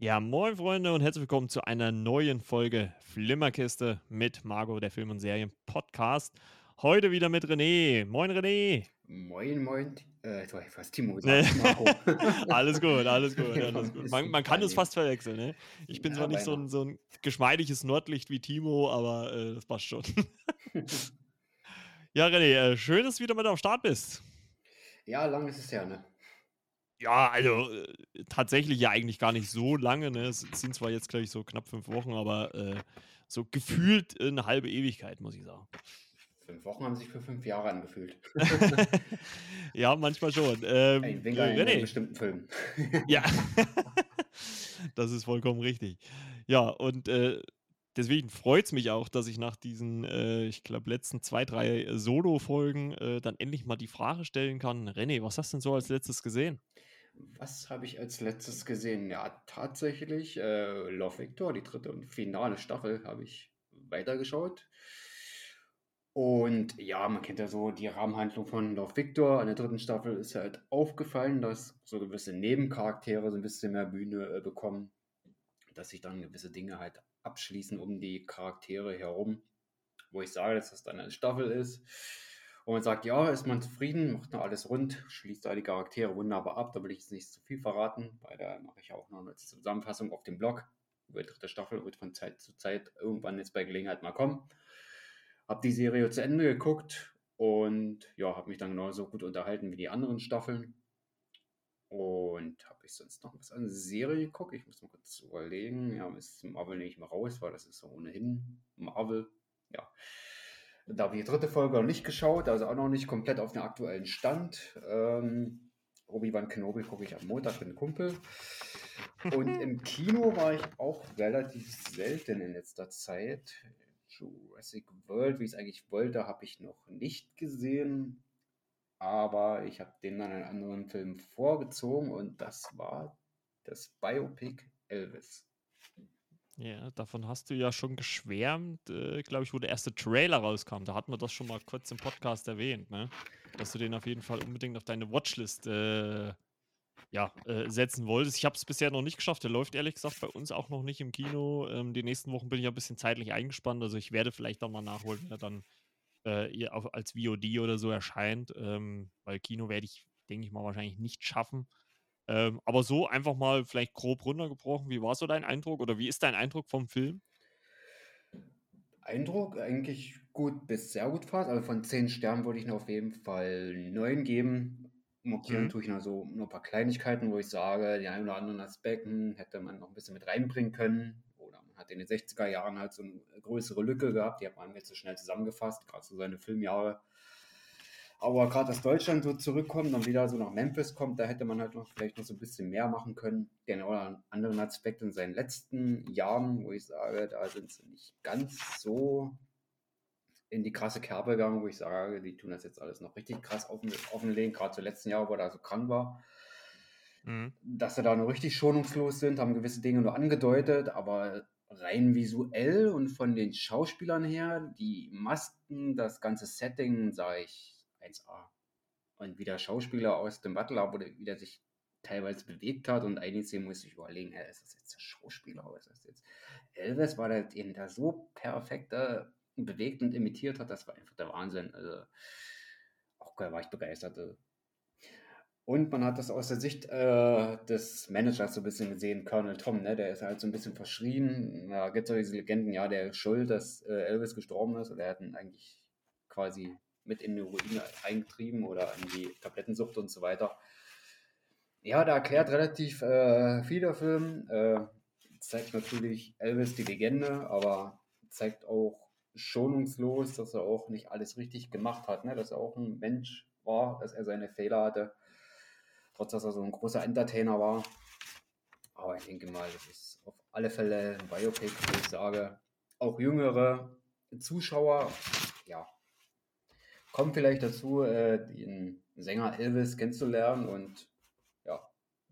Ja, moin Freunde und herzlich willkommen zu einer neuen Folge Flimmerkiste mit Margot, der Film- und Serien-Podcast. Heute wieder mit René. Moin René. Moin, moin. Äh, ich fast Timo Nee. gesagt. Marco. alles gut, alles gut, Ja, alles gut. Man, man kann es fast verwechseln, ne? Ich bin Ja, zwar nicht so ein, so ein geschmeidiges Nordlicht wie Timo, aber äh, das passt schon. ja, René, äh, schön, dass du wieder mit am Start bist. Ja, lang ist es her, ne? Ja, also äh, tatsächlich ja eigentlich gar nicht so lange. Ne? Es sind zwar jetzt, glaube ich, so knapp fünf Wochen, aber äh, so gefühlt eine halbe Ewigkeit, muss ich sagen. Fünf Wochen haben sich für fünf Jahre angefühlt. ja, manchmal schon. Ähm, Ein Wink äh, einen René, bestimmten Film. ja, das ist vollkommen richtig. Ja, und äh, deswegen freut es mich auch, dass ich nach diesen, äh, ich glaube, letzten zwei, drei äh, Solo-Folgen äh, dann endlich mal die Frage stellen kann: René, was hast du denn so als letztes gesehen? Was habe ich als letztes gesehen? Ja, tatsächlich äh, Love Victor, die dritte und finale Staffel, habe ich weitergeschaut. Und ja, man kennt ja so die Rahmenhandlung von Love Victor. An der dritten Staffel ist halt aufgefallen, dass so gewisse Nebencharaktere so ein bisschen mehr Bühne äh, bekommen, dass sich dann gewisse Dinge halt abschließen um die Charaktere herum, wo ich sage, dass das dann eine Staffel ist. Und man sagt, ja, ist man zufrieden, macht noch alles rund, schließt die Charaktere wunderbar ab. Da will ich jetzt nicht zu viel verraten, weil da mache ich auch noch eine Zusammenfassung auf dem Blog. Über die dritte Staffel wird von Zeit zu Zeit irgendwann jetzt bei Gelegenheit mal kommen. Hab die Serie zu Ende geguckt und ja, habe mich dann genauso gut unterhalten wie die anderen Staffeln. Und habe ich sonst noch was an Serie geguckt? Ich muss mal kurz überlegen. Ja, ist Marvel nicht mehr raus, weil das ist so ohnehin Marvel. Ja. Da habe ich die dritte Folge noch nicht geschaut, also auch noch nicht komplett auf den aktuellen Stand. Ähm, Obi-Wan Kenobi gucke ich am Montag mit einem Kumpel. Und im Kino war ich auch relativ selten in letzter Zeit. Jurassic World, wie ich es eigentlich wollte, habe ich noch nicht gesehen. Aber ich habe den dann einen anderen Film vorgezogen und das war das Biopic Elvis. Ja, davon hast du ja schon geschwärmt, äh, glaube ich, wo der erste Trailer rauskam. Da hatten wir das schon mal kurz im Podcast erwähnt, ne? Dass du den auf jeden Fall unbedingt auf deine Watchlist äh, ja, äh, setzen wolltest. Ich habe es bisher noch nicht geschafft. Der läuft ehrlich gesagt bei uns auch noch nicht im Kino. Ähm, die nächsten Wochen bin ich ein bisschen zeitlich eingespannt. Also ich werde vielleicht auch mal nachholen, wenn er dann äh, auf, als VOD oder so erscheint. Ähm, weil Kino werde ich, denke ich mal, wahrscheinlich nicht schaffen. Ähm, aber so einfach mal vielleicht grob runtergebrochen. Wie war so dein Eindruck oder wie ist dein Eindruck vom Film? Eindruck eigentlich gut bis sehr gut fast. Also von 10 Sternen würde ich noch auf jeden Fall 9 geben. Markieren Mhm. tue ich noch so nur ein paar Kleinigkeiten, wo ich sage, die ein oder anderen Aspekten hätte man noch ein bisschen mit reinbringen können. Oder man hat in den 60er Jahren halt so eine größere Lücke gehabt, die hat man jetzt so schnell zusammengefasst, gerade so seine Filmjahre. Aber gerade, dass Deutschland so zurückkommt und wieder so nach Memphis kommt, da hätte man halt noch vielleicht noch so ein bisschen mehr machen können. Den oder anderen Aspekt in seinen letzten Jahren, wo ich sage, da sind sie nicht ganz so in die krasse Kerbe gegangen, wo ich sage, die tun das jetzt alles noch richtig krass offen, offenlegen, gerade zu letzten Jahr, wo er so krank war. Mhm. Dass sie da noch richtig schonungslos sind, haben gewisse Dinge nur angedeutet, aber rein visuell und von den Schauspielern her, die Masken, das ganze Setting, sage ich 1A. Und wie der Schauspieler aus dem Butler, der, wie der sich teilweise bewegt hat und einige Szenen muss ich überlegen, äh, ist das jetzt der Schauspieler oder ist das jetzt Elvis, war der, den der so perfekt äh, bewegt und imitiert hat, das war einfach der Wahnsinn. Also auch geil, war ich begeistert. äh. Und man hat das aus der Sicht äh, des Managers so ein bisschen gesehen, Colonel Tom, ne? der ist halt so ein bisschen verschrien. Da gibt es diese Legenden, ja, der ist schuld, dass äh, Elvis gestorben ist oder er hat ihn eigentlich quasi mit in die Ruine eingetrieben oder in die Tablettensucht und so weiter. Ja, da erklärt relativ äh, viel der Film. Äh, zeigt natürlich Elvis die Legende, aber zeigt auch schonungslos, dass er auch nicht alles richtig gemacht hat, ne? dass er auch ein Mensch war, dass er seine Fehler hatte, trotz dass er so ein großer Entertainer war. Aber ich denke mal, das ist auf alle Fälle ein Biopic, wo ich sage, auch jüngere Zuschauer, ja, kommen vielleicht dazu, äh, den Sänger Elvis kennenzulernen und ja,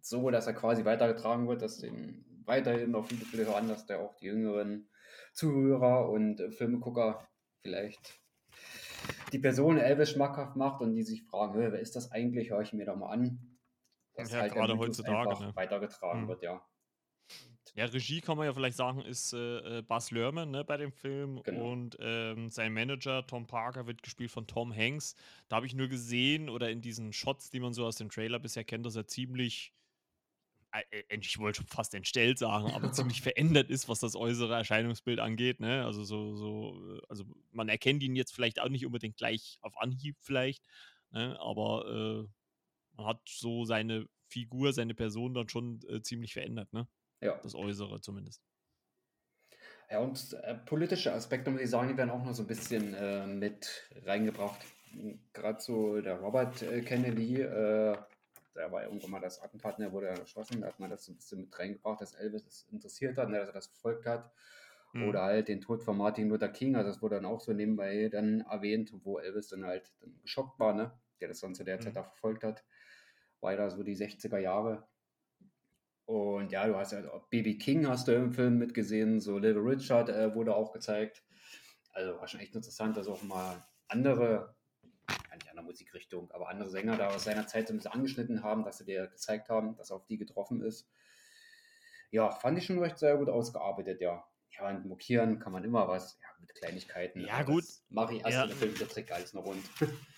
so, dass er quasi weitergetragen wird, dass den weiterhin noch viele, viele hören, dass der auch die jüngeren Zuhörer und äh, Filmegucker vielleicht die Person Elvis schmackhaft macht und die sich fragen, "Hä, wer ist das eigentlich? Höre ich mir doch mal an. Dass Ja, halt gerade heutzutage, ne? weitergetragen Mhm. wird, ja. Ja, Regie kann man ja vielleicht sagen, ist äh, äh Buzz Lerman ne, bei dem Film Genau. und ähm, sein Manager Tom Parker wird gespielt von Tom Hanks. Da habe ich nur gesehen oder in diesen Shots, die man so aus dem Trailer bisher kennt, dass er ziemlich, äh, äh ich wollte schon fast entstellt sagen, aber ziemlich verändert ist, was das äußere Erscheinungsbild angeht. Ne? Also so, so, äh, also man erkennt ihn jetzt vielleicht auch nicht unbedingt gleich auf Anhieb vielleicht, ne? aber äh, man hat so seine Figur, seine Person dann schon ziemlich verändert, ne? Ja. Das Äußere zumindest. Ja, und äh, politische Aspekte, muss ich sagen, die werden auch noch so ein bisschen äh, mit reingebracht. Gerade so der Robert äh, Kennedy, äh, der war irgendwann mal das Attentat, der wurde erschossen, da hat man das so ein bisschen mit reingebracht, dass Elvis es interessiert hat, ne, dass er das verfolgt hat. Mhm. Oder halt den Tod von Martin Luther King, also das wurde dann auch so nebenbei dann erwähnt, wo Elvis dann halt dann geschockt war, ne? der das dann zu der Zeit mhm. da verfolgt hat. Weiter so die 60er Jahre. Und ja, du hast ja auch Baby King hast du im Film mitgesehen, so Little Richard äh, wurde auch gezeigt. Also war schon echt interessant, dass auch mal andere, nicht andere Musikrichtung, aber andere Sänger da aus seiner Zeit so ein bisschen angeschnitten haben, dass sie dir gezeigt haben, dass auf die getroffen ist. Ja, fand ich schon recht sehr gut ausgearbeitet, ja. Ja, und mokieren kann man immer was, ja, mit Kleinigkeiten. Ja, gut. Mache ich erst ja. in der Film, der Trick alles noch rund.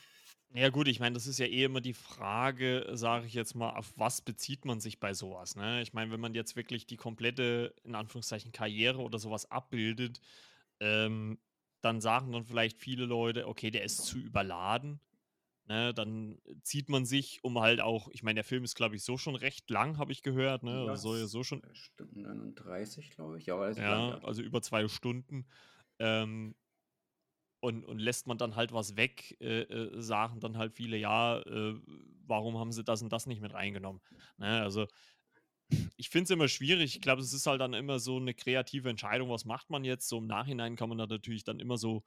Ja gut, ich meine, das ist ja eh immer die Frage, sage ich jetzt mal, auf was bezieht man sich bei sowas, ne? Ich meine, wenn man jetzt wirklich die komplette, in Anführungszeichen, Karriere oder sowas abbildet, ähm, dann sagen dann vielleicht viele Leute, okay, der ist zu überladen. Ne, dann zieht man sich, um halt auch, ich meine, der Film ist, glaube ich, so schon recht lang, habe ich gehört. Ne? Ja, also so schon. Stunden 39, glaube ich. Ja, ja, also über zwei Stunden. Ähm, und, und lässt man dann halt was weg, äh, äh, sagen dann halt viele, ja, äh, warum haben sie das und das nicht mit reingenommen? Ne, also ich finde es immer schwierig. Ich glaube, es ist halt dann immer so eine kreative Entscheidung, was macht man jetzt? So im Nachhinein kann man da natürlich dann immer so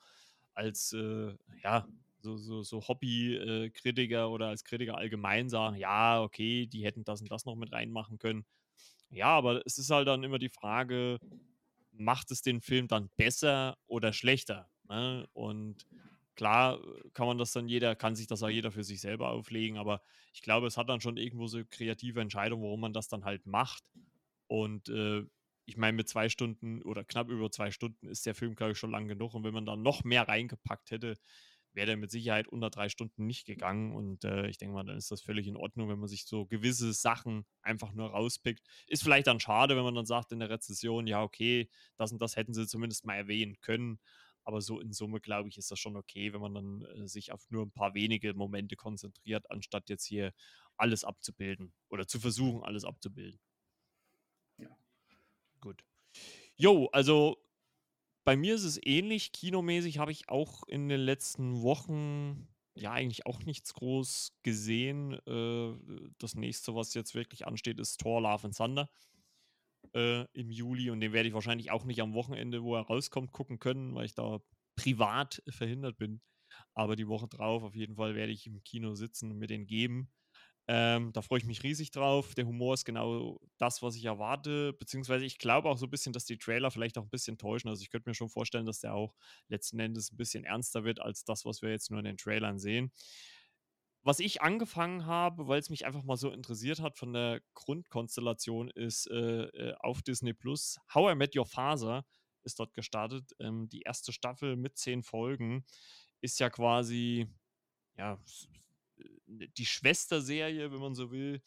als, äh, ja, so, so, so Hobby-Kritiker oder als Kritiker allgemein sagen, ja, okay, die hätten das und das noch mit reinmachen können. Ja, aber es ist halt dann immer die Frage, macht es den Film dann besser oder schlechter? Ne? Und klar äh, kann man das dann jeder, kann sich das auch jeder für sich selber auflegen, aber ich glaube, es hat dann schon irgendwo so kreative Entscheidungen, warum man das dann halt macht. Und äh, ich meine, mit zwei Stunden oder knapp über zwei Stunden ist der Film, glaube ich, schon lang genug. Und wenn man dann noch mehr reingepackt hätte, wäre der mit Sicherheit unter drei Stunden nicht gegangen. Und äh, ich denke mal, dann ist das völlig in Ordnung, wenn man sich so gewisse Sachen einfach nur rauspickt. Ist vielleicht dann schade, wenn man dann sagt in der Rezession, ja, okay, das und das hätten sie zumindest mal erwähnen können. Aber so in Summe, glaube ich, ist das schon okay, wenn man dann äh, sich auf nur ein paar wenige Momente konzentriert, anstatt jetzt hier alles abzubilden oder zu versuchen, alles abzubilden. Ja. Gut. Jo, also bei mir ist es ähnlich. Kinomäßig habe ich auch in den letzten Wochen ja eigentlich auch nichts groß gesehen. Äh, das nächste, was jetzt wirklich ansteht, ist Thor Love and Thunder äh, im Juli und den werde ich wahrscheinlich auch nicht am Wochenende, wo er rauskommt, gucken können, weil ich da privat verhindert bin. Aber die Woche drauf auf jeden Fall werde ich im Kino sitzen und mir den geben. Ähm, da freue ich mich riesig drauf. Der Humor ist genau das, was ich erwarte. Beziehungsweise ich glaube auch so ein bisschen, dass die Trailer vielleicht auch ein bisschen täuschen. Also ich könnte mir schon vorstellen, dass der auch letzten Endes ein bisschen ernster wird als das, was wir jetzt nur in den Trailern sehen was ich angefangen habe, weil es mich einfach mal so interessiert hat von der Grundkonstellation, ist äh, äh, auf Disney Plus How I Met Your Father ist dort gestartet. Ähm, die erste Staffel mit zehn Folgen ist ja quasi ja äh, die Schwesterserie, wenn man so will,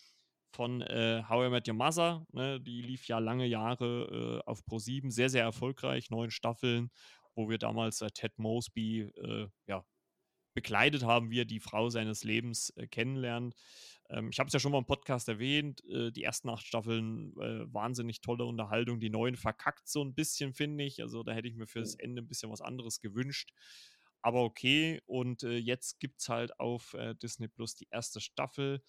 von äh, How I Met Your Mother. Ne? Die lief ja lange Jahre äh, auf Pro 7, sehr, sehr erfolgreich, neun Staffeln, wo wir damals äh, Ted Mosby ja, begleitet haben, wie er die Frau seines Lebens äh, kennenlernt. Ähm, ich habe es ja schon mal im Podcast erwähnt, äh, die ersten acht Staffeln äh, wahnsinnig tolle Unterhaltung, die neuen verkackt so ein bisschen, finde ich. Also da hätte ich mir für das Ende ein bisschen was anderes gewünscht. Aber okay, und äh, jetzt gibt es halt auf äh, Disney Plus die erste Staffel,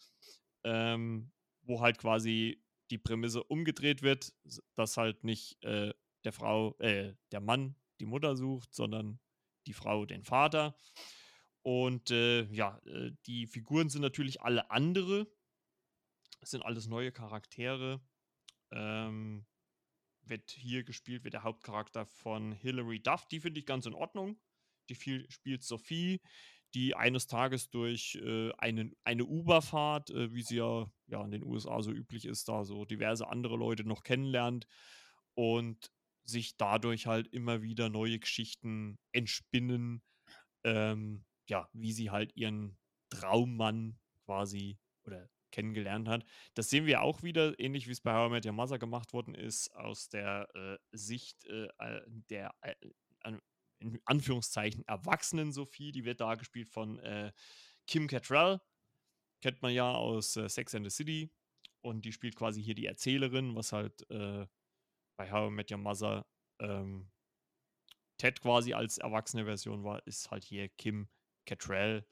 ähm, wo halt quasi die Prämisse umgedreht wird, dass halt nicht äh, der Frau, der Mann die Mutter sucht, sondern die Frau den Vater. Und äh, ja, äh, die Figuren sind natürlich alle andere. Es sind alles neue Charaktere. Ähm, wird hier gespielt, wird der Hauptcharakter von Hilary Duff. Die finde ich ganz in Ordnung. Die viel, spielt Sophie, die eines Tages durch äh, eine, eine Uber-Fahrt, äh, wie sie ja, ja in den USA so üblich ist, da so diverse andere Leute noch kennenlernt und sich dadurch halt immer wieder neue Geschichten entspinnen, ähm, ja, wie sie halt ihren Traummann quasi oder kennengelernt hat. Das sehen wir auch wieder, ähnlich wie es bei How I Met Your Mother gemacht worden ist, aus der äh, Sicht äh, der äh, in Anführungszeichen erwachsenen Sophie, die wird da gespielt von äh, Kim Cattrall. Kennt man ja aus äh, Sex and the City. Und die spielt quasi hier die Erzählerin, was halt äh, bei How I Met Your Mother ähm, Ted quasi als erwachsene Version war, ist halt hier Kim Cattrall.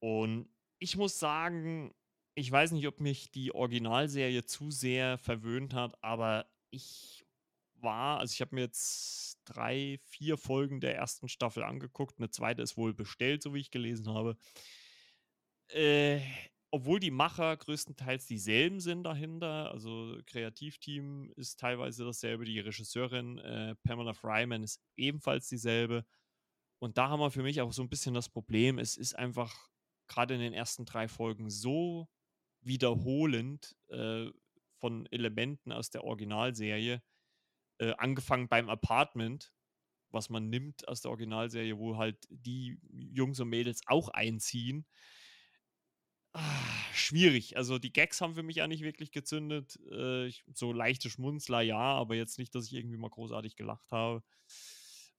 Und ich muss sagen, ich weiß nicht, ob mich die Originalserie zu sehr verwöhnt hat, aber ich war, also ich habe mir jetzt drei, vier Folgen der ersten Staffel angeguckt. Eine zweite ist wohl bestellt, so wie ich gelesen habe. Äh, obwohl die Macher größtenteils dieselben sind dahinter, also Kreativteam ist teilweise dasselbe, die Regisseurin äh, Pamela Fryman ist ebenfalls dieselbe. Und da haben wir für mich auch so ein bisschen das Problem, es ist einfach gerade in den ersten drei Folgen so wiederholend äh, von Elementen aus der Originalserie, äh, angefangen beim Apartment, was man nimmt aus der Originalserie, wo halt die Jungs und Mädels auch einziehen. Ah, schwierig. Also die Gags haben für mich ja nicht wirklich gezündet. Äh, ich, so leichte Schmunzler, ja, aber jetzt nicht, dass ich irgendwie mal großartig gelacht habe.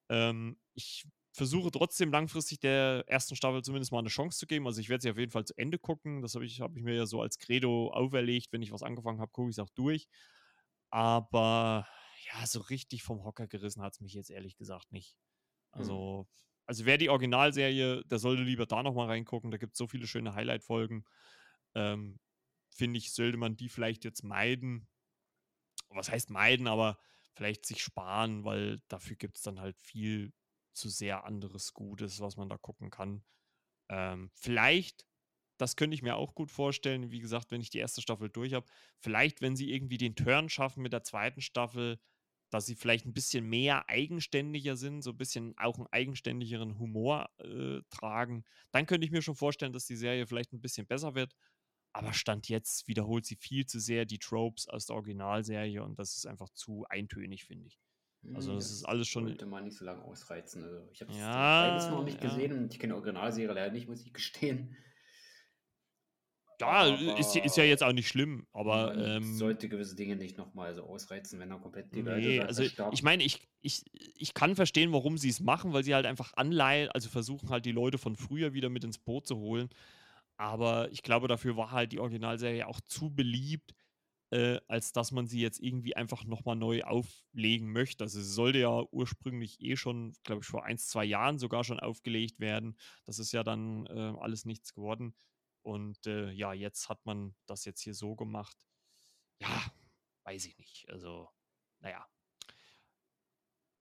Ähm, ich versuche trotzdem langfristig der ersten Staffel zumindest mal eine Chance zu geben. Also ich werde sie auf jeden Fall zu Ende gucken. Das habe ich, hab ich mir ja so als Credo auferlegt. Wenn ich was angefangen habe, gucke ich es auch durch. Aber ja, so richtig vom Hocker gerissen hat es mich jetzt ehrlich gesagt nicht. Also, mhm. also wer die Originalserie, der sollte lieber da nochmal reingucken. Da gibt es so viele schöne Highlight-Folgen. Ähm, Finde ich, sollte man die vielleicht jetzt meiden. Was heißt meiden, aber vielleicht sich sparen, weil dafür gibt es dann halt viel zu sehr anderes Gutes, was man da gucken kann. Ähm, vielleicht, das könnte ich mir auch gut vorstellen, wie gesagt, wenn ich die erste Staffel durch habe, vielleicht, wenn sie irgendwie den Turn schaffen mit der zweiten Staffel, dass sie vielleicht ein bisschen mehr eigenständiger sind, so ein bisschen auch einen eigenständigeren Humor äh, tragen, dann könnte ich mir schon vorstellen, dass die Serie vielleicht ein bisschen besser wird. Aber Stand jetzt wiederholt sie viel zu sehr die Tropes aus der Originalserie und das ist einfach zu eintönig, finde ich. Also hm, das, ist alles schon. Sollte man nicht so lange ausreizen. Also ich habe es ja, noch nicht gesehen ja. und ich kenne die Originalserie leider nicht, muss ich gestehen. Ja, ist, ist, ja jetzt auch nicht schlimm, aber. Man ähm, sollte gewisse Dinge nicht nochmal so ausreizen, wenn er komplett die nee, Leute also Ich meine, ich, ich, ich kann verstehen, warum sie es machen, weil sie halt einfach anleihen, also versuchen halt die Leute von früher wieder mit ins Boot zu holen. Aber ich glaube, dafür war halt die Originalserie auch zu beliebt, äh, als dass man sie jetzt irgendwie einfach nochmal neu auflegen möchte. Also sie sollte ja ursprünglich eh schon, glaube ich, vor ein, zwei Jahren sogar schon aufgelegt werden. Das ist ja dann äh, alles nichts geworden. Und äh, ja, jetzt hat man das jetzt hier so gemacht. Ja, weiß ich nicht. Also, naja.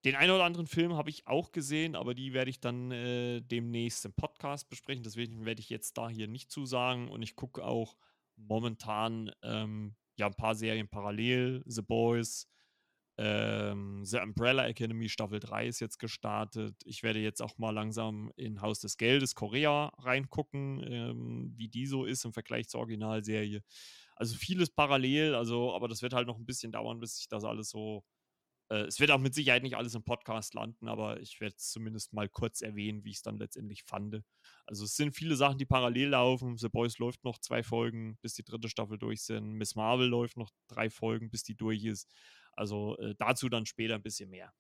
Den einen oder anderen Film habe ich auch gesehen, aber die werde ich dann äh, demnächst im Podcast besprechen. Deswegen werde ich jetzt da hier nicht zusagen. Und ich gucke auch momentan ähm, ja ein paar Serien parallel. The Boys, ähm, The Umbrella Academy Staffel 3 ist jetzt gestartet. Ich werde jetzt auch mal langsam in Haus des Geldes Korea reingucken, ähm, wie die so ist im Vergleich zur Originalserie. Also vieles parallel, also, aber das wird halt noch ein bisschen dauern, bis sich das alles so. Äh, es wird auch mit Sicherheit nicht alles im Podcast landen, aber ich werde es zumindest mal kurz erwähnen, wie ich es dann letztendlich fand. Also es sind viele Sachen, die parallel laufen. The Boys läuft noch zwei Folgen, bis die dritte Staffel durch sind. Miss Marvel läuft noch drei Folgen, bis die durch ist. Also äh, dazu dann später ein bisschen mehr.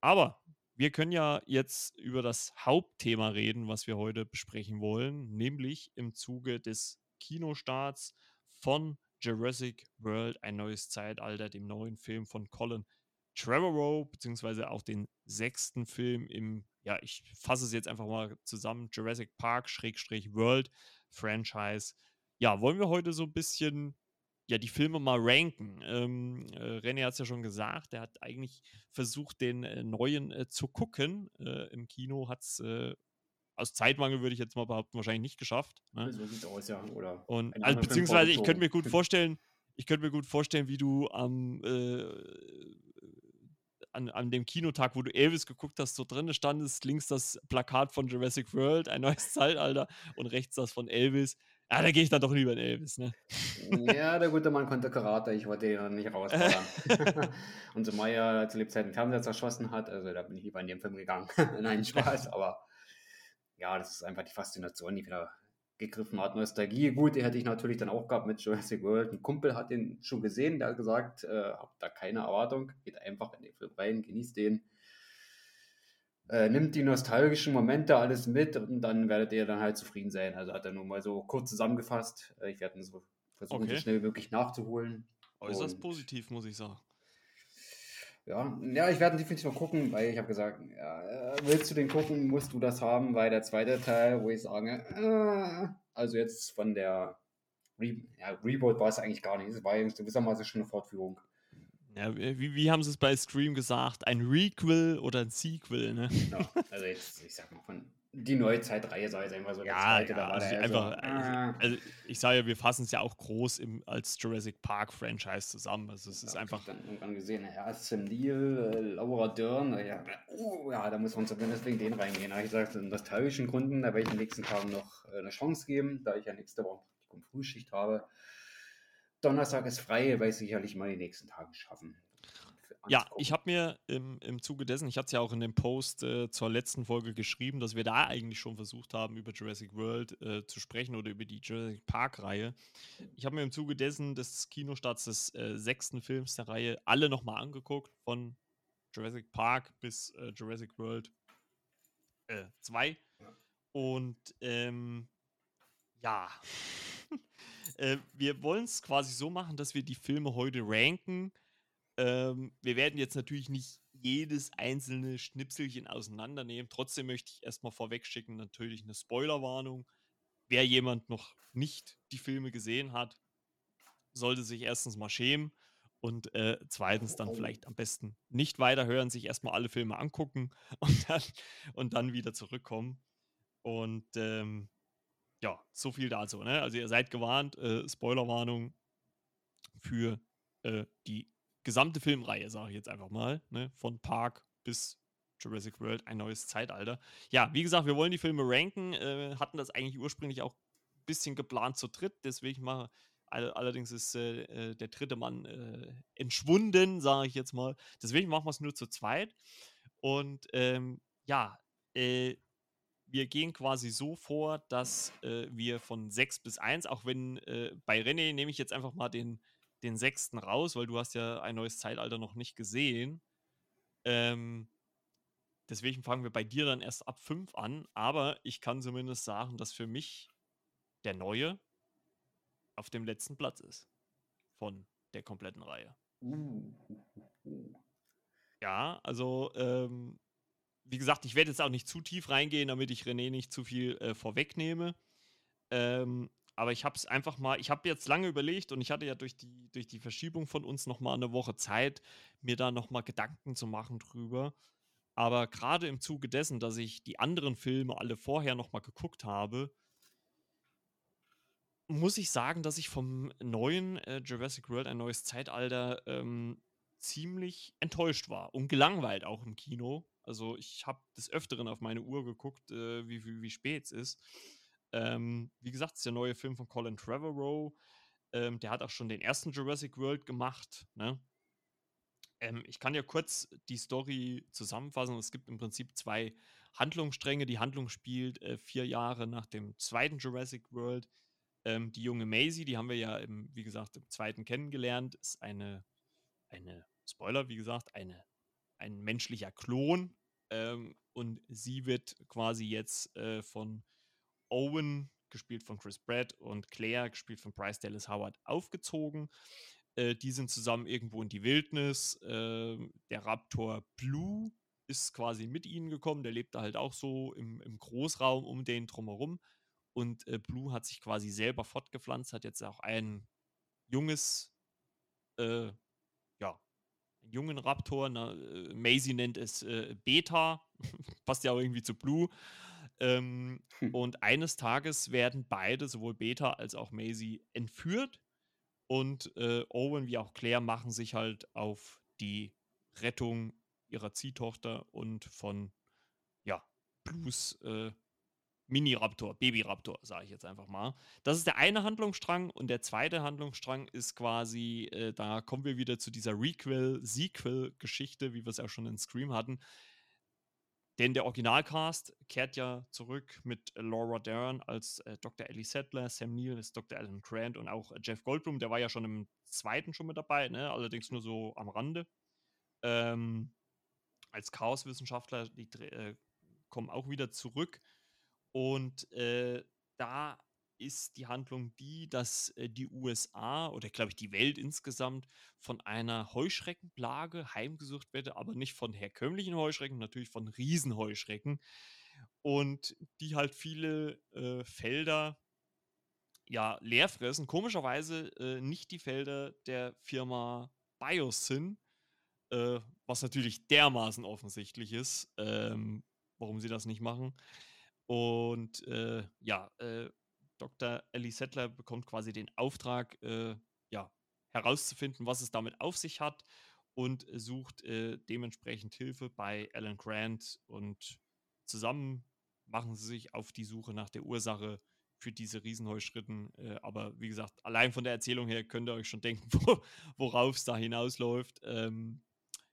Aber wir können ja jetzt über das Hauptthema reden, was wir heute besprechen wollen, nämlich im Zuge des Kinostarts von Jurassic World, ein neues Zeitalter, dem neuen Film von Colin Trevorrow, beziehungsweise auch den sechsten Film im, ja, ich fasse es jetzt einfach mal zusammen, Jurassic Park, Schrägstrich World Franchise. Ja, wollen wir heute so ein bisschen ja, die Filme mal ranken. Ähm, äh, René hat es ja schon gesagt, er hat eigentlich versucht, den äh, neuen äh, zu gucken. Äh, Im Kino hat es äh, aus Zeitmangel, würde ich jetzt mal behaupten, wahrscheinlich nicht geschafft. Ne? So sieht aus, ja. Oder Und, also, beziehungsweise, ich könnte mir gut vorstellen, ich könnte mir gut vorstellen, wie du am äh, an, an dem Kinotag, wo du Elvis geguckt hast, so drin standest, links das Plakat von Jurassic World, ein neues Zeitalter und rechts das von Elvis Ah, da gehe ich dann doch lieber in Elvis, ne? Ja, der gute Mann konnte Karate, ich wollte ihn noch nicht rausfordern. und so Maya zu Lebzeiten Fernseher zerschossen hat, also da bin ich lieber in den Film gegangen. Nein, Spaß, aber ja, das ist einfach die Faszination, die wieder gegriffen hat. Nostalgie, gut, die hätte ich natürlich dann auch gehabt mit Jurassic World. Ein Kumpel hat den schon gesehen, der hat gesagt, äh, habt da keine Erwartung, geht einfach in den Film rein, genießt den. Äh, nimmt die nostalgischen Momente alles mit und dann werdet ihr dann halt zufrieden sein. Also hat er nur mal so kurz zusammengefasst. Äh, ich werde so versuchen, okay. so schnell wie möglich nachzuholen. Äußerst und, positiv, muss ich sagen. Ja, ja ich werde definitiv noch gucken, weil ich habe gesagt, ja, äh, willst du den gucken, musst du das haben, weil der zweite Teil, wo ich sage, äh, also jetzt von der Re ja, Reboot war es eigentlich gar nicht, es war gewissermaßen schon eine Fortführung. Ja, wie, wie haben sie es bei Scream gesagt? Ein Requel oder ein Sequel, ne? Ja, also jetzt, ich sag mal, von die Neuzeitreihe sei es einfach so ja, zweite, ja, da war also einfach, so, ah. also ich sage ja, wir fassen es ja auch groß im, als Jurassic Park Franchise zusammen. Also es ist einfach. Ich dann irgendwann gesehen, ja, Sam Neill, äh, Laura Dern, ja, oh, ja, da muss man zumindest wegen den reingehen. Habe ich gesagt, aus nostalgischen Gründen, da werde ich in den nächsten Tagen noch äh, eine Chance geben, da ich ja nächste Woche Frühschicht habe. Donnerstag ist frei, weil ich sicherlich mal die nächsten Tage schaffen. Ja, ich habe mir im, im Zuge dessen, ich hatte es ja auch in dem Post äh, zur letzten Folge geschrieben, dass wir da eigentlich schon versucht haben, über Jurassic World äh, zu sprechen oder über die Jurassic Park-Reihe. Ich habe mir im Zuge dessen des Kinostarts des äh, sechsten Films der Reihe alle nochmal angeguckt, von Jurassic Park bis äh, Jurassic World 2. Äh, Und ähm, ja, äh, wir wollen es quasi so machen, dass wir die Filme heute ranken. Ähm, wir werden jetzt natürlich nicht jedes einzelne Schnipselchen auseinandernehmen. Trotzdem möchte ich erstmal vorweg schicken, natürlich eine Spoilerwarnung. Wer jemand noch nicht die Filme gesehen hat, sollte sich erstens mal schämen und äh, zweitens dann vielleicht am besten nicht weiterhören, sich erstmal alle Filme angucken und dann, und dann wieder zurückkommen. Und ähm, ja, so viel dazu. Ne? Also ihr seid gewarnt, äh, Spoilerwarnung für äh, die gesamte Filmreihe, sage ich jetzt einfach mal, ne? von Park bis Jurassic World, ein neues Zeitalter. Ja, wie gesagt, wir wollen die Filme ranken, äh, hatten das eigentlich ursprünglich auch ein bisschen geplant zu dritt, deswegen mal all, allerdings ist äh, äh, der dritte Mann äh, entschwunden, sage ich jetzt mal. Deswegen machen wir es nur zu zweit. Und ähm, ja, äh, wir gehen quasi so vor, dass äh, wir von 6 bis 1, auch wenn bei René nehme ich jetzt einfach mal den, den sechsten raus, weil du hast ja ein neues Zeitalter noch nicht gesehen. Ähm, deswegen fangen wir bei dir dann erst ab 5 an, aber ich kann zumindest sagen, dass für mich der neue auf dem letzten Platz ist von der kompletten Reihe. Uh. Ja, also ähm, wie gesagt, ich werde jetzt auch nicht zu tief reingehen, damit ich René nicht zu viel äh, vorwegnehme. Ähm, aber ich habe es einfach mal, ich habe jetzt lange überlegt und ich hatte ja durch die, durch die Verschiebung von uns noch mal eine Woche Zeit, mir da noch mal Gedanken zu machen drüber. Aber gerade im Zuge dessen, dass ich die anderen Filme alle vorher noch mal geguckt habe, muss ich sagen, dass ich vom neuen äh, Jurassic World ein neues Zeitalter ähm, ziemlich enttäuscht war und gelangweilt auch im Kino. Also ich habe des Öfteren auf meine Uhr geguckt, äh, wie, wie, wie spät es ist. Ähm, wie gesagt, es ist der neue Film von Colin Trevorrow. Ähm, der hat auch schon den ersten Jurassic World gemacht. Ne? Ähm, ich kann ja kurz die Story zusammenfassen. Es gibt im Prinzip zwei Handlungsstränge. Die Handlung spielt äh, vier Jahre nach dem zweiten Jurassic World. Ähm, die junge Maisie, die haben wir ja, im, wie gesagt, im zweiten kennengelernt, ist eine, eine Spoiler, wie gesagt, eine ein menschlicher Klon. Ähm, und sie wird quasi jetzt äh, von Owen, gespielt von Chris Pratt, und Claire, gespielt von Bryce Dallas Howard, aufgezogen. Äh, die sind zusammen irgendwo in die Wildnis. Äh, der Raptor Blue ist quasi mit ihnen gekommen. Der lebt da halt auch so im, im Großraum um den drumherum. Und äh, Blue hat sich quasi selber fortgepflanzt, hat jetzt auch ein junges äh, jungen Raptor. Na, äh, Maisie nennt es äh, Beta. Passt ja auch irgendwie zu Blue. Ähm, hm. Und eines Tages werden beide, sowohl Beta als auch Maisie, entführt. Und äh, Owen wie auch Claire machen sich halt auf die Rettung ihrer Ziehtochter und von ja, Blues äh, Mini-Raptor, Baby-Raptor, sage ich jetzt einfach mal. Das ist der eine Handlungsstrang und der zweite Handlungsstrang ist quasi, äh, da kommen wir wieder zu dieser Requel-Sequel-Geschichte, wie wir es auch schon in Scream hatten. Denn der Originalcast kehrt ja zurück mit Laura Dern als äh, Dr. Ellie Settler, Sam Neill ist Dr. Alan Grant und auch äh, Jeff Goldblum, der war ja schon im zweiten schon mit dabei, ne? allerdings nur so am Rande. Ähm, als Chaoswissenschaftler, die äh, kommen auch wieder zurück. Und äh, da ist die Handlung die, dass äh, die USA oder glaube ich die Welt insgesamt von einer Heuschreckenplage heimgesucht werde, aber nicht von herkömmlichen Heuschrecken, natürlich von Riesenheuschrecken. Und die halt viele äh, Felder ja leer fressen. Komischerweise äh, nicht die Felder der Firma BIOS sind, äh, was natürlich dermaßen offensichtlich ist, ähm, warum sie das nicht machen. Und äh, ja, äh, Dr. Ellie Settler bekommt quasi den Auftrag, äh, ja, herauszufinden, was es damit auf sich hat und sucht äh, dementsprechend Hilfe bei Alan Grant und zusammen machen sie sich auf die Suche nach der Ursache für diese Riesenheuschritten. Äh, aber wie gesagt, allein von der Erzählung her könnt ihr euch schon denken, wo, worauf es da hinausläuft. Ähm,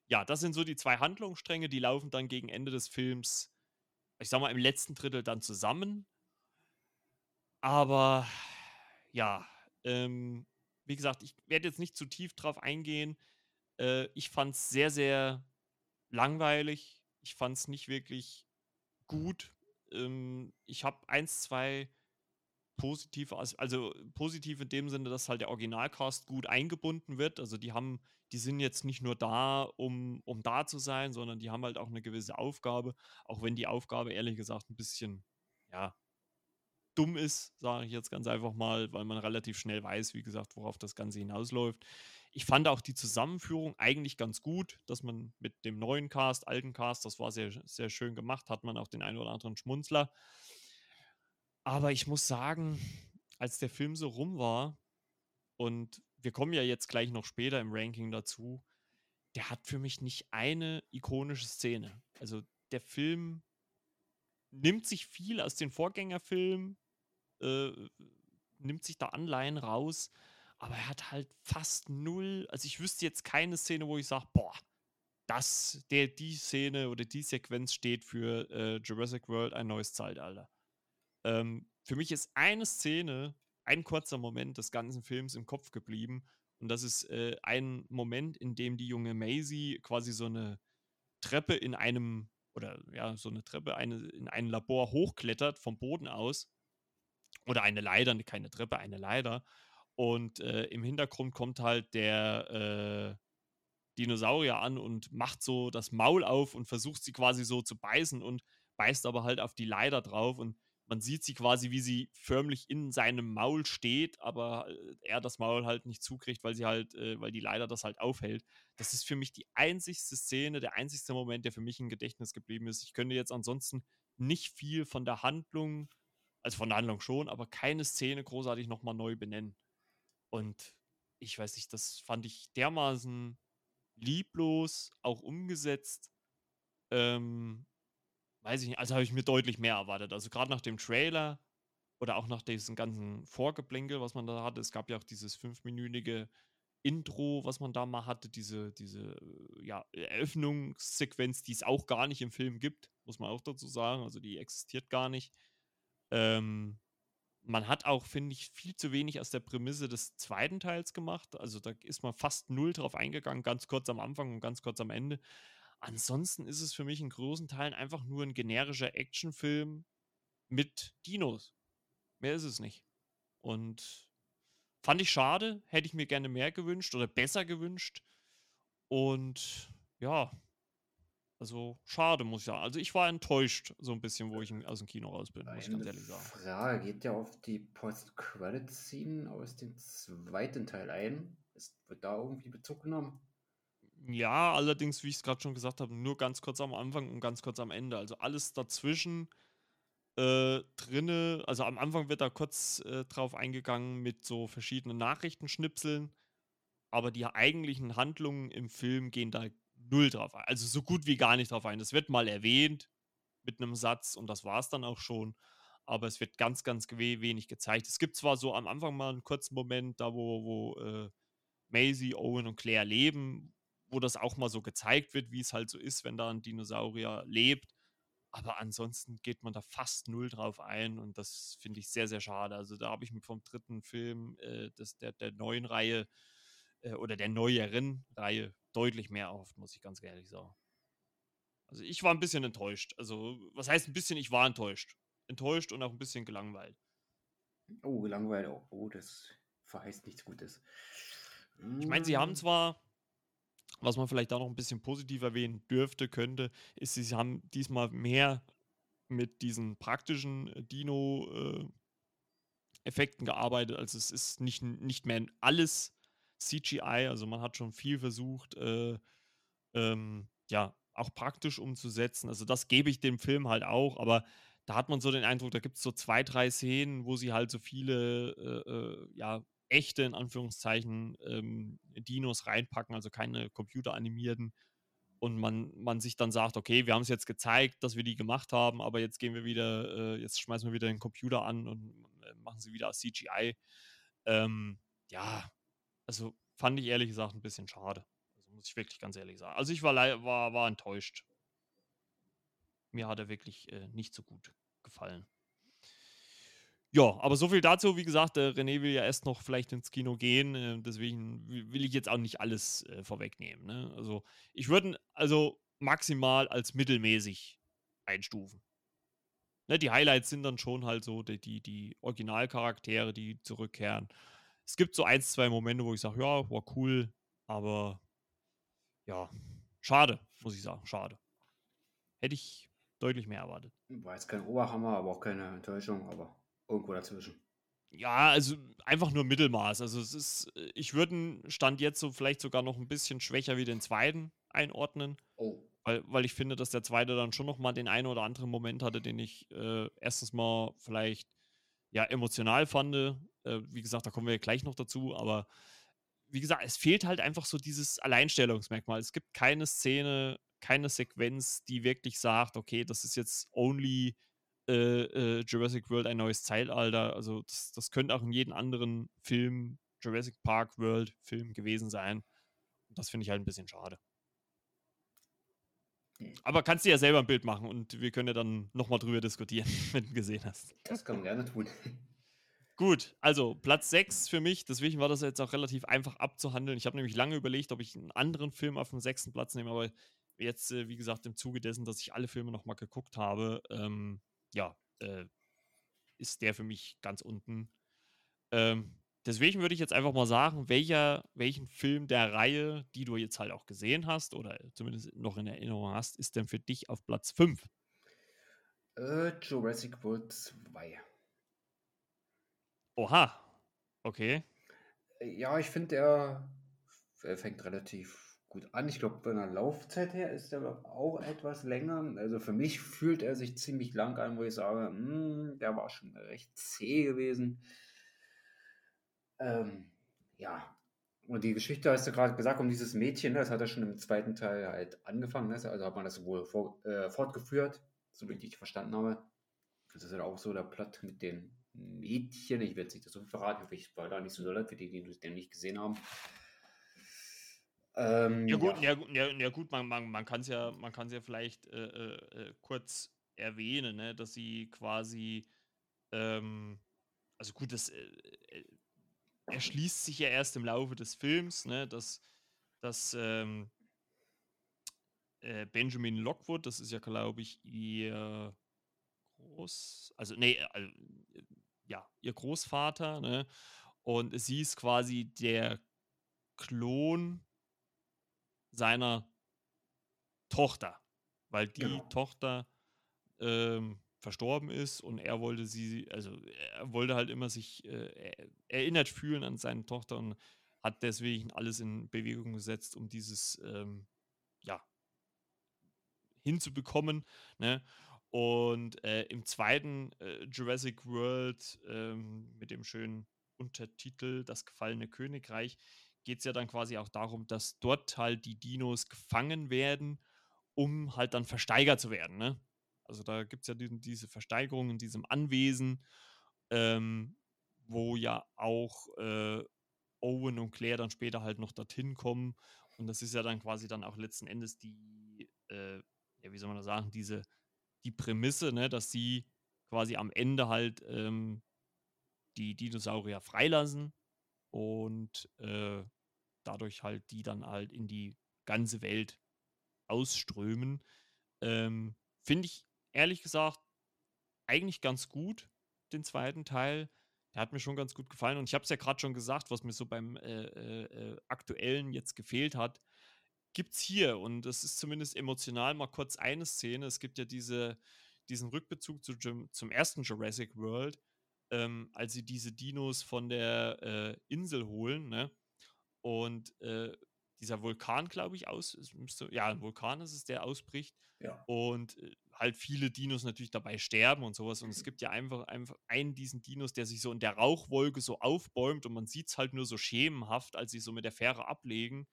ja, das sind so die zwei Handlungsstränge, die laufen dann gegen Ende des Films ich sag mal, im letzten Drittel dann zusammen. Aber ja, ähm, wie gesagt, ich werde jetzt nicht zu tief drauf eingehen. Äh, ich fand es sehr, sehr langweilig. Ich fand es nicht wirklich gut. Ähm, ich habe eins, zwei positive, also positiv in dem Sinne, dass halt der Originalcast gut eingebunden wird. Also die haben, die sind jetzt nicht nur da, um, um da zu sein, sondern die haben halt auch eine gewisse Aufgabe, auch wenn die Aufgabe ehrlich gesagt ein bisschen, ja, dumm ist, sage ich jetzt ganz einfach mal, weil man relativ schnell weiß, wie gesagt, worauf das Ganze hinausläuft. Ich fand auch die Zusammenführung eigentlich ganz gut, dass man mit dem neuen Cast, alten Cast, das war sehr, sehr schön gemacht, hat man auch den einen oder anderen Schmunzler. Aber ich muss sagen, als der Film so rum war, und wir kommen ja jetzt gleich noch später im Ranking dazu, der hat für mich nicht eine ikonische Szene. Also der Film nimmt sich viel aus den Vorgängerfilmen, äh, nimmt sich da Anleihen raus, aber er hat halt fast null. Also ich wüsste jetzt keine Szene, wo ich sage, boah, das, der, die Szene oder die Sequenz steht für äh, Jurassic World ein neues Zeitalter. Ähm, für mich ist eine Szene, ein kurzer Moment des ganzen Films im Kopf geblieben. Und das ist äh, ein Moment, in dem die junge Maisie quasi so eine Treppe in einem, oder ja, so eine Treppe eine, in ein Labor hochklettert vom Boden aus. Oder eine Leiter, keine Treppe, eine Leiter. Und äh, im Hintergrund kommt halt der äh, Dinosaurier an und macht so das Maul auf und versucht sie quasi so zu beißen und beißt aber halt auf die Leiter drauf. Und man sieht sie quasi, wie sie förmlich in seinem Maul steht, aber äh, er das Maul halt nicht zukriegt, weil sie halt, äh, weil die leider das halt aufhält. Das ist für mich die einzigste Szene, der einzigste Moment, der für mich im Gedächtnis geblieben ist. Ich könnte jetzt ansonsten nicht viel von der Handlung, also von der Handlung schon, aber keine Szene großartig nochmal neu benennen. Und ich weiß nicht, das fand ich dermaßen lieblos, auch umgesetzt. Ähm, weiß ich nicht, also habe ich mir deutlich mehr erwartet. Also gerade nach dem Trailer oder auch nach diesem ganzen Vorgeplänkel, was man da hatte. Es gab ja auch dieses fünfminütige Intro, was man da mal hatte, diese, diese ja, Eröffnungssequenz, die es auch gar nicht im Film gibt, muss man auch dazu sagen. Also die existiert gar nicht. Ähm, man hat auch, finde ich, viel zu wenig aus der Prämisse des zweiten Teils gemacht. Also da ist man fast null drauf eingegangen, ganz kurz am Anfang und ganz kurz am Ende. Ansonsten ist es für mich in großen Teilen einfach nur ein generischer Actionfilm mit Dinos. Mehr ist es nicht. Und fand ich schade, hätte ich mir gerne mehr gewünscht oder besser gewünscht. Und ja, also schade, muss ich sagen. Also ich war enttäuscht, so ein bisschen, wo ich aus dem Kino raus bin, muss ich ganz ehrlich sagen. Frage, geht ja auf die Post-Credit-Scene aus dem zweiten Teil ein? Ist, wird da irgendwie Bezug genommen? Ja, allerdings, wie ich es gerade schon gesagt habe, nur ganz kurz am Anfang und ganz kurz am Ende. Also alles dazwischen äh, drinne. Also am Anfang wird da kurz äh, drauf eingegangen mit so verschiedenen Nachrichtenschnipseln, aber die eigentlichen Handlungen im Film gehen da null drauf ein. Also so gut wie gar nicht drauf ein. Es wird mal erwähnt mit einem Satz und das war es dann auch schon. aber es wird ganz, ganz wenig gezeigt. Es gibt zwar so am Anfang mal einen kurzen Moment, da wo, wo äh, Maisie, Owen und Claire leben, wo das auch mal so gezeigt wird, wie es halt so ist, wenn da ein Dinosaurier lebt. Aber ansonsten geht man da fast null drauf ein und das finde ich sehr, sehr schade. Also da habe ich mir vom dritten Film äh, des, der, der neuen Reihe äh, oder der neueren Reihe deutlich mehr erhofft, muss ich ganz ehrlich sagen. Also ich war ein bisschen enttäuscht. Also was heißt ein bisschen, ich war enttäuscht. Enttäuscht und auch ein bisschen gelangweilt. Oh, gelangweilt. Oh, oh das verheißt nichts Gutes. Ich meine, sie haben hm. zwar was man vielleicht da noch ein bisschen positiv erwähnen dürfte, könnte, ist, sie haben diesmal mehr mit diesen praktischen äh, Dino-Effekten äh, gearbeitet. Also es ist nicht, nicht mehr alles CGI, also man hat schon viel versucht, äh, ähm, ja, auch praktisch umzusetzen. Also das gebe ich dem Film halt auch, aber da hat man so den Eindruck, da gibt es so zwei, drei Szenen, wo sie halt so viele, äh, äh ja, echte, in Anführungszeichen, ähm, Dinos reinpacken, also keine computeranimierten. Und man, man sich dann sagt, okay, wir haben es jetzt gezeigt, dass wir die gemacht haben, aber jetzt gehen wir wieder, äh, jetzt schmeißen wir wieder den Computer an und äh, machen sie wieder CGI. Ähm, ja, also fand ich ehrlich gesagt ein bisschen schade. Also muss ich wirklich ganz ehrlich sagen. Also ich war, war, war enttäuscht. Mir hat er wirklich äh, nicht so gut gefallen. Ja, aber so viel dazu. Wie gesagt, äh, René will ja erst noch vielleicht ins Kino gehen. Äh, deswegen will ich jetzt auch nicht alles äh, vorwegnehmen. Ne? Also, ich würde also maximal als mittelmäßig einstufen. Ne, die Highlights sind dann schon halt so die, die, die Originalcharaktere, die zurückkehren. Es gibt so ein, zwei Momente, wo ich sage, ja, war cool, aber ja, schade, muss ich sagen, schade. Hätte ich deutlich mehr erwartet. War jetzt kein Oberhammer, aber auch keine Enttäuschung, aber Irgendwo dazwischen. Ja, also einfach nur Mittelmaß. Also es ist, ich würde einen Stand jetzt so vielleicht sogar noch ein bisschen schwächer wie den zweiten einordnen. Oh. Weil, weil ich finde, dass der zweite dann schon noch mal den einen oder anderen Moment hatte, den ich äh, erstens mal vielleicht ja emotional fand. Äh, wie gesagt, da kommen wir gleich noch dazu, aber wie gesagt, es fehlt halt einfach so dieses Alleinstellungsmerkmal. Es gibt keine Szene, keine Sequenz, die wirklich sagt, okay, das ist jetzt only äh, äh, Jurassic World ein neues Zeitalter. Also das, das könnte auch in jedem anderen Film, Jurassic Park World Film gewesen sein. Und das finde ich halt ein bisschen schade. Hm. Aber kannst du ja selber ein Bild machen und wir können ja dann nochmal drüber diskutieren, wenn du gesehen hast. Das kann man gerne tun. Gut, also Platz 6 für mich, deswegen war das jetzt auch relativ einfach abzuhandeln. Ich habe nämlich lange überlegt, ob ich einen anderen Film auf dem sechsten Platz nehme, aber jetzt, äh, wie gesagt, im Zuge dessen, dass ich alle Filme nochmal geguckt habe, ähm, ja, äh, ist der für mich ganz unten. Ähm, deswegen würde ich jetzt einfach mal sagen, welcher, welchen Film der Reihe, die du jetzt halt auch gesehen hast oder zumindest noch in Erinnerung hast, ist denn für dich auf Platz 5? Äh, Jurassic World 2. Oha. Okay. Ja, ich finde, er, er fängt relativ gut an. Ich glaube, von der Laufzeit her ist er auch etwas länger. Also für mich fühlt er sich ziemlich lang an, wo ich sage, hm, der war schon recht zäh gewesen. Ähm, ja, und die Geschichte hast du gerade gesagt, um dieses Mädchen, ne, das hat er schon im zweiten Teil halt angefangen. Ne? Also hat man das wohl vor, äh, fortgeführt, so wie ich verstanden habe. Das ist halt auch so der Plot mit den Mädchen. Ich werde es nicht so verraten, ich war da nicht so doll für die, die den nicht gesehen haben. Ähm, ja, gut, ja. Ja, ja, gut, man, man, man kann es ja, man kann's ja vielleicht äh, äh, äh, kurz erwähnen, ne, dass sie quasi, ähm, also gut, das äh, äh, erschließt sich ja erst im Laufe des Films, ne, dass, dass ähm, äh, Benjamin Lockwood, das ist ja, glaube ich, ihr Groß, also nee, ja, ihr Großvater, ne, und sie ist quasi der Klon seiner Tochter, weil die genau. Tochter ähm, verstorben ist und er wollte sie, also er wollte halt immer sich äh, erinnert fühlen an seine Tochter und hat deswegen alles in Bewegung gesetzt, um dieses ähm, ja hinzubekommen. Ne? Und äh, im zweiten äh, Jurassic World ähm, mit dem schönen Untertitel Das gefallene Königreich geht es ja dann quasi auch darum, dass dort halt die Dinos gefangen werden, um halt dann versteigert zu werden. Ne? Also da gibt es ja die, diese Versteigerung in diesem Anwesen, ähm, wo ja auch äh, Owen und Claire dann später halt noch dorthin kommen. Und das ist ja dann quasi dann auch letzten Endes die, äh, ja, wie soll man das sagen, diese, die Prämisse, ne, dass sie quasi am Ende halt ähm, die Dinosaurier freilassen und äh, dadurch halt die dann halt in die ganze Welt ausströmen. Ähm, Finde ich ehrlich gesagt eigentlich ganz gut, den zweiten Teil. Der hat mir schon ganz gut gefallen. Und ich habe es ja gerade schon gesagt, was mir so beim äh, äh, äh aktuellen jetzt gefehlt hat, gibt es hier. Und es ist zumindest emotional mal kurz eine Szene. Es gibt ja diese, diesen Rückbezug zu, zum ersten Jurassic World, ähm, als sie diese Dinos von der äh, Insel holen, ne? Und äh, dieser Vulkan, glaube ich, aus, müsste, ja, ein Vulkan ist es, der ausbricht. Ja. Und äh, halt viele Dinos natürlich dabei sterben und sowas. Und es gibt ja einfach, einfach einen diesen Dinos, der sich so in der Rauchwolke so aufbäumt und man sieht es halt nur so schemenhaft, als sie so mit der Fähre ablegen.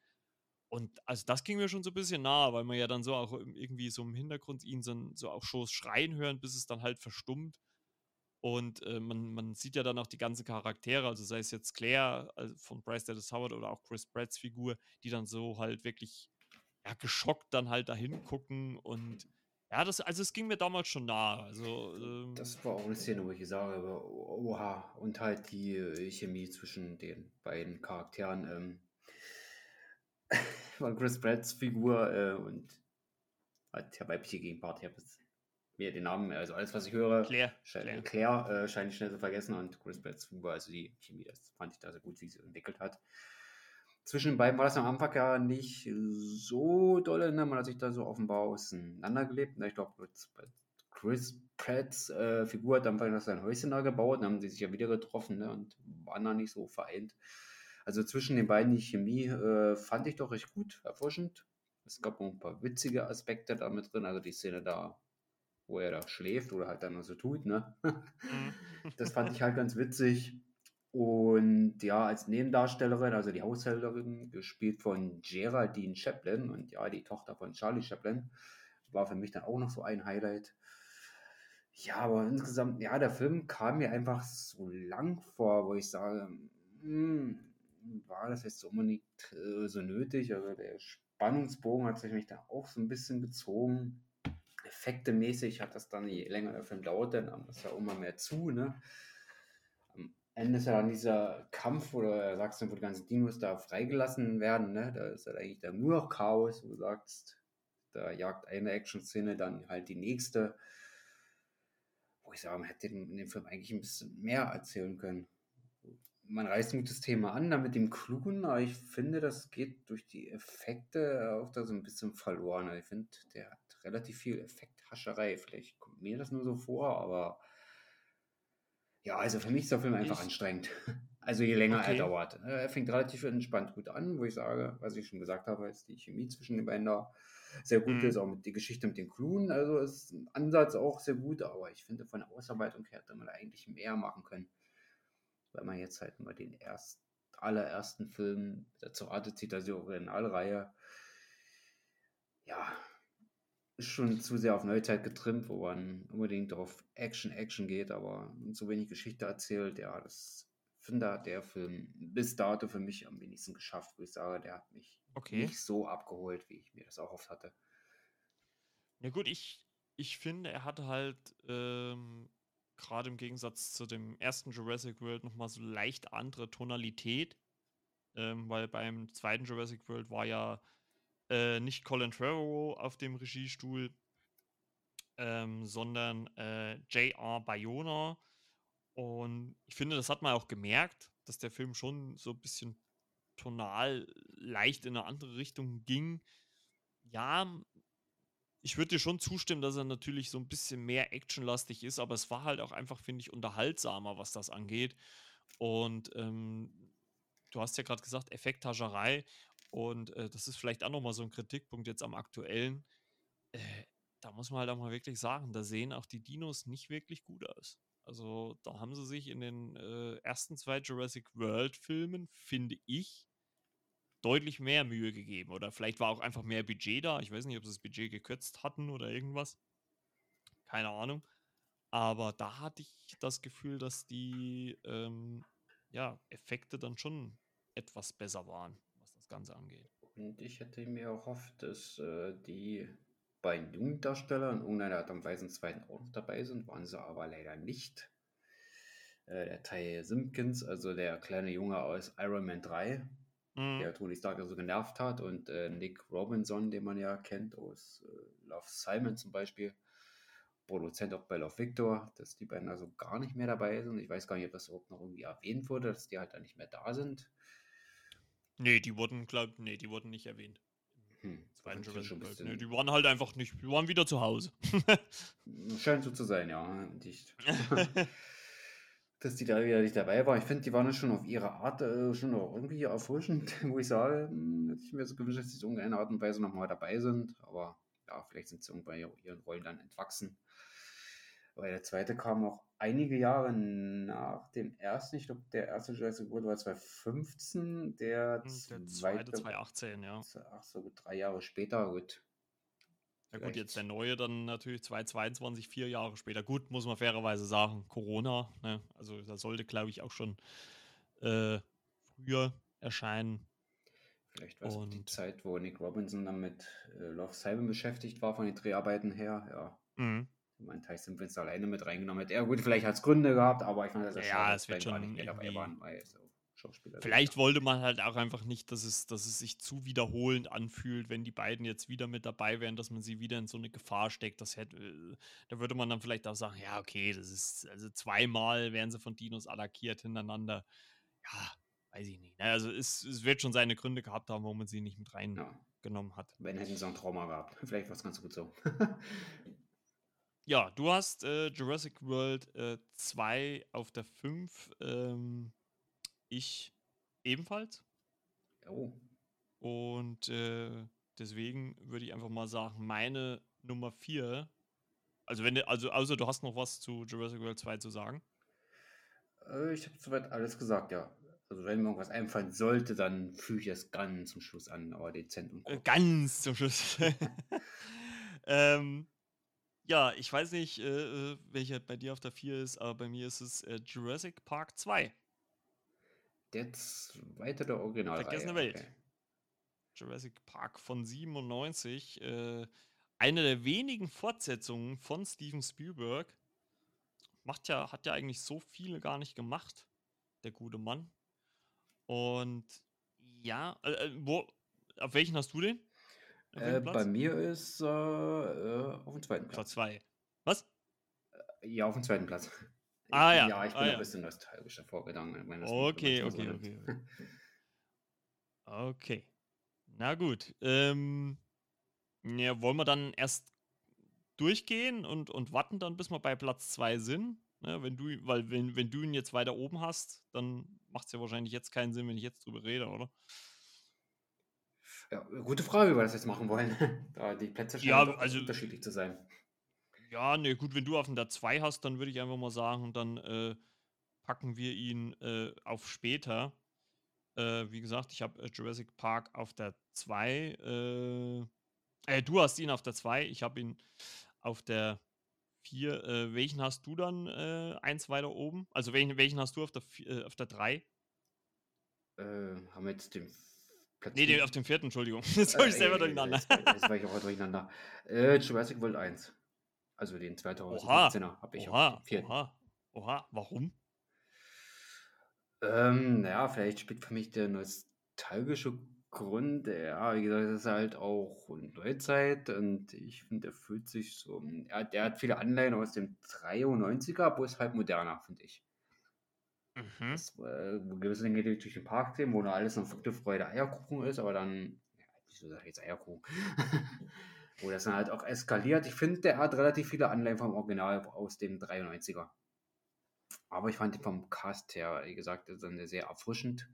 Und also das ging mir schon so ein bisschen nah, weil man ja dann so auch irgendwie so im Hintergrund ihn so, so auch Shows schreien hören, bis es dann halt verstummt. Und äh, man, man sieht ja dann auch die ganzen Charaktere, also sei es jetzt Claire also von Bryce Dallas Howard oder auch Chris Pratts Figur, die dann so halt wirklich ja, geschockt dann halt dahin gucken und ja, das, also es ging mir damals schon nah. Also, ähm, das war auch eine Szene, wo ich gesagt habe, oha, und halt die äh, Chemie zwischen den beiden Charakteren ähm, von Chris Pratts Figur äh, und halt der weibliche Gegenpart. Ich habe mir den Namen, also alles, was ich höre, Claire, Claire, Claire äh, scheine ich schnell zu vergessen und Chris Pratts Figur, also die Chemie, das fand ich da sehr gut, wie sie entwickelt hat. Zwischen den beiden war das am Anfang ja nicht so dolle, ne? man hat sich da so offenbar auseinandergelebt. Ne? Ich glaube, Chris Pratts äh, Figur hat am Anfang sein Häuschen da gebaut, dann haben sie sich ja wieder getroffen ne? und waren da nicht so vereint. Also zwischen den beiden die Chemie äh, fand ich doch recht gut, erforschend. Es gab auch ein paar witzige Aspekte da mit drin, also die Szene da, wo er da schläft oder halt dann so tut, ne? Mhm. das fand ich halt ganz witzig. Und ja, als Nebendarstellerin, also die Haushälterin, gespielt von Geraldine Chaplin und ja, die Tochter von Charlie Chaplin, war für mich dann auch noch so ein Highlight. Ja, aber insgesamt, ja, der Film kam mir einfach so lang vor, wo ich sage, hm, war das jetzt unbedingt äh, so nötig? Also der Spannungsbogen hat sich mich da auch so ein bisschen gezogen. Effektemäßig hat das dann, je länger der Film dauerte, nahm das ja immer mehr zu, ne? Ende ist ja dann dieser Kampf, sagst du, wo die ganzen Dinos da freigelassen werden, ne? Da ist halt eigentlich dann nur noch Chaos, wo du sagst, da jagt eine Action-Szene dann halt die nächste. Wo ich sage, man hätte in dem Film eigentlich ein bisschen mehr erzählen können. Man reißt ein gutes Thema an, dann mit dem Klugen, aber ich finde, das geht durch die Effekte auch da so ein bisschen verloren. Also ich finde, der hat relativ viel Effekthascherei. Vielleicht kommt mir das nur so vor, aber ja, also für mich ist der Film einfach ich, anstrengend. Also je länger okay. er dauert. Er fängt relativ entspannt gut an, wo ich sage, was ich schon gesagt habe, ist die Chemie zwischen den beiden da sehr gut mhm. ist, auch mit die Geschichte mit den Cluen. Also ist ein Ansatz auch sehr gut, aber ich finde von der Ausarbeitung her hätte man eigentlich mehr machen können. Weil man jetzt halt mal den erst, allerersten Film der zur Rate zieht, also die Originalreihe, ja, ist schon zu sehr auf Neuzeit getrimmt, wo man unbedingt auf Action, Action geht, aber so wenig Geschichte erzählt. Ja, das finde hat der Film bis dato für mich am wenigsten geschafft, wo ich sage, der hat mich okay. nicht so abgeholt, wie ich mir das auch oft hatte. Ja gut, ich, ich finde, er hatte halt ähm, gerade im Gegensatz zu dem ersten Jurassic World nochmal so leicht andere Tonalität, ähm, weil beim zweiten Jurassic World war ja äh, nicht Colin Trevorrow auf dem Regiestuhl, ähm, sondern äh, J.R. Bayona. Und ich finde, das hat man auch gemerkt, dass der Film schon so ein bisschen tonal leicht in eine andere Richtung ging. Ja, ich würde dir schon zustimmen, dass er natürlich so ein bisschen mehr actionlastig ist, aber es war halt auch einfach, finde ich, unterhaltsamer, was das angeht. Und ähm, du hast ja gerade gesagt, Effekthascherei. Und äh, das ist vielleicht auch nochmal so ein Kritikpunkt jetzt am aktuellen. Äh, da muss man halt auch mal wirklich sagen, da sehen auch die Dinos nicht wirklich gut aus. Also da haben sie sich in den äh, ersten zwei Jurassic World Filmen, finde ich, deutlich mehr Mühe gegeben. Oder vielleicht war auch einfach mehr Budget da. Ich weiß nicht, ob sie das Budget gekürzt hatten oder irgendwas. keine Ahnung. Aber da hatte ich das Gefühl, dass die ähm, ja, Effekte dann schon etwas besser waren, was das Ganze angeht. Und ich hätte mir erhofft, dass äh, die beiden Jugenddarsteller in irgendeiner Art und Weise im zweiten auch noch dabei sind, waren sie aber leider nicht. Äh, der Ty Simpkins, also der kleine Junge aus Iron Man 3, mhm. der Tony Stark so genervt hat, und äh, Nick Robinson, den man ja kennt aus äh, Love Simon zum Beispiel, Produzent auch bei Love Victor, dass die beiden also gar nicht mehr dabei sind. Ich weiß gar nicht, ob das überhaupt noch irgendwie erwähnt wurde, dass die halt dann nicht mehr da sind. Nee, die wurden, glaub, nee, die wurden nicht erwähnt. Hm, nee, die waren halt einfach nicht, die waren wieder zu Hause. Scheint so zu sein, ja. Nicht. dass die da wieder nicht dabei waren. Ich finde, die waren schon auf ihre Art äh, schon auch irgendwie erfrischend, wo ich sage, hm, hätte ich mir so gewünscht, dass sie in irgendeiner Art und Weise nochmal dabei sind. Aber ja, vielleicht sind sie irgendwann ihren Rollen dann entwachsen. Weil der zweite kam auch einige Jahre nach dem ersten. Ich glaube, der erste Jurassic World war 2015, der, hm, der zweite 2018, ja. Ach so, drei Jahre später, gut. Ja gut, jetzt der neue dann natürlich 2022, vier Jahre später. Gut, muss man fairerweise sagen, Corona, ne? also da sollte, glaube ich, auch schon äh, früher erscheinen. Vielleicht war es die Zeit, wo Nick Robinson dann mit äh, Love Simon beschäftigt war von den Dreharbeiten her, ja. Mhm. Ich meine, Tyson Vince alleine mit reingenommen hat. Ja, gut, vielleicht hat es Gründe gehabt, aber ich fand das ja, schade, es wird schon nicht mehr dabei waren, weil so Schauspieler. Vielleicht wollte man halt auch einfach nicht, dass es, dass es sich zu wiederholend anfühlt, wenn die beiden jetzt wieder mit dabei wären, dass man sie wieder in so eine Gefahr steckt. Das hätte, äh, da würde man dann vielleicht auch sagen, ja, okay, das ist, also zweimal werden sie von Dinos attackiert hintereinander. Ja, weiß ich nicht. Ne? Also es, es wird schon seine Gründe gehabt haben, warum man sie nicht mit reingenommen ja. hat. Wenn hätten sie ein Trauma gehabt. Vielleicht war es ganz gut so. Ja, du hast äh, Jurassic World 2 äh, auf der 5. Ähm, ich ebenfalls. Oh. Und äh, deswegen würde ich einfach mal sagen, meine Nummer 4. Also wenn du, also außer du hast noch was zu Jurassic World 2 zu sagen. Äh, ich habe soweit alles gesagt, ja. Also wenn mir irgendwas einfallen sollte, dann füge ich es ganz zum Schluss an, aber dezent und äh, Ganz zum Schluss. ähm, ja, ich weiß nicht, äh, äh, welcher bei dir auf der 4 ist, aber bei mir ist es äh, Jurassic Park 2. Der zweite der Original. Vergessene Welt. Okay. Jurassic Park von 97. Äh, eine der wenigen Fortsetzungen von Steven Spielberg. Macht ja, hat ja eigentlich so viele gar nicht gemacht, der gute Mann. Und ja, äh, äh wo, auf welchen hast du den? Äh, bei mir ist äh, auf dem zweiten Platz. Platz zwei. Was? Äh, ja, auf dem zweiten Platz. Ah ja. Ja, ich bin ah, ein bisschen nostalgischer vorgegangen. Okay, okay, okay, okay. okay. Na gut. Ähm, ja, wollen wir dann erst durchgehen und, und warten dann, bis wir bei Platz 2 sind? Ne, wenn du, weil wenn, wenn du ihn jetzt weiter oben hast, dann macht es ja wahrscheinlich jetzt keinen Sinn, wenn ich jetzt drüber rede, oder? Ja, gute Frage, wie wir das jetzt machen wollen. da die Plätze scheinen ja, also, unterschiedlich zu sein. Ja, ne, gut, wenn du auf der 2 hast, dann würde ich einfach mal sagen, dann äh, packen wir ihn äh, auf später. Äh, wie gesagt, ich habe äh, Jurassic Park auf der 2. Äh, äh, du hast ihn auf der 2, ich habe ihn auf der 4. welchen hast du dann eins weiter oben? Also welchen, welchen hast du auf der, auf der 3? haben wir jetzt den Platz nee, den, auf dem vierten, Entschuldigung. Jetzt habe ich selber durcheinander. Jetzt, jetzt war ich auch durcheinander. Jurassic World 1. Also den 2017er habe ich oha, auf dem Oha, oha, warum? Ähm, naja, vielleicht spielt für mich der nostalgische Grund. Ja, wie gesagt, es ist halt auch Neuzeit und ich finde, der fühlt sich so. Ja, der hat viele Anleihen aus dem 93er, aber ist halt moderner, finde ich. Mhm. Das, äh, gewisse Dinge die durch den Park sehen, wo da alles noch Früchte, Freude, Eierkuchen ist, aber dann, ja, wieso sag ich jetzt Eierkuchen? wo das dann halt auch eskaliert. Ich finde, der hat relativ viele Anleihen vom Original aus dem 93er. Aber ich fand ihn vom Cast her, wie gesagt, sehr erfrischend.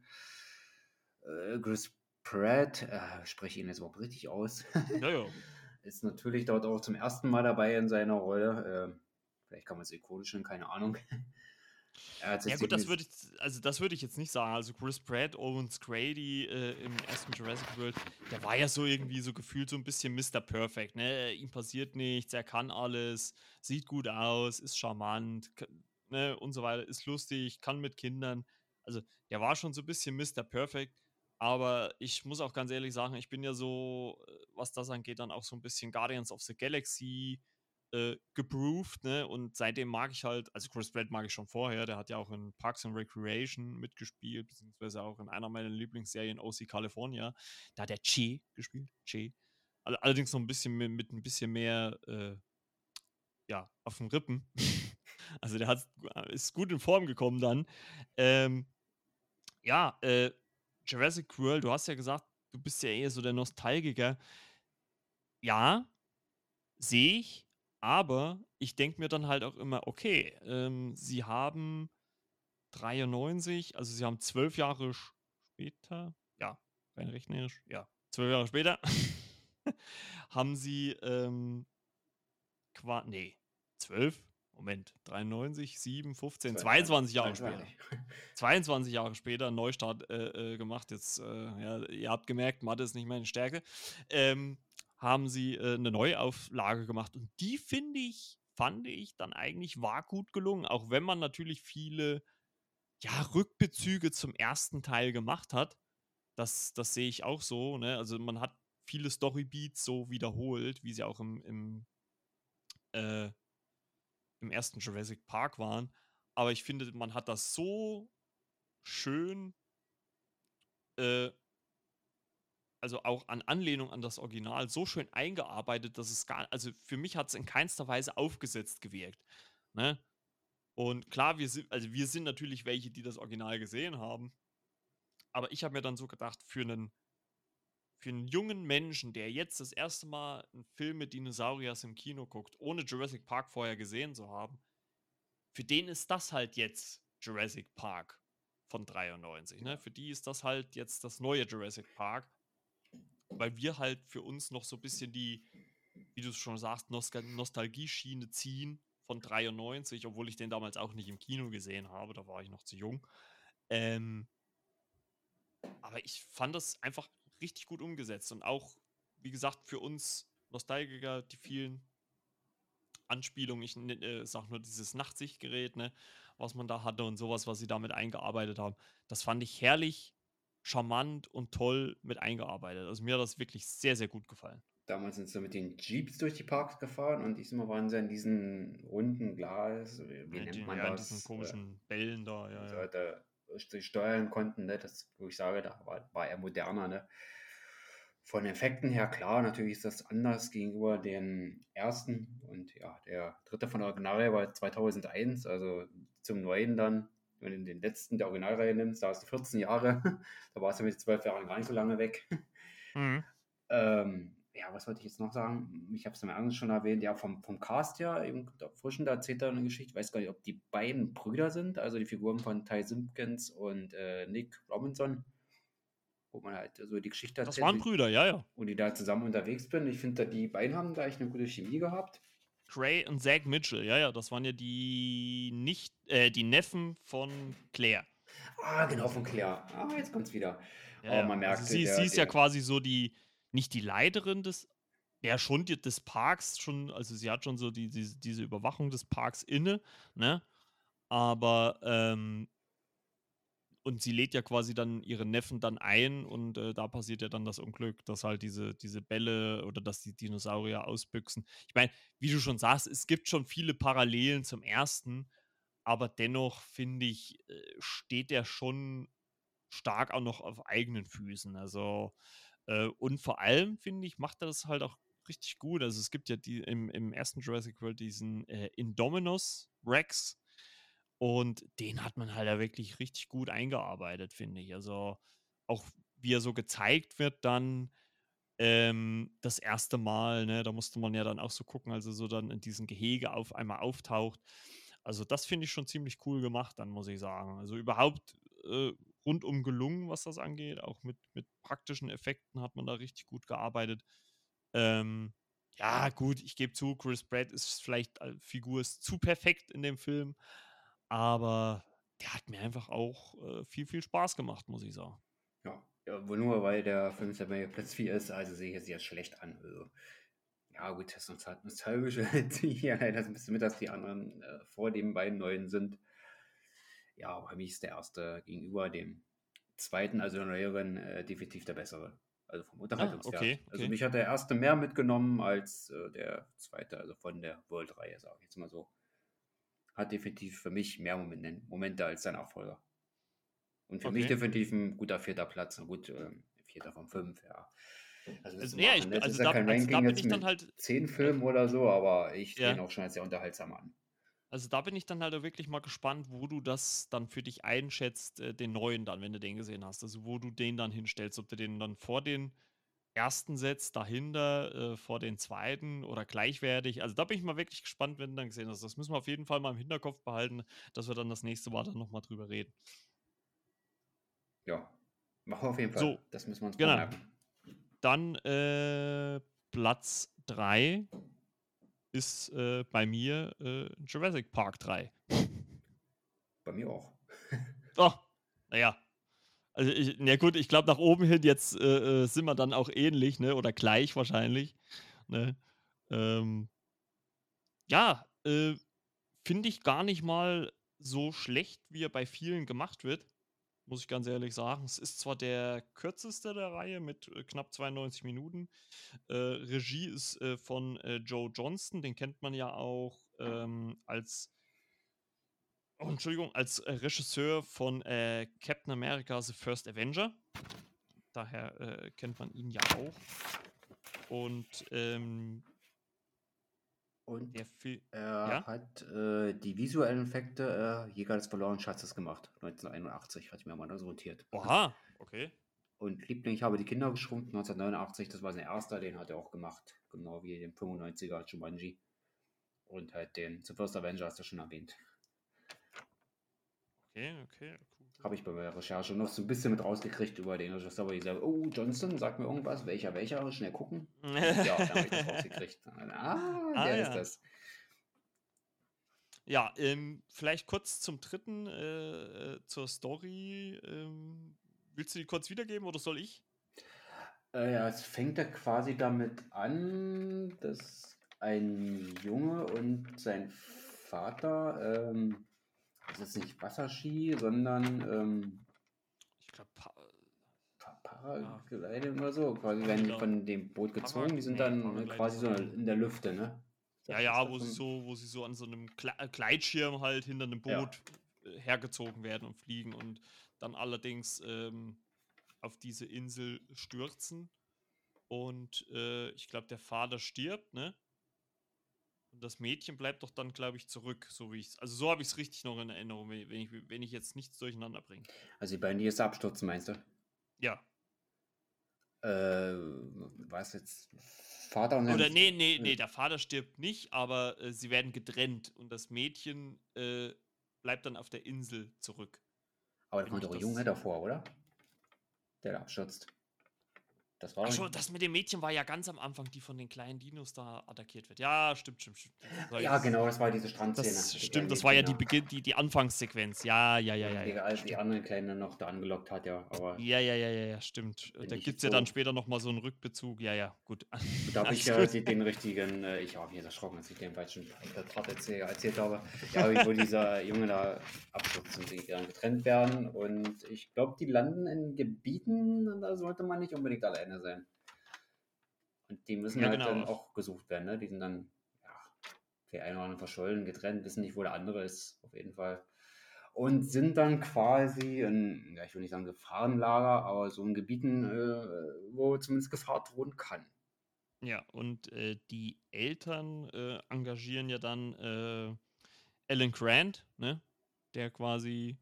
Äh, Chris Pratt, äh, spreche ihn jetzt überhaupt richtig aus. ja, ja. Ist natürlich dort auch zum ersten Mal dabei in seiner Rolle. Äh, vielleicht kann man es ikonisch nennen, keine Ahnung. Ja gut, das würde ich, also das würde ich jetzt nicht sagen. Also Chris Pratt, Owens Grady äh, im ersten Jurassic World, der war ja so irgendwie so gefühlt so ein bisschen Mr. Perfect, ne? Ihm passiert nichts, er kann alles, sieht gut aus, ist charmant, ne? Und so weiter, ist lustig, kann mit Kindern. Also der war schon so ein bisschen Mr. Perfect, aber ich muss auch ganz ehrlich sagen, ich bin ja so, äh, was das angeht, dann auch so ein bisschen Guardians of the Galaxy äh, geproved, ne? Und seitdem mag ich halt, also Chris Pratt mag ich schon vorher, der hat ja auch in Parks and Recreation mitgespielt, beziehungsweise auch in einer meiner Lieblingsserien OC California. Da hat er Che gespielt, Che. Allerdings noch ein bisschen mit, mit ein bisschen mehr, äh, ja, auf den Rippen. also der hat, ist gut in Form gekommen dann. Ähm, ja, äh, Jurassic World, du hast ja gesagt, du bist ja eher so der Nostalgiker. Ja, sehe ich. Aber ich denke mir dann halt auch immer, okay, ähm, sie haben 93, also sie haben zwölf Jahre später, ja, rein rechnerisch, ja, zwölf Jahre später, haben sie, ähm, qua, nee, zwölf, Moment, 93, 7, 15, 22 Jahre 22. später. 22 Jahre später einen Neustart äh, äh, gemacht. Jetzt, äh, ja, ihr habt gemerkt, Mathe ist nicht meine Stärke. Ähm, haben sie äh, eine Neuauflage gemacht. Und die finde ich, fand ich dann eigentlich war gut gelungen, auch wenn man natürlich viele ja, Rückbezüge zum ersten Teil gemacht hat. Das, das sehe ich auch so. Ne? Also man hat viele Storybeats so wiederholt, wie sie auch im, im, äh, im ersten Jurassic Park waren. Aber ich finde, man hat das so schön äh, also auch an Anlehnung an das Original so schön eingearbeitet, dass es gar, also für mich hat es in keinster Weise aufgesetzt gewirkt. Ne? Und klar, wir sind, also wir sind natürlich welche, die das Original gesehen haben. Aber ich habe mir dann so gedacht, für einen, für einen jungen Menschen, der jetzt das erste Mal einen Film mit Dinosauriers im Kino guckt, ohne Jurassic Park vorher gesehen zu haben, für den ist das halt jetzt Jurassic Park von 93. Ne? Für die ist das halt jetzt das neue Jurassic Park weil wir halt für uns noch so ein bisschen die, wie du es schon sagst, Nostalgie-Schiene ziehen von 93, obwohl ich den damals auch nicht im Kino gesehen habe, da war ich noch zu jung. Ähm, aber ich fand das einfach richtig gut umgesetzt und auch, wie gesagt, für uns Nostalgiker, die vielen Anspielungen, ich äh, sag nur dieses Nachtsichtgerät, ne, was man da hatte und sowas, was sie damit eingearbeitet haben, das fand ich herrlich charmant und toll mit eingearbeitet. Also mir hat das wirklich sehr, sehr gut gefallen. Damals sind sie mit den Jeeps durch die Parks gefahren und diesmal waren sie in diesen runden Glas, wie ja, nennt man ja, das? diesen komischen äh, Bällen da, ja. ja. Da, steuern konnten, ne? das, wo ich sage, da war, war er moderner. Ne? Von Effekten her, klar, natürlich ist das anders gegenüber den ersten. Und ja, der dritte von der Originalreihe war 2001, also zum neuen dann wenn du den letzten der Originalreihe nimmst, da hast du 14 Jahre, da warst du mit 12 Jahren gar nicht so lange weg. Mhm. Ähm, ja, was wollte ich jetzt noch sagen? Ich habe es am Anfang schon erwähnt, ja, vom, vom Cast her, eben der Frischen, da erzählt er eine Geschichte, ich weiß gar nicht, ob die beiden Brüder sind, also die Figuren von Ty Simpkins und äh, Nick Robinson, wo man halt so die Geschichte erzählt. Das waren Brüder, ja, ja. Und die da zusammen unterwegs sind. Ich finde, die beiden haben da echt eine gute Chemie gehabt. Gray und Zach Mitchell, ja, ja, das waren ja die nicht, äh, die Neffen von Claire. Ah, genau, von Claire. Ah, jetzt kommt's wieder. Ja, oh, man merkt, also sie, der, sie ist der, ja quasi so die, nicht die Leiterin des, ja, schon die, des Parks, schon, also sie hat schon so die, die, diese Überwachung des Parks inne, ne? Aber ähm, und sie lädt ja quasi dann ihren Neffen dann ein und äh, da passiert ja dann das Unglück, dass halt diese, diese Bälle oder dass die Dinosaurier ausbüchsen. Ich meine, wie du schon sagst, es gibt schon viele Parallelen zum ersten, aber dennoch finde ich, äh, steht der schon stark auch noch auf eigenen Füßen. Also, äh, und vor allem, finde ich, macht er das halt auch richtig gut. Also es gibt ja die im, im ersten Jurassic World diesen äh, Indominus Rex, und den hat man halt da wirklich richtig gut eingearbeitet, finde ich. Also auch wie er so gezeigt wird dann ähm, das erste Mal, ne, da musste man ja dann auch so gucken, also so dann in diesem Gehege auf einmal auftaucht. Also das finde ich schon ziemlich cool gemacht, dann muss ich sagen. Also überhaupt äh, rundum gelungen, was das angeht. Auch mit, mit praktischen Effekten hat man da richtig gut gearbeitet. Ähm, ja, gut, ich gebe zu, Chris Pratt ist vielleicht als Figur ist zu perfekt in dem Film. Aber der hat mir einfach auch äh, viel, viel Spaß gemacht, muss ich sagen. Ja, ja wohl nur weil der Film bei Platz 4 ist, also sehe ich es jetzt schlecht an. Also, ja, gut, das ist halt nostalgisch. ja, das ein bisschen mit, dass die anderen äh, vor den beiden neuen sind. Ja, aber mich ist der erste gegenüber dem zweiten, also der neueren, äh, definitiv der bessere. Also vom Unterhaltungswert. Ah, okay, also okay. Also mich hat der erste mehr mitgenommen als äh, der zweite, also von der World-Reihe, sage ich jetzt mal so. Hat definitiv für mich mehr Momente, als sein Nachfolger. Und für okay. mich definitiv ein guter vierter Platz. Ein gut, äh, vierter von fünf, ja. Also, also, ja, ich, also, ist ja kein Ranking also da jetzt mit halt, zehn Filmen oder so, aber ich ja. den auch schon als sehr unterhaltsam an. Also da bin ich dann halt wirklich mal gespannt, wo du das dann für dich einschätzt, äh, den neuen dann, wenn du den gesehen hast. Also wo du den dann hinstellst, ob du den dann vor den ersten setzt, dahinter, äh, vor den zweiten oder gleichwertig. Also da bin ich mal wirklich gespannt, wenn du dann gesehen hast. Das müssen wir auf jeden Fall mal im Hinterkopf behalten, dass wir dann das nächste Mal dann nochmal drüber reden. Ja, machen wir auf jeden Fall. So, das müssen wir uns genau. merken. Dann äh, Platz 3 ist äh, bei mir äh, Jurassic Park 3. Bei mir auch. oh, naja. Also, ich, na gut, ich glaube, nach oben hin jetzt äh, äh, sind wir dann auch ähnlich, ne? Oder gleich wahrscheinlich. Ne? Ähm, ja, äh, finde ich gar nicht mal so schlecht, wie er bei vielen gemacht wird muss ich ganz ehrlich sagen. Es ist zwar der kürzeste der Reihe mit äh, knapp 92 Minuten. Äh, Regie ist äh, von Joe Johnston, den kennt man ja auch ähm, als oh, Entschuldigung, als äh, Regisseur von äh, Captain America The First Avenger. Daher kennt man ihn ja auch. Und ähm, und er ja? hat äh, die visuellen Effekte äh, Jäger des verlorenen Schatzes gemacht. 1981 hat ich mir mal so notiert. Oha, okay. Und Liebling, ich habe die Kinder geschrumpft, 1989, das war sein erster, den hat er auch gemacht. Genau wie den 95er Jumanji. Und halt den The First Avenger hast du schon erwähnt. Okay, okay, habe ich bei der Recherche noch so ein bisschen mit rausgekriegt über den Regisseur, aber ich sage, oh, Johnson, sag mir irgendwas, welcher, welcher, schnell gucken. ja, da habe ich das rausgekriegt. Ah, ah der ja. ist das. Ja, ähm, vielleicht kurz zum dritten, äh, äh, zur Story. Ähm, willst du die kurz wiedergeben oder soll ich? Äh, ja, es fängt ja quasi damit an, dass ein Junge und sein Vater ähm, das ist nicht Wasserski, sondern ähm, ich glaube pa Paraglide oder so. Quasi werden die von dem Boot gezogen, die sind dann quasi so in der Lüfte, ne? Ja, ja, wo sie, so, wo sie so an so einem äh, Gleitschirm halt hinter einem Boot ja. Äh, hergezogen werden und fliegen und dann allerdings ähm, auf diese Insel stürzen. Und äh, ich glaube, der Vater stirbt, ne? Und das Mädchen bleibt doch dann, glaube ich, zurück, so wie ich Also so habe ich es richtig noch in Erinnerung, wenn ich, wenn ich jetzt nichts durcheinander bringe. Also die beiden, die jetzt abstürzen, meinst du? Ja. Äh, was jetzt? Vater und Oder nee, nee, nee, der Vater stirbt nicht, aber äh, sie werden getrennt und das Mädchen äh, bleibt dann auf der Insel zurück. Aber da kommt doch ein Junge davor, oder? Der da abstürzt. Das war Ach das mit dem Mädchen war ja ganz am Anfang, die von den kleinen Dinos da attackiert wird. Ja, stimmt, stimmt, stimmt. Ja, genau, das war diese Strandszene. Das stimmt, das war ja die, Beginn, die, die Anfangssequenz. Ja, ja, ja, ja. Ja, als die anderen Kleinen noch da angelockt hat, ja. Aber ja, ja, ja, ja, ja stimmt. Da gibt es so ja dann später nochmal so einen Rückbezug. Ja, ja, gut. Da habe ich ja den richtigen, äh, ich habe mich erschrocken, als ich den falschen Part erzählt, erzählt habe. Ja, wo dieser Junge da abstürzt und sie dann getrennt werden. Und ich glaube, die landen in Gebieten, da sollte man nicht unbedingt alleine sein. Und die müssen ja, halt genau. dann auch gesucht werden, ne? Die sind dann, ja, der eine oder andere verschollen, getrennt, wissen nicht, wo der andere ist, auf jeden Fall. Und sind dann quasi in, ja, ich will nicht sagen Gefahrenlager, aber so in Gebieten, äh, wo zumindest Gefahr drohen kann. Ja, und äh, die Eltern äh, engagieren ja dann äh, Alan Grant, ne? Der quasi,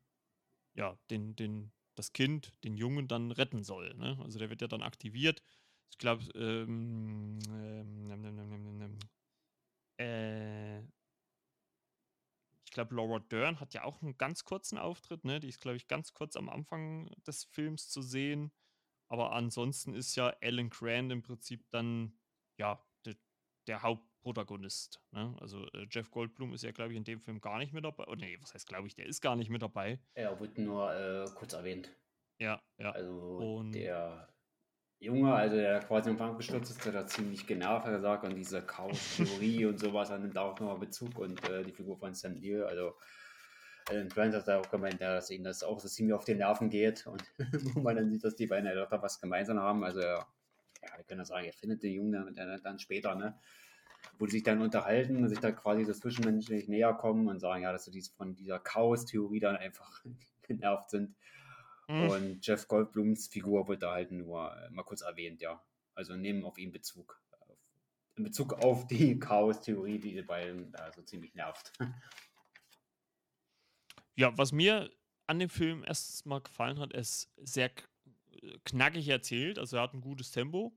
ja, den, den, das Kind, den Jungen dann retten soll. Ne? Also der wird ja dann aktiviert ich glaube, ähm, ähm, äh, ich glaube, Laura Dern hat ja auch einen ganz kurzen Auftritt, ne? Die ist, glaube ich, ganz kurz am Anfang des Films zu sehen. Aber ansonsten ist ja Alan Grant im Prinzip dann, ja, der, der Hauptprotagonist. Ne? Also äh, Jeff Goldblum ist ja, glaube ich, in dem Film gar nicht mit dabei. Oh, nee, was heißt, glaube ich, der ist gar nicht mit dabei. Er wird nur äh, kurz erwähnt. Ja, ja. Also und der Junge, also der quasi im Bank gestürzt ist, der da ziemlich genervt hat gesagt und diese Chaos-Theorie und sowas, an nimmt da auch nochmal Bezug und äh, die Figur von Sam Neill, also Alan Grant hat auch gemeint, ja, dass ihm das auch so ziemlich auf die Nerven geht und wo man dann sieht, dass die beiden ja doch was gemeinsam haben. Also, ja, wir können ja sagen, er findet den Jungen dann, dann später, ne? Wo die sich dann unterhalten und sich da quasi so zwischenmenschlich näher kommen und sagen, ja, dass sie von dieser Chaos-Theorie dann einfach genervt sind. Mhm. Und Jeff Goldblums Figur wird da halt nur äh, mal kurz erwähnt, ja. Also nehmen auf ihn Bezug. In Bezug auf die Chaos-Theorie, die die beiden da so ziemlich nervt. Ja, was mir an dem Film erstmal gefallen hat, ist sehr knackig erzählt, also er hat ein gutes Tempo.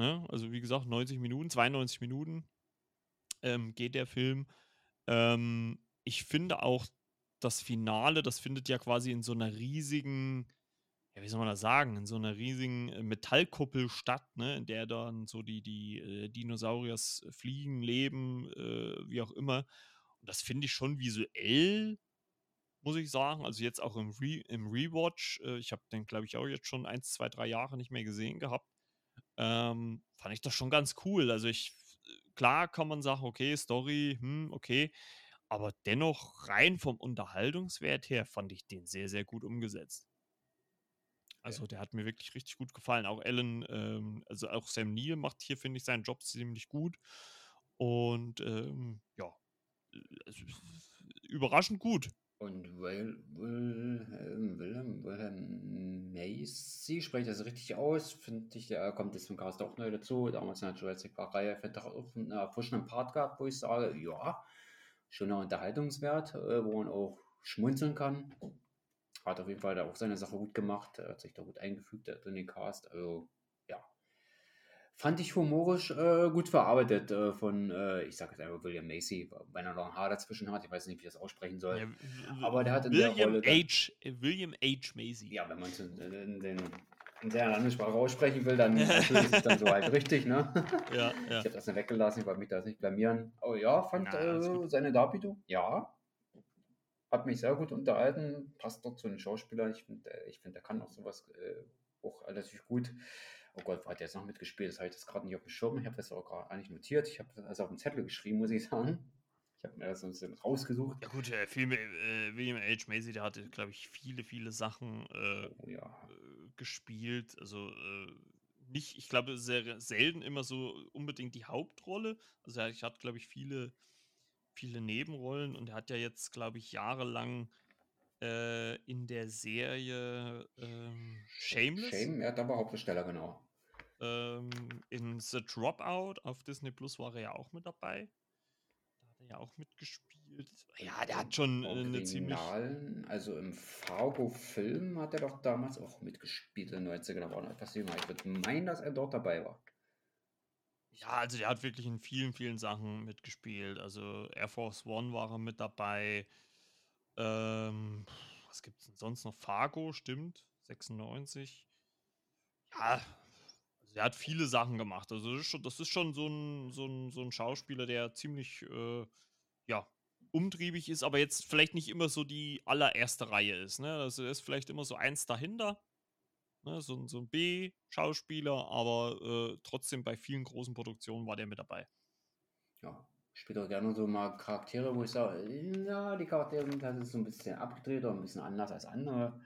Ne? Also wie gesagt, 90 Minuten, 92 Minuten ähm, geht der Film. Ähm, ich finde auch das Finale, das findet ja quasi in so einer riesigen, ja, wie soll man das sagen, in so einer riesigen äh, Metallkuppel statt, ne? in der dann so die, die äh, Dinosauriers fliegen, leben, äh, wie auch immer. Und das finde ich schon visuell muss ich sagen. Also jetzt auch im, Re im Rewatch. Äh, ich habe den, glaube ich, auch jetzt schon eins, zwei, drei Jahre nicht mehr gesehen gehabt. Ähm, fand ich das schon ganz cool. Also ich, klar kann man sagen, okay, Story, hm, okay. Aber dennoch rein vom Unterhaltungswert her fand ich den sehr, sehr gut umgesetzt. Also der hat mir wirklich richtig gut gefallen. Auch Alan, ähm, also auch Sam Neill macht hier, finde ich, seinen Job ziemlich gut. Und ähm, ja, äh, überraschend gut. Und Wilhelm, Wilhelm, Wilhelm Macy, spricht das richtig aus, finde ich, der kommt jetzt zum Cast auch neu dazu. Damals in der Jurassic Park-Reihe hat er auch einen erfrischenden Part gehabt, wo ich sage, ja, schöner Unterhaltungswert, äh, wo man auch schmunzeln kann. Hat auf jeden Fall da auch seine Sache gut gemacht, hat sich da gut eingefügt in den Cast. Also fand ich humorisch äh, gut verarbeitet äh, von, äh, ich sage jetzt einfach William Macy, wenn er noch ein Haar dazwischen hat, ich weiß nicht, wie ich das aussprechen soll. Ja, aber der hat in William der Rolle. H, William H. Macy. Ja, wenn man es in, in, in, in seiner Landessprache aussprechen will, dann natürlich ist es dann so halt richtig, ne? Ja, ja. Ich habe das nicht weggelassen, ich wollte mich da nicht blamieren. Aber ja, fand ja, äh, seine Darbietung, ja. Hat mich sehr gut unterhalten, passt dort zu einem Schauspieler. Ich finde, ich find, der kann auch sowas äh, auch relativ gut. Oh Gott, hat der jetzt noch mitgespielt? Das habe ich das gerade nicht auf dem Schirm. Ich habe das auch gerade eigentlich notiert. Ich habe das also auf dem Zettel geschrieben, muss ich sagen. Ich habe mir das so ein bisschen rausgesucht. Ja gut, äh, viel, äh, William H. Macy, der hatte, glaube ich, viele, viele Sachen äh, oh, ja. äh, gespielt. Also äh, nicht, ich glaube, sehr selten immer so unbedingt die Hauptrolle. Also er hat, glaube ich, viele, viele Nebenrollen und er hat ja jetzt, glaube ich, jahrelang äh, in der Serie ähm, Shameless. Shame, er hat aber Hauptdarsteller, genau. Ähm, in The Dropout auf Disney Plus war er ja auch mit dabei. Da hat er ja auch mitgespielt. Ja, der hat schon äh, eine ziemlich. Also im Fargo-Film hat er doch damals auch mitgespielt in den 90ern, aber auch noch etwas jünger. Ich würde meinen, dass er dort dabei war. Ja, also der hat wirklich in vielen, vielen Sachen mitgespielt. Also Air Force One war er mit dabei. Ähm, was gibt es denn sonst noch? Fargo, stimmt. 96. Ja, also er hat viele Sachen gemacht. Also das ist schon, das ist schon so, ein, so, ein, so ein Schauspieler, der ziemlich, äh, ja, umtriebig ist, aber jetzt vielleicht nicht immer so die allererste Reihe ist. Ne? Also er ist vielleicht immer so eins dahinter. Ne? So, so ein B-Schauspieler, aber äh, trotzdem bei vielen großen Produktionen war der mit dabei. Ja, spiele auch gerne so mal Charaktere, wo ich sage, ja, die Charaktere sind halt so ein bisschen abgedreht oder ein bisschen anders als andere.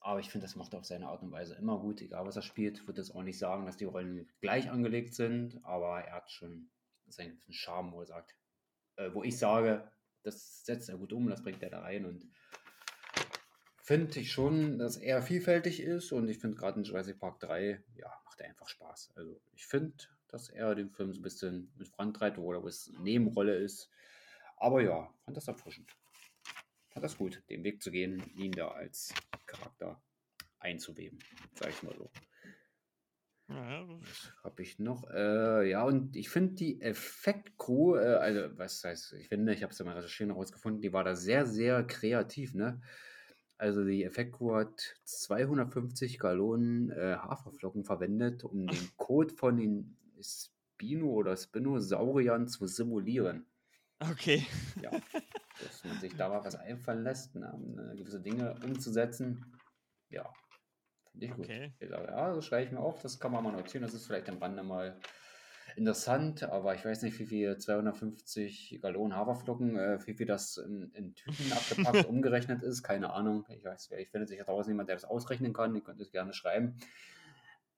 Aber ich finde, das macht er auf seine Art und Weise immer gut, egal was er spielt. Würde jetzt auch nicht sagen, dass die Rollen gleich angelegt sind, aber er hat schon seinen Charme, wo er sagt, äh, wo ich sage, das setzt er gut um, das bringt er da rein und finde ich schon, dass er vielfältig ist und ich finde gerade in Jurassic Park 3, ja, macht er einfach Spaß. Also ich finde, dass er den Film so ein bisschen mit vorantreibt, wo es eine Nebenrolle ist. Aber ja, fand das erfrischend. Fand das gut, den Weg zu gehen, ihn da als Charakter einzuweben, sag ich mal so. Ja, was habe ich noch? Äh, ja, und ich finde die Effektcrew, äh, also was heißt, ich finde, ich habe es ja mal recherchieren herausgefunden, die war da sehr, sehr kreativ, ne? Also die Effektcrew hat 250 Gallonen äh, Haferflocken verwendet, um den Code von den Spino oder Spinosauriern zu simulieren. Okay. Ja, dass man sich da mal was einfallen lässt, ne, um äh, gewisse Dinge umzusetzen. Ja, finde ich gut. Okay. Sage, ja, das schreibe ich mir auf, das kann man mal notieren, das ist vielleicht am Rande mal interessant, aber ich weiß nicht, wie viel 250 Gallonen Haferflocken, äh, wie viel das in, in Tüten abgepackt, umgerechnet ist, keine Ahnung. Ich weiß, ich finde sich ja draußen jemand, der das ausrechnen kann, ihr könnt es gerne schreiben.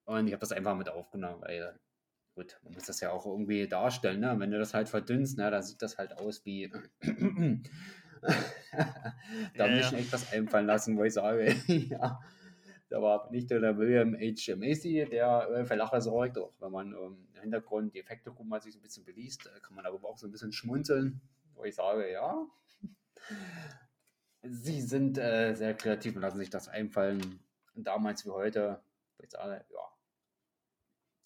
Und ich habe das einfach mit aufgenommen, weil gut, man muss das ja auch irgendwie darstellen, ne? Wenn du das halt verdünnst, ne, dann sieht das halt aus wie. da ja, muss ich echt was einfallen lassen, wo ich sage, ja, da war nicht nur der William H. Macy, der äh, für Lacher sorgt, auch wenn man ähm, im Hintergrund die Effekte guckt, mal sich so ein bisschen beliest, äh, kann man darüber auch so ein bisschen schmunzeln, wo ich sage, ja, sie sind äh, sehr kreativ und lassen sich das einfallen, damals wie heute, wo ich sage, ja,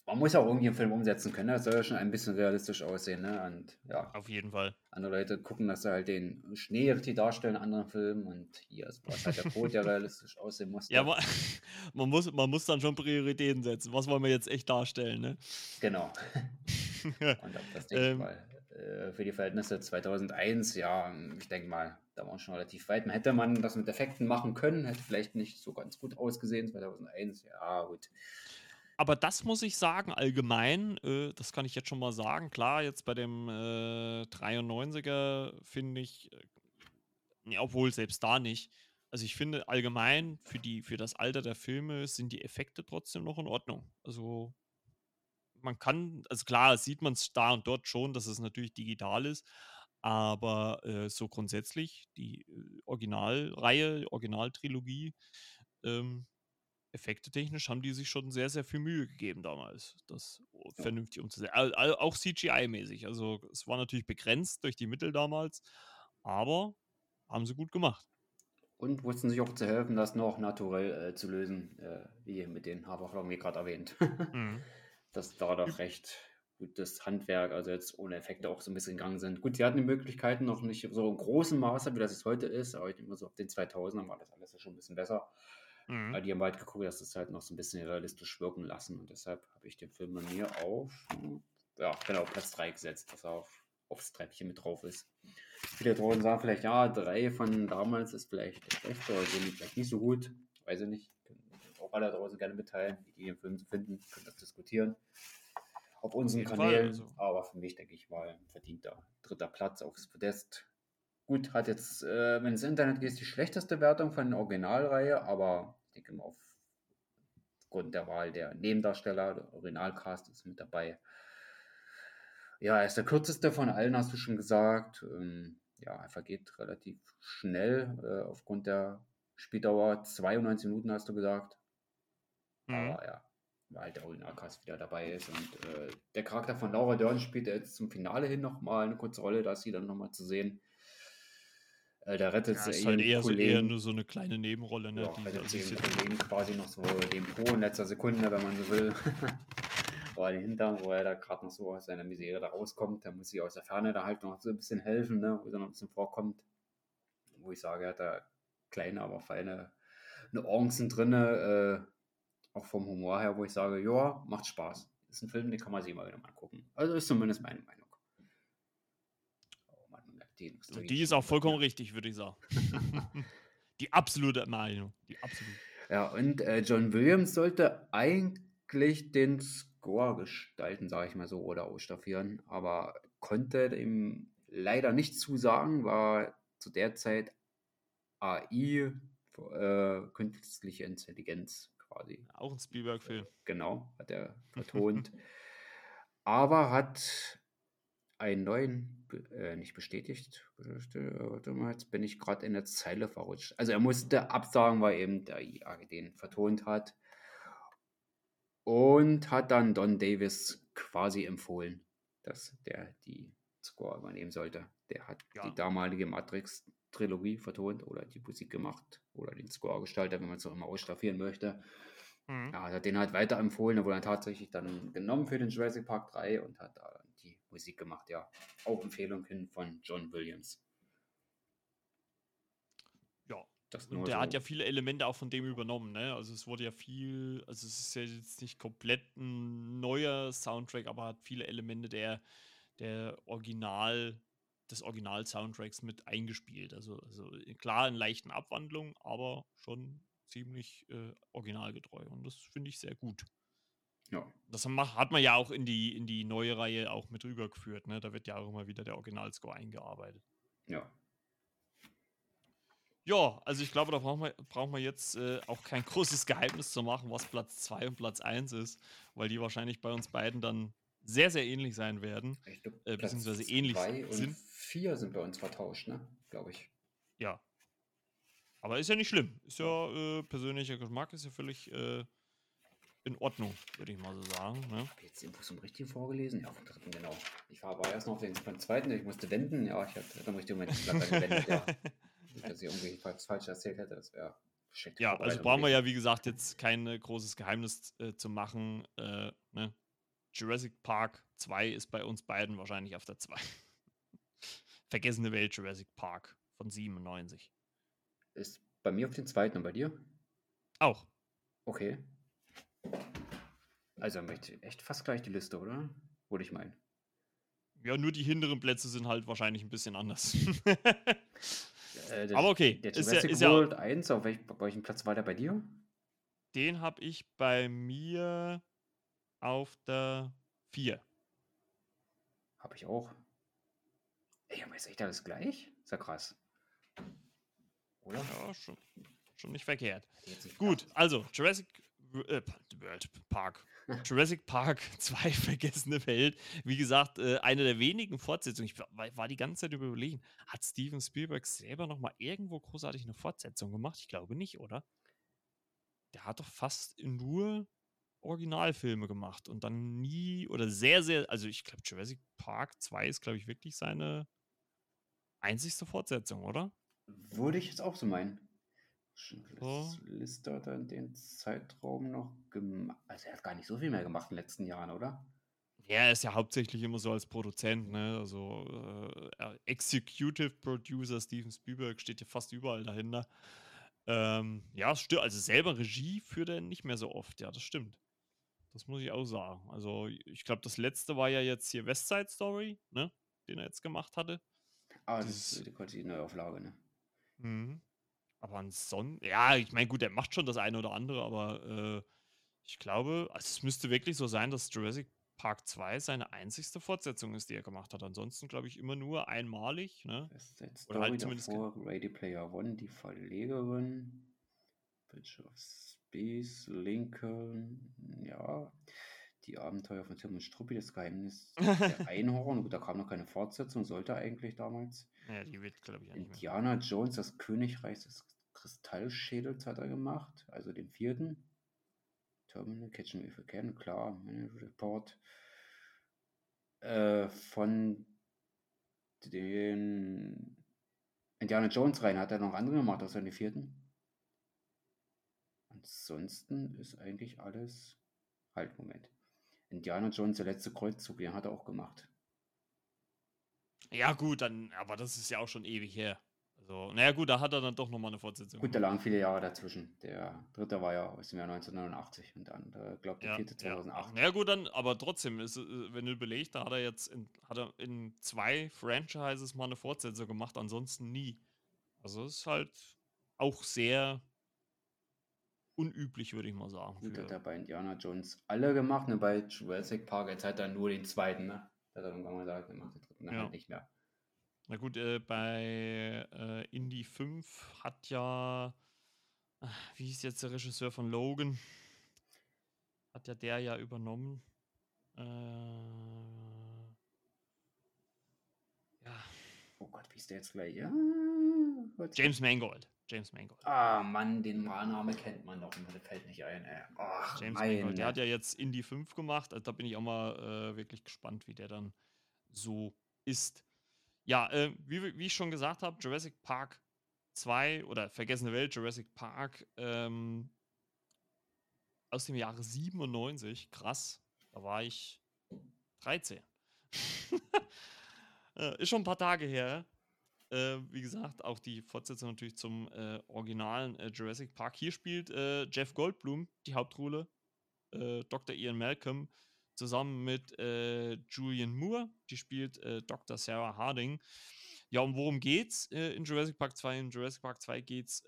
man muss auch irgendwie einen Film umsetzen können. Das soll ja schon ein bisschen realistisch aussehen. Ne? Und ja. Auf jeden Fall. Andere Leute gucken, dass sie halt den Schnee richtig darstellen in anderen Filmen. Und hier ist halt der Code, der realistisch aussehen muss. Ja, man, man, muss, man muss dann schon Prioritäten setzen. Was wollen wir jetzt echt darstellen? Ne? Genau. und das denke ich ähm. mal. Äh, für die Verhältnisse 2001, ja, ich denke mal, da waren wir schon relativ weit. Man hätte man das mit Effekten machen können, hätte vielleicht nicht so ganz gut ausgesehen. 2001, ja, gut aber das muss ich sagen, allgemein, äh, das kann ich jetzt schon mal sagen. Klar, jetzt bei dem äh, 93er finde ich, äh, ja, obwohl selbst da nicht. Also ich finde allgemein für, die, für das Alter der Filme sind die Effekte trotzdem noch in Ordnung. Also man kann, also klar, sieht man es da und dort schon, dass es natürlich digital ist, aber äh, so grundsätzlich die äh, Originalreihe, Originaltrilogie, ähm, Effekte technisch haben die sich schon sehr, sehr viel Mühe gegeben damals, das vernünftig umzusetzen. Auch CGI-mäßig. Also es war natürlich begrenzt durch die Mittel damals, aber haben sie gut gemacht. Und wussten sich auch zu helfen, das noch naturell äh, zu lösen, äh, wie mit den Haferflocken, wie gerade erwähnt. mhm. Das war doch recht gutes Handwerk, also jetzt ohne Effekte auch so ein bisschen gegangen sind. Gut, sie hatten die Möglichkeiten noch nicht so im großen Maße, wie das es heute ist, aber ich denke mal so auf den 2000ern war das alles ja schon ein bisschen besser. Mhm. Weil die haben halt geguckt, dass das halt noch so ein bisschen realistisch wirken lassen. Und deshalb habe ich den Film bei mir auf, ja, genau, Platz 3 gesetzt, dass er auf, aufs Treppchen mit drauf ist. Viele Drogen sagen vielleicht, ja, drei von damals ist vielleicht schlecht oder sind vielleicht nicht so gut. Weiß ich nicht. Können auch alle draußen gerne mitteilen, wie die den Film zu finden. Können das diskutieren. Auf unseren Kanälen. Also. Aber für mich, denke ich mal, verdienter dritter Platz aufs Podest. Gut, hat jetzt, äh, wenn ins Internet geht, die schlechteste Wertung von der Originalreihe, aber ich denke mal, aufgrund der Wahl der Nebendarsteller, der Originalcast ist mit dabei. Ja, er ist der kürzeste von allen, hast du schon gesagt. Ähm, ja, er vergeht relativ schnell äh, aufgrund der Spieldauer. 92 Minuten hast du gesagt. Mhm. Aber ja, weil halt der Originalcast wieder dabei ist. Und äh, der Charakter von Laura Dern spielt jetzt zum Finale hin nochmal eine kurze Rolle, da ist sie dann nochmal zu sehen. Äh, da rettet ja, sie ist halt eher, so, eher nur so eine kleine Nebenrolle, ne? Ja, die rettet sie den Kollegen quasi noch so den Po in letzter Sekunde, wenn man so will. Oder den Hintern, wo er da gerade noch so aus seiner Misere da rauskommt. Da muss sie aus der Ferne da halt noch so ein bisschen helfen, ne? wo er noch ein bisschen vorkommt. Wo ich sage, er hat da kleine, aber feine Nuancen drin, äh, auch vom Humor her, wo ich sage, ja, macht Spaß. Ist ein Film, den kann man sich mal wieder mal gucken. Also ist zumindest meine Meinung. Die, die ist auch vollkommen richtig, würde ich sagen. die absolute Meinung. Die absolute. Ja, und äh, John Williams sollte eigentlich den Score gestalten, sage ich mal so, oder ausstaffieren, aber konnte ihm leider nicht zusagen, war zu der Zeit AI, äh, künstliche Intelligenz quasi. Auch ein Spielberg-Film. Genau, hat er vertont. aber hat einen neuen, äh, nicht bestätigt, warte mal, jetzt bin ich gerade in der Zeile verrutscht. Also er musste absagen, weil eben der IAG den vertont hat und hat dann Don Davis quasi empfohlen, dass der die Score übernehmen sollte. Der hat ja. die damalige Matrix-Trilogie vertont oder die Musik gemacht oder den Score gestaltet, wenn man es auch immer ausstaffieren möchte. Mhm. Ja, hat den halt weiterempfohlen, er wurde dann tatsächlich dann genommen für den Jurassic Park 3 und hat da Musik gemacht, ja. Auch Empfehlung hin von John Williams. und der so. hat ja viele Elemente auch von dem übernommen, ne? Also es wurde ja viel, also es ist ja jetzt nicht komplett ein neuer Soundtrack, aber hat viele Elemente der, der Original, des Original-Soundtracks mit eingespielt. Also, also klar in leichten Abwandlungen, aber schon ziemlich äh, originalgetreu. Und das finde ich sehr gut. Ja. Das hat man ja auch in die, in die neue Reihe auch mit rübergeführt. Ne? Da wird ja auch immer wieder der Originalscore eingearbeitet. Ja. Ja, also ich glaube, da brauchen wir, brauchen wir jetzt äh, auch kein großes Geheimnis zu machen, was Platz 2 und Platz 1 ist, weil die wahrscheinlich bei uns beiden dann sehr, sehr ähnlich sein werden. Glaub, äh, beziehungsweise ähnlich sind. Vier sind bei uns vertauscht, ne? Glaube ich. Ja. Aber ist ja nicht schlimm. Ist ja äh, persönlicher Geschmack, ist ja völlig äh, in Ordnung, würde ich mal so sagen. Ne? Ich habe jetzt den Bus im richtigen vorgelesen. Ja, vom dritten, genau. Ich war aber erst noch auf den, beim zweiten, ich musste wenden. Ja, ich hatte dann richtig Moment gewendet, ja. Nicht, dass ich irgendwie was falsch erzählt hätte, das wäre Ja, also brauchen wir ja, wie gesagt, jetzt kein äh, großes Geheimnis äh, zu machen. Äh, ne? Jurassic Park 2 ist bei uns beiden wahrscheinlich auf der 2. Vergessene Welt Jurassic Park von 97. Ist bei mir auf den zweiten und bei dir? Auch. Okay. Also echt fast gleich die Liste, oder? Würde ich meinen. Ja, nur die hinteren Plätze sind halt wahrscheinlich ein bisschen anders. äh, der, Aber okay. Der Jurassic ist ja, ist World ja, 1, auf welch, welchem Platz war der bei dir? Den habe ich bei mir auf der 4. Habe ich auch. Ey, aber ist echt alles gleich? Ist ja krass. Oder? Ja, schon, schon nicht verkehrt. Gut, also Jurassic äh, World Park. Jurassic Park 2 Vergessene Welt. Wie gesagt, äh, eine der wenigen Fortsetzungen. Ich war, die ganze Zeit überlegen, hat Steven Spielberg selber noch mal irgendwo großartig eine Fortsetzung gemacht? Ich glaube nicht, oder? Der hat doch fast nur Originalfilme gemacht und dann nie oder sehr, sehr, also ich glaube, Jurassic Park 2 ist, glaube ich, wirklich seine einzigste Fortsetzung, oder? Würde ich jetzt auch so meinen. Lister hat er in dem Zeitraum noch gemacht. Also er hat gar nicht so viel mehr gemacht in den letzten Jahren, oder? Ja, er ist ja hauptsächlich immer so als Produzent, ne? Also äh, Executive Producer Steven Spielberg steht ja fast überall dahinter. Ähm, ja, stimmt. Also selber Regie führt er nicht mehr so oft, ja, das stimmt. Das muss ich auch sagen. Also, ich glaube, das letzte war ja jetzt hier West Side Story, ne? Den er jetzt gemacht hatte. Ah, das, das ist die, die Neuauflage, ne? Mhm. Aber ansonsten, ja, ich meine, gut, er macht schon das eine oder andere, aber äh, ich glaube, also es müsste wirklich so sein, dass Jurassic Park 2 seine einzigste Fortsetzung ist, die er gemacht hat. Ansonsten, glaube ich, immer nur einmalig. Ne? Oder halt zumindest. Davor, Ready Player One, die Verlegerin. Bridge of Space, Lincoln, ja. Die Abenteuer von Tim und Struppi, das Geheimnis der Einhorn. Gut, da kam noch keine Fortsetzung, sollte eigentlich damals. Ja, die wird, glaube ich, Indiana Jones, das Königreich des Kristallschädels hat er gemacht, also den vierten. Terminal, Catch Me If You Can, klar, Report. Äh, von den Indiana Jones rein hat er noch andere gemacht, außer den vierten. Ansonsten ist eigentlich alles. Halt, Moment. Indiana Jones, der letzte Kreuzzug, den hat er auch gemacht. Ja, gut, dann, aber das ist ja auch schon ewig her. Also, naja, gut, da hat er dann doch nochmal eine Fortsetzung. Gut, da lagen viele Jahre dazwischen. Der dritte war ja aus dem Jahr 1989 und dann, äh, glaube der vierte 2008. Ja. Naja, gut, dann, aber trotzdem, ist, äh, wenn du überlegst, da hat er jetzt in, hat er in zwei Franchises mal eine Fortsetzung gemacht, ansonsten nie. Also, es ist halt auch sehr unüblich, würde ich mal sagen. Gut, hat er bei Indiana Jones alle gemacht, ne? bei Jurassic Park jetzt hat er nur den zweiten, ne? Da hat er irgendwann mal gesagt, er macht den dritten ja. halt nicht mehr. Na gut, äh, bei äh, Indie 5 hat ja, ah, wie hieß jetzt der Regisseur von Logan? Hat ja der ja übernommen. Äh, ja. Oh Gott, wie ist der jetzt gleich? Ja, James Mangold. James Mangold. Ah, Mann, den Name kennt man doch, der fällt nicht ein. Ey. Ach, James meine. Mangold, der hat ja jetzt Indie 5 gemacht. Also da bin ich auch mal äh, wirklich gespannt, wie der dann so ist. Ja, äh, wie, wie ich schon gesagt habe, Jurassic Park 2 oder Vergessene Welt, Jurassic Park ähm, aus dem Jahre 97. Krass, da war ich 13. äh, ist schon ein paar Tage her. Äh, wie gesagt, auch die Fortsetzung natürlich zum äh, originalen äh, Jurassic Park. Hier spielt äh, Jeff Goldblum die Hauptrolle, Dr. Ian Malcolm, zusammen mit äh, Julian Moore, die spielt Dr. Sarah Harding. Ja, um worum geht's in Jurassic Park 2? In Jurassic Park 2 geht es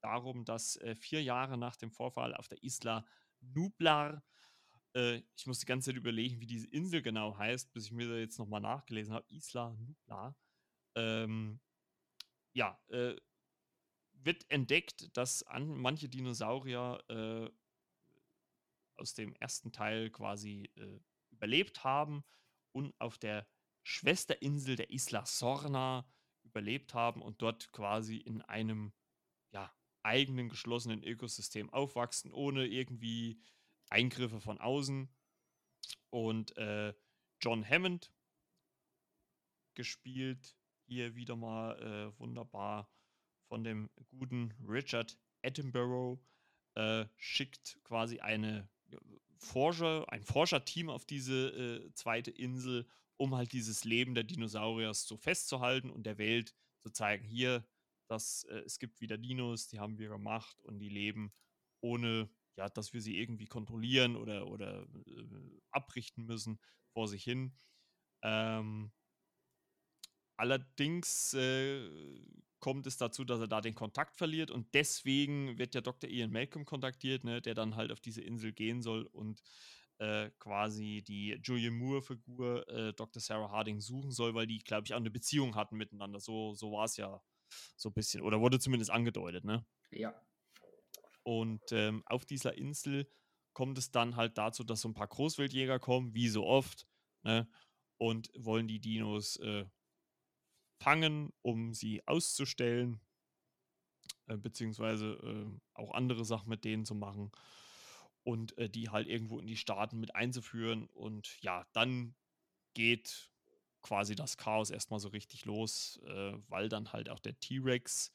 darum, dass vier Jahre nach dem Vorfall auf der Isla Nublar ich muss die ganze Zeit überlegen, wie diese Insel genau heißt, bis ich mir da jetzt nochmal nachgelesen habe. Isla Nublar ähm, ja, äh, wird entdeckt, dass an, manche Dinosaurier äh, aus dem ersten Teil quasi äh, überlebt haben und auf der Schwesterinsel der Isla Sorna überlebt haben und dort quasi in einem ja, eigenen geschlossenen Ökosystem aufwachsen, ohne irgendwie Eingriffe von außen. Und äh, John Hammond gespielt hier wieder mal äh, wunderbar von dem guten Richard Attenborough äh, schickt quasi eine Forscher, ein Forscherteam auf diese äh, zweite Insel, um halt dieses Leben der Dinosauriers so festzuhalten und der Welt zu zeigen, hier, dass äh, es gibt wieder Dinos, die haben wir gemacht und die leben ohne, ja, dass wir sie irgendwie kontrollieren oder, oder äh, abrichten müssen vor sich hin. Ähm, Allerdings äh, kommt es dazu, dass er da den Kontakt verliert und deswegen wird der Dr. Ian Malcolm kontaktiert, ne, der dann halt auf diese Insel gehen soll und äh, quasi die Julian Moore-Figur äh, Dr. Sarah Harding suchen soll, weil die, glaube ich, auch eine Beziehung hatten miteinander. So, so war es ja so ein bisschen, oder wurde zumindest angedeutet, ne? Ja. Und ähm, auf dieser Insel kommt es dann halt dazu, dass so ein paar Großwildjäger kommen, wie so oft, ne? Und wollen die Dinos äh, fangen, um sie auszustellen, äh, beziehungsweise äh, auch andere Sachen mit denen zu machen und äh, die halt irgendwo in die Staaten mit einzuführen. Und ja, dann geht quasi das Chaos erstmal so richtig los, äh, weil dann halt auch der T-Rex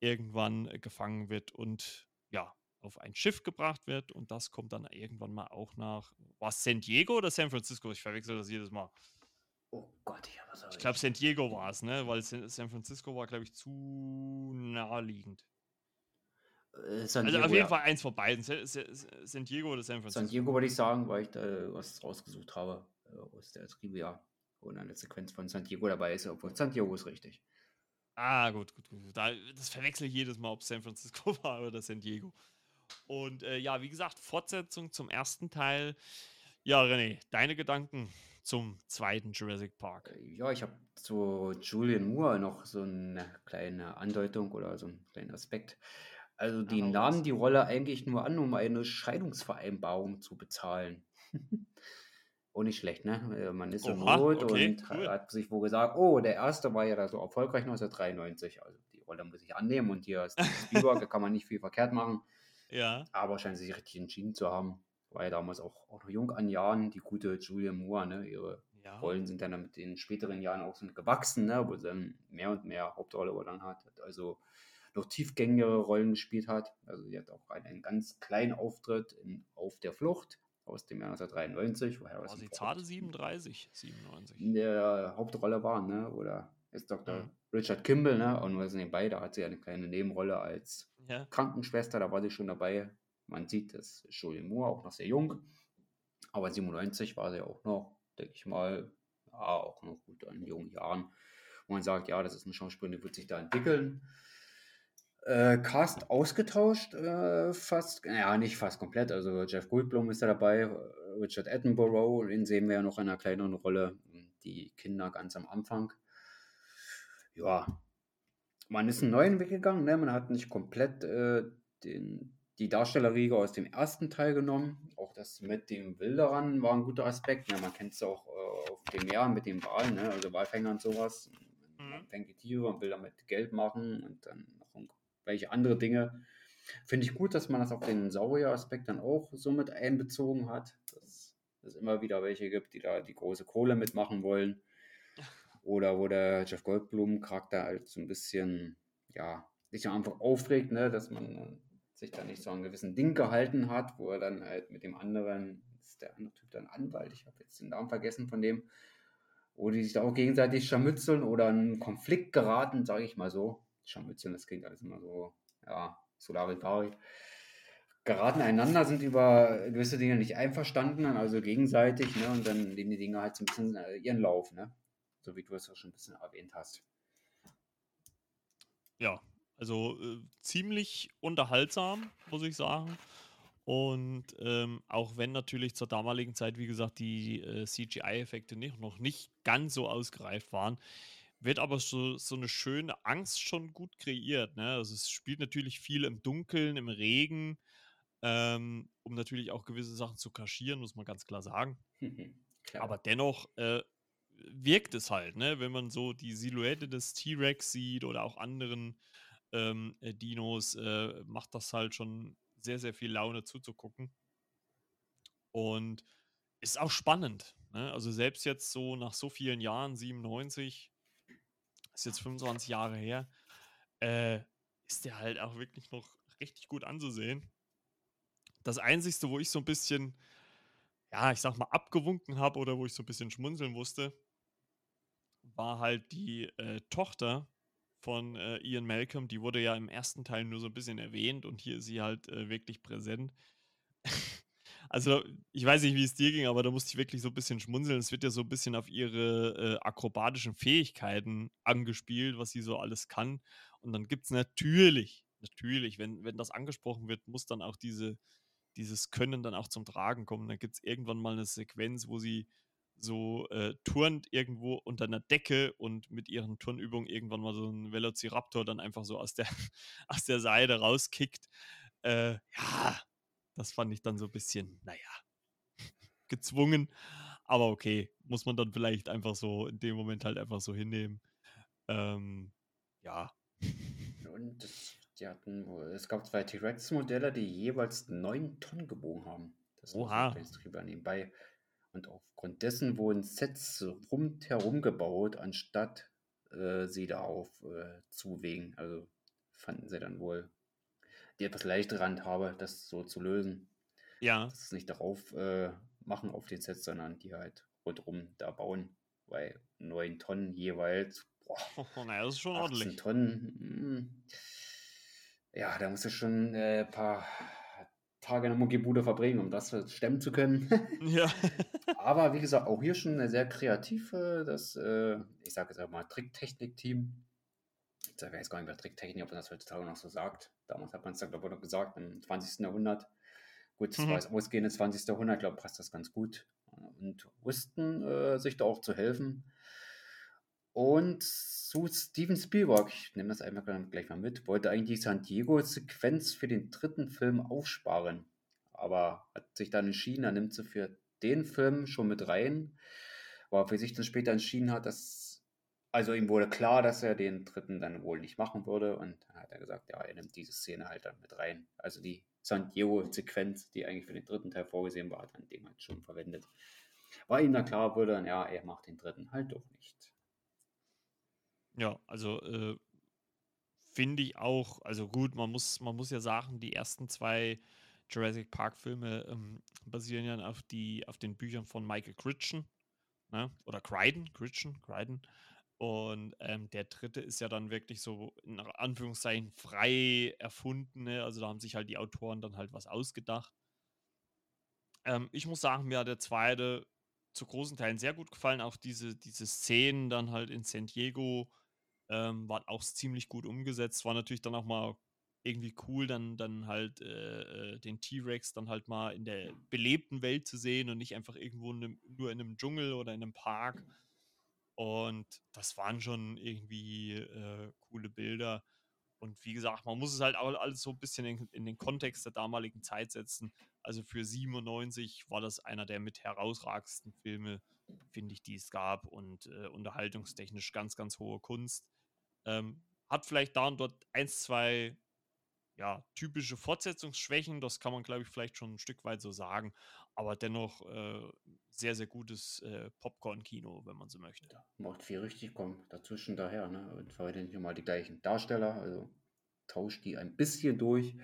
irgendwann äh, gefangen wird und ja, auf ein Schiff gebracht wird und das kommt dann irgendwann mal auch nach, war San Diego oder San Francisco? Ich verwechsel das jedes Mal. Oh Gott, ja, was Ich glaube, San Diego war es, ne? Weil San Francisco war, glaube ich, zu naheliegend. Äh, San also auf jeden ja. Fall eins von beiden. San Diego oder San Francisco? San Diego würde ich sagen, weil ich da was rausgesucht habe äh, aus der Trivia. Und eine Sequenz von San Diego dabei ist, obwohl San Diego ist richtig. Ah, gut, gut, gut. Da, das verwechsel ich jedes Mal, ob San Francisco war oder San Diego. Und äh, ja, wie gesagt, Fortsetzung zum ersten Teil. Ja, René, deine Gedanken zum zweiten Jurassic Park? Ja, ich habe zu Julian Moore noch so eine kleine Andeutung oder so einen kleinen Aspekt. Also die ah, nahmen die Rolle eigentlich nur an, um eine Scheidungsvereinbarung zu bezahlen. Und nicht schlecht, ne? Äh, man ist in Not okay, und cool. hat sich wohl gesagt, oh, der erste war ja da so erfolgreich 1993. Also die Rolle muss ich annehmen und hier ist Spielberg, da kann man nicht viel verkehrt machen. Ja. Aber scheint sich richtig entschieden zu haben war ja damals auch, auch noch jung an Jahren, die gute Julia Moore, ne? Ihre ja. Rollen sind dann mit den späteren Jahren auch so gewachsen, ne? Wo sie dann mehr und mehr Hauptrolle übernommen hat. Also noch tiefgängigere Rollen gespielt hat. Also sie hat auch einen, einen ganz kleinen Auftritt in Auf der Flucht aus dem Jahr 1993. Woher war sie zarte 37, 97. In der Hauptrolle war, ne? Oder ist Dr. Mhm. Richard Kimball, ne? Und wir sind nebenbei, da hat sie eine kleine Nebenrolle als ja. Krankenschwester, da war sie schon dabei. Man sieht, dass Julian Moore auch noch sehr jung, aber 97 war sie auch noch, denke ich mal, ja, auch noch gut in jungen Jahren. Und man sagt, ja, das ist eine Schauspielerin, die wird sich da entwickeln. Äh, Cast ausgetauscht, äh, fast, ja, nicht fast komplett. Also Jeff Goldblum ist da dabei, Richard Attenborough, den sehen wir ja noch in einer kleineren Rolle. Die Kinder ganz am Anfang. Ja, man ist einen neuen Weg gegangen, ne? man hat nicht komplett äh, den, die Darstellerriege aus dem ersten Teil genommen. Auch das mit dem Wilderern war ein guter Aspekt. Ja, man kennt es auch äh, auf dem Meer mit den Walen, ne? also Walfänger und sowas. Mhm. Man fängt die Tiere und will damit Geld machen und dann noch welche andere Dinge. Finde ich gut, dass man das auf den Saurier-Aspekt dann auch so mit einbezogen hat. Dass es immer wieder welche gibt, die da die große Kohle mitmachen wollen. Oder wo der Jeff Goldblum-Charakter halt so ein bisschen, ja, sich Anfang aufregt, ne, dass man sich da nicht so an gewissen Ding gehalten hat, wo er dann halt mit dem anderen, ist der andere Typ dann Anwalt, ich habe jetzt den Namen vergessen von dem, wo die sich da auch gegenseitig scharmützeln oder in einen Konflikt geraten, sage ich mal so. Scharmützeln, das klingt alles immer so, ja, Solaripari. Geraten einander, sind über gewisse Dinge nicht einverstanden, also gegenseitig, ne? Und dann nehmen die Dinge halt so ein bisschen äh, ihren Lauf, ne? So wie du es auch schon ein bisschen erwähnt hast. Ja, also äh, ziemlich unterhaltsam, muss ich sagen. Und ähm, auch wenn natürlich zur damaligen Zeit, wie gesagt, die äh, CGI-Effekte nicht, noch nicht ganz so ausgereift waren, wird aber so, so eine schöne Angst schon gut kreiert. Ne? Also es spielt natürlich viel im Dunkeln, im Regen, ähm, um natürlich auch gewisse Sachen zu kaschieren, muss man ganz klar sagen. aber dennoch äh, wirkt es halt, ne? wenn man so die Silhouette des T-Rex sieht oder auch anderen ähm, äh, Dinos, äh, macht das halt schon sehr, sehr viel Laune zuzugucken. Und ist auch spannend. Ne? Also selbst jetzt so nach so vielen Jahren, 97, ist jetzt 25 Jahre her, äh, ist der halt auch wirklich noch richtig gut anzusehen. Das Einzige, wo ich so ein bisschen, ja, ich sag mal, abgewunken habe oder wo ich so ein bisschen schmunzeln musste, war halt die äh, Tochter von äh, Ian Malcolm. Die wurde ja im ersten Teil nur so ein bisschen erwähnt und hier ist sie halt äh, wirklich präsent. also, ich weiß nicht, wie es dir ging, aber da musste ich wirklich so ein bisschen schmunzeln. Es wird ja so ein bisschen auf ihre äh, akrobatischen Fähigkeiten angespielt, was sie so alles kann. Und dann gibt es natürlich, natürlich, wenn, wenn das angesprochen wird, muss dann auch diese, dieses Können dann auch zum Tragen kommen. Dann gibt es irgendwann mal eine Sequenz, wo sie so äh, turnt irgendwo unter einer Decke und mit ihren Turnübungen irgendwann mal so ein Velociraptor dann einfach so aus der, aus der Seite rauskickt. Äh, ja, das fand ich dann so ein bisschen, naja, gezwungen. Aber okay, muss man dann vielleicht einfach so in dem Moment halt einfach so hinnehmen. Ähm, ja. Und das, die hatten, es gab zwei T-Rex-Modelle, die jeweils neun Tonnen gewogen haben. Das Oha. drüber nebenbei. Und aufgrund dessen wurden Sets rundherum gebaut, anstatt äh, sie da auf äh, zuwegen. Also fanden sie dann wohl die etwas leichtere Handhabe, das so zu lösen. Ja. Das ist nicht darauf äh, machen auf den Sets, sondern die halt rundherum da bauen. Weil neun Tonnen jeweils. Boah, oh, naja, das ist schon ordentlich. Tonnen. Mh, hm. ja, da musst du schon ein äh, paar Tage in der Muckibude verbringen, um das stemmen zu können. ja. Aber wie gesagt, auch hier schon eine sehr kreative, das, äh, ich sage jetzt auch mal, Tricktechnik-Team. Ich sage jetzt gar nicht mehr Tricktechnik, ob man das heutzutage noch so sagt. Damals hat man es glaube ich, noch gesagt, im 20. Jahrhundert. Gut, es mhm. war das ausgehende 20. Jahrhundert, glaube passt das ganz gut. Und wussten äh, sich da auch zu helfen. Und zu Steven Spielberg, ich nehme das einmal gleich mal mit, wollte eigentlich die San Diego-Sequenz für den dritten Film aufsparen. Aber hat sich dann entschieden, er nimmt sie für den Film schon mit rein. Aber für sich dann später entschieden hat, dass, also ihm wurde klar, dass er den dritten dann wohl nicht machen würde. Und dann hat er gesagt, ja, er nimmt diese Szene halt dann mit rein. Also die San Diego-Sequenz, die eigentlich für den dritten Teil vorgesehen war, hat er dem halt schon verwendet. War ihm dann klar, würde dann, ja, er macht den dritten halt doch nicht. Ja, also äh, finde ich auch, also gut, man muss, man muss ja sagen, die ersten zwei Jurassic Park-Filme ähm, basieren ja auf, die, auf den Büchern von Michael Crichton, ne? oder Crichton, Crichton, Crichton. Und ähm, der dritte ist ja dann wirklich so in Anführungszeichen frei erfunden. Ne? Also da haben sich halt die Autoren dann halt was ausgedacht. Ähm, ich muss sagen, mir hat der zweite zu großen Teilen sehr gut gefallen. Auch diese, diese Szenen dann halt in San Diego, ähm, war auch ziemlich gut umgesetzt. War natürlich dann auch mal irgendwie cool, dann, dann halt äh, äh, den T-Rex dann halt mal in der belebten Welt zu sehen und nicht einfach irgendwo in einem, nur in einem Dschungel oder in einem Park. Und das waren schon irgendwie äh, coole Bilder. Und wie gesagt, man muss es halt auch alles so ein bisschen in, in, den Kontext der damaligen Zeit setzen. Also für 97 war das einer der mit herausragendsten Filme, finde ich, die es gab und äh, unterhaltungstechnisch ganz, ganz hohe Kunst. Ähm, hat vielleicht da und dort eins, zwei ja, typische Fortsetzungsschwächen, das kann man, glaube ich, vielleicht schon ein Stück weit so sagen, aber dennoch äh, sehr, sehr gutes äh, Popcorn-Kino, wenn man so möchte. Ja, macht viel richtig, kommt dazwischen daher ne? und verwendet nicht mal die gleichen Darsteller, also tauscht die ein bisschen durch.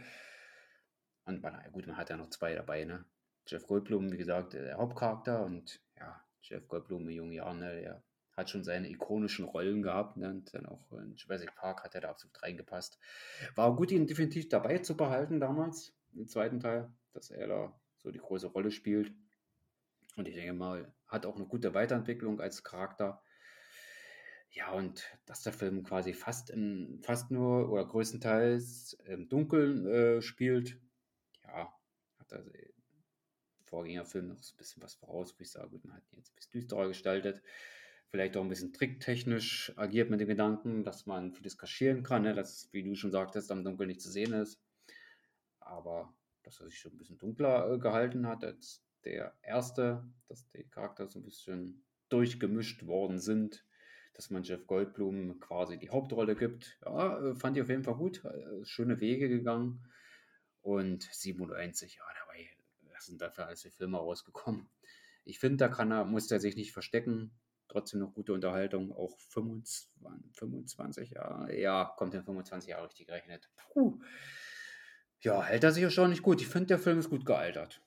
Und na gut, man hat ja noch zwei dabei, ne? Jeff Goldblum, wie gesagt, der Hauptcharakter und ja, Jeff Goldblum in jungen Jahren, ne, der hat schon seine ikonischen Rollen gehabt. Ne? Und dann auch in Jurassic Park hat er da absolut reingepasst. War gut, ihn definitiv dabei zu behalten damals, im zweiten Teil, dass er da so die große Rolle spielt. Und ich denke mal, hat auch eine gute Weiterentwicklung als Charakter. Ja, und dass der Film quasi fast, im, fast nur oder größtenteils im Dunkeln äh, spielt, ja, hat er Vorgängerfilm noch ein bisschen was voraus, wo ich sage, man hat ihn jetzt ein bisschen düsterer gestaltet. Vielleicht auch ein bisschen tricktechnisch agiert mit dem Gedanken, dass man vieles kaschieren kann, ne? dass, wie du schon sagtest, am Dunkeln nicht zu sehen ist. Aber dass er sich so ein bisschen dunkler äh, gehalten hat als der erste, dass die Charakter so ein bisschen durchgemischt worden sind, dass man Jeff Goldblum quasi die Hauptrolle gibt. Ja, äh, fand ich auf jeden Fall gut. Äh, schöne Wege gegangen. Und 97, ja, dabei sind dafür alles die Filme rausgekommen. Ich finde, da kann er, muss er sich nicht verstecken. Trotzdem noch gute Unterhaltung. Auch 25, 25 Jahre. Ja, kommt in 25 Jahre richtig gerechnet. Puh. Ja, hält er sich ja schon nicht gut. Ich finde, der Film ist gut gealtert.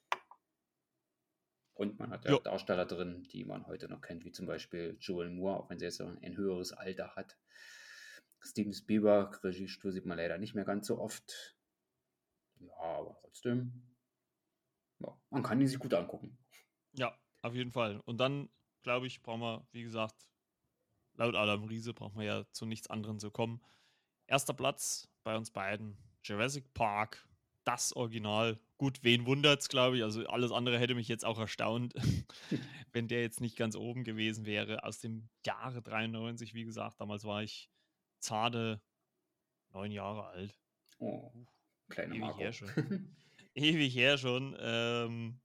Und man hat ja jo. Darsteller drin, die man heute noch kennt, wie zum Beispiel Joel Moore, auch wenn sie jetzt ein höheres Alter hat. Steven Spielberg, Regiestuhl sieht man leider nicht mehr ganz so oft. Ja, aber trotzdem ja, man kann ihn sich gut angucken. Ja, auf jeden Fall. Und dann, glaube ich, brauchen wir, wie gesagt, laut Adam Riese brauchen wir ja zu nichts anderem zu kommen. Erster Platz bei uns beiden, Jurassic Park, das Original. Gut, wen wundert es, glaube ich. Also alles andere hätte mich jetzt auch erstaunt, wenn der jetzt nicht ganz oben gewesen wäre. Aus dem Jahre 93, wie gesagt, damals war ich zarte neun Jahre alt. Oh, kleine Marco. ewig her schon. Ähm,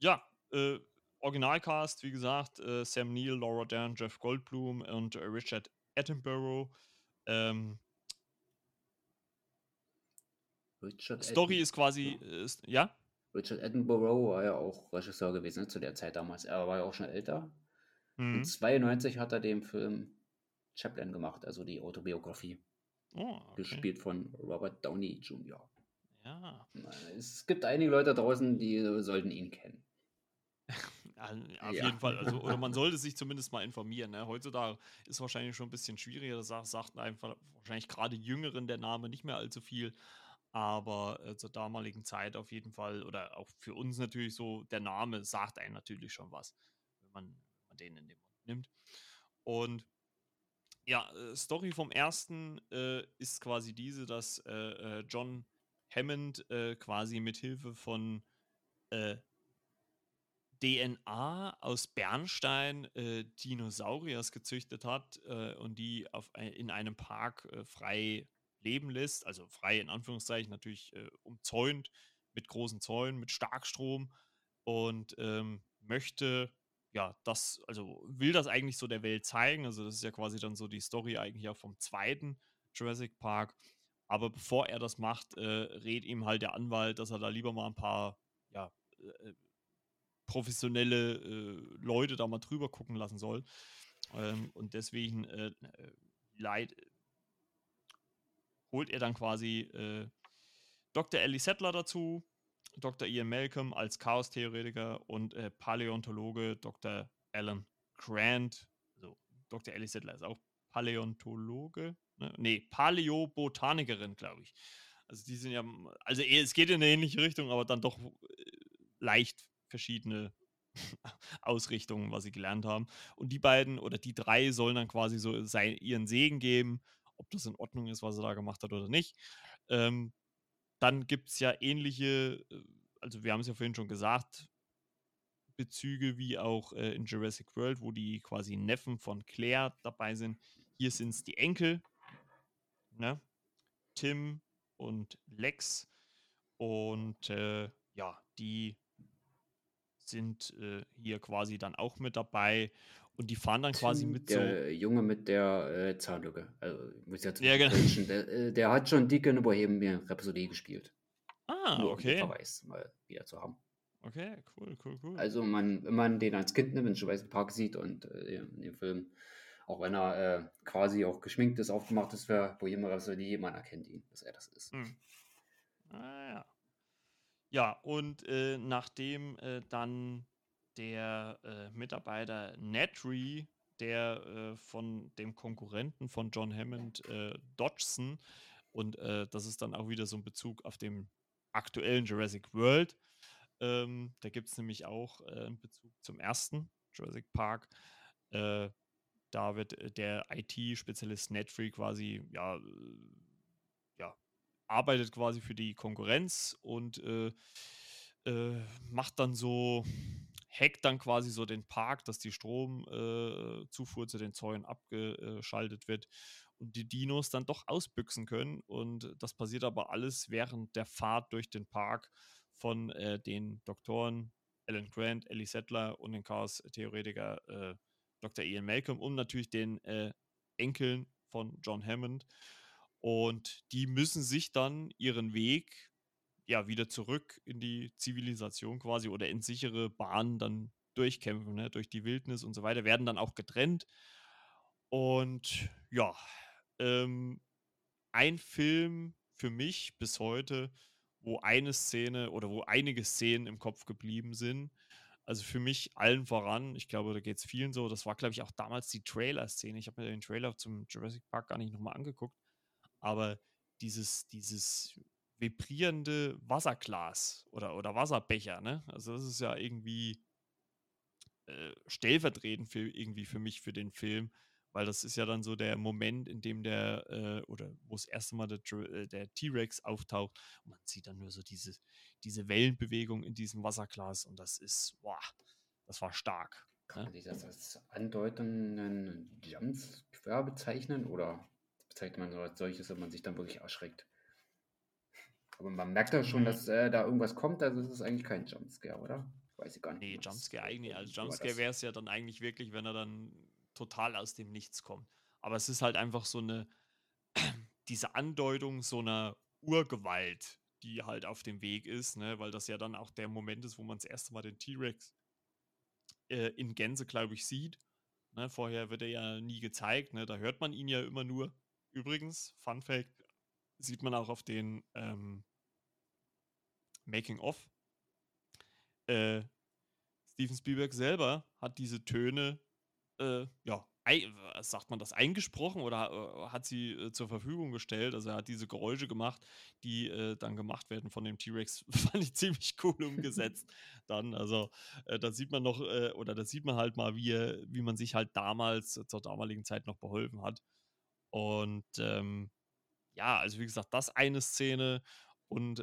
ja, äh, Originalcast, wie gesagt, äh, Sam Neill, Laura Dern, Jeff Goldblum und äh, Richard Attenborough. Ähm, Richard Story Atten ist quasi, ist, ja? Richard Attenborough war ja auch Regisseur gewesen ne, zu der Zeit damals. Er war ja auch schon älter. Mhm. Und 92 hat er den Film Chaplin gemacht, also die Autobiografie. Oh, okay. Gespielt von Robert Downey Jr. Ja. Es gibt einige Leute draußen, die sollten ihn kennen. Auf ja. jeden Fall. Also, oder man sollte sich zumindest mal informieren. Ne? Heutzutage ist es wahrscheinlich schon ein bisschen schwieriger. Das sagt, sagt einfach wahrscheinlich gerade Jüngeren der Name nicht mehr allzu viel. Aber äh, zur damaligen Zeit auf jeden Fall, oder auch für uns natürlich so, der Name sagt einem natürlich schon was, wenn man, wenn man den in den Mund nimmt. Und ja, äh, Story vom ersten äh, ist quasi diese, dass äh, äh John Hammond äh, quasi mit Hilfe von DNA aus Bernstein äh, Dinosauriers gezüchtet hat äh, und die auf, in einem Park äh, frei leben lässt, also frei in Anführungszeichen natürlich äh, umzäunt mit großen Zäunen, mit Starkstrom und ähm, möchte ja, das, also will das eigentlich so der Welt zeigen. Also, das ist ja quasi dann so die Story eigentlich auch vom zweiten Jurassic Park. Aber bevor er das macht, äh, rät ihm halt der Anwalt, dass er da lieber mal ein paar ja, äh, professionelle äh, Leute da mal drüber gucken lassen soll. Ähm, und deswegen äh, äh, leid, holt er dann quasi äh, Dr. Ellie Settler dazu, Dr. Ian Malcolm als Chaos-Theoretiker und Paläontologe Dr. Alan Grant. Also Dr. Ellie Settler ist auch Paläontologe, Ne? Nee, Paläobotanikerin, glaube ich. Also die sind ja, also es geht in eine ähnliche Richtung, aber dann doch äh, leicht verschiedene Ausrichtungen, was sie gelernt haben. Und die beiden oder die drei sollen dann quasi so sein, ihren Segen geben, ob das in Ordnung ist, was er da gemacht hat oder nicht. Ähm, dann gibt es ja ähnliche, äh, also wir haben es ja vorhin schon gesagt, Bezüge wie auch äh, in Jurassic World, wo die quasi Neffen von Claire dabei sind. Hier sind es die Enkel, ne? Tim und Lex. Und äh, ja, die sind äh, hier quasi dann auch mit dabei und die fahren dann quasi mit der so. Junge mit der äh, Zahnlücke. Also, muss jetzt ja, genau. der, äh, der, hat schon Deacon in Bohemian Rhapsody gespielt. Ah, Nur okay. Um Verweis mal wieder zu haben. Okay, cool, cool, cool. Also, man, wenn man den als Kind nimmt, in Jurassic Park sieht und äh, in dem Film auch wenn er äh, quasi auch geschminkt ist, aufgemacht ist für Bohemian Rhapsody, man erkennt ihn, dass er das ist. Hm. Ah, ja. Ja, und äh, nachdem äh, dann der äh, Mitarbeiter Nedry, der äh, von dem Konkurrenten von John Hammond, äh, Dodgson, und äh, das ist dann auch wieder so ein Bezug auf den aktuellen Jurassic World. Ähm, da gibt es nämlich auch einen Bezug zum ersten Jurassic Park. Da wird der IT-Spezialist Netfree quasi, ja, arbeitet quasi für die Konkurrenz und äh, äh, macht dann so, hackt dann quasi so den Park, dass die Stromzufuhr zu den Zäunen abgeschaltet wird und die Dinos dann doch ausbüchsen können. Und das passiert aber alles während der Fahrt durch den Park von äh, den Doktoren Alan Grant, Ellie Settler und den Chaos-Theoretiker äh, Dr. Ian Malcolm und natürlich den äh, Enkeln von John Hammond. Und die müssen sich dann ihren Weg ja wieder zurück in die Zivilisation quasi oder in sichere Bahnen dann durchkämpfen, ne? durch die Wildnis und so weiter, werden dann auch getrennt. Und ja, ähm, ein Film für mich bis heute, wo eine Szene oder wo einige Szenen im Kopf geblieben sind. Also für mich allen voran, ich glaube, da geht es vielen so, das war, glaube ich, auch damals die Trailer-Szene. Ich habe mir den Trailer zum Jurassic Park gar nicht nochmal angeguckt, aber dieses, dieses vibrierende Wasserglas oder, oder Wasserbecher, ne? Also das ist ja irgendwie äh, stellvertretend für irgendwie für mich für den Film, weil das ist ja dann so der Moment, in dem der, äh, oder wo das erste Mal der, äh, T-Rex auftaucht und man sieht dann nur so diese, diese Wellenbewegung in diesem Wasserglas und das ist, boah, das war stark. Kann ne? man das als andeutenden Jumpscare bezeichnen oder bezeichnet man so als solches, wenn man sich dann wirklich erschreckt? Aber man merkt ja schon, mhm. dass äh, da irgendwas kommt, also es ist eigentlich kein Jumpscare, oder? Weiß ich gar nicht. Nee, Jumpscare eigentlich. Also Jumpscare wäre es ja dann eigentlich wirklich, wenn er dann total aus dem Nichts kommt. Aber es ist halt einfach so eine, diese Andeutung so einer Urgewalt, die halt auf dem Weg ist, ne? weil das ja dann auch der Moment ist, wo man das erste Mal den T-Rex äh, in Gänze, glaube ich, sieht. Ne? Vorher wird er ja nie gezeigt, ne? da hört man ihn ja immer nur. Übrigens, Fun Fact, sieht man auch auf den ähm, Making-of. Äh, Steven Spielberg selber hat diese Töne äh, ja, sagt man das, eingesprochen oder äh, hat sie äh, zur Verfügung gestellt. Also er hat diese Geräusche gemacht, die äh, dann gemacht werden von dem T-Rex, fand ich ziemlich cool umgesetzt. dann, also äh, da sieht man noch, äh, oder da sieht man halt mal, wie, wie man sich halt damals, zur damaligen Zeit noch beholfen hat. Und ähm, ja, also wie gesagt, das eine Szene und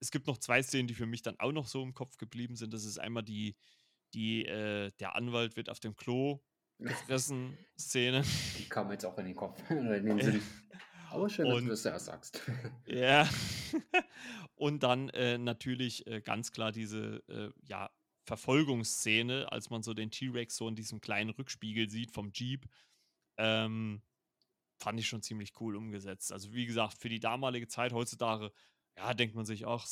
es gibt noch zwei Szenen, die für mich dann auch noch so im Kopf geblieben sind. Das ist einmal die, die, äh, der Anwalt wird auf dem Klo gefressen Szene. Die kam jetzt auch in den Kopf, in den Sinn. Aber schön, und, dass du das sagst. Ja. und dann äh, natürlich äh, ganz klar diese äh, ja, Verfolgungsszene, als man so den T-Rex so in diesem kleinen Rückspiegel sieht vom Jeep. Ähm, fand ich schon ziemlich cool umgesetzt. Also wie gesagt, für die damalige Zeit heutzutage, ja, denkt man sich auch,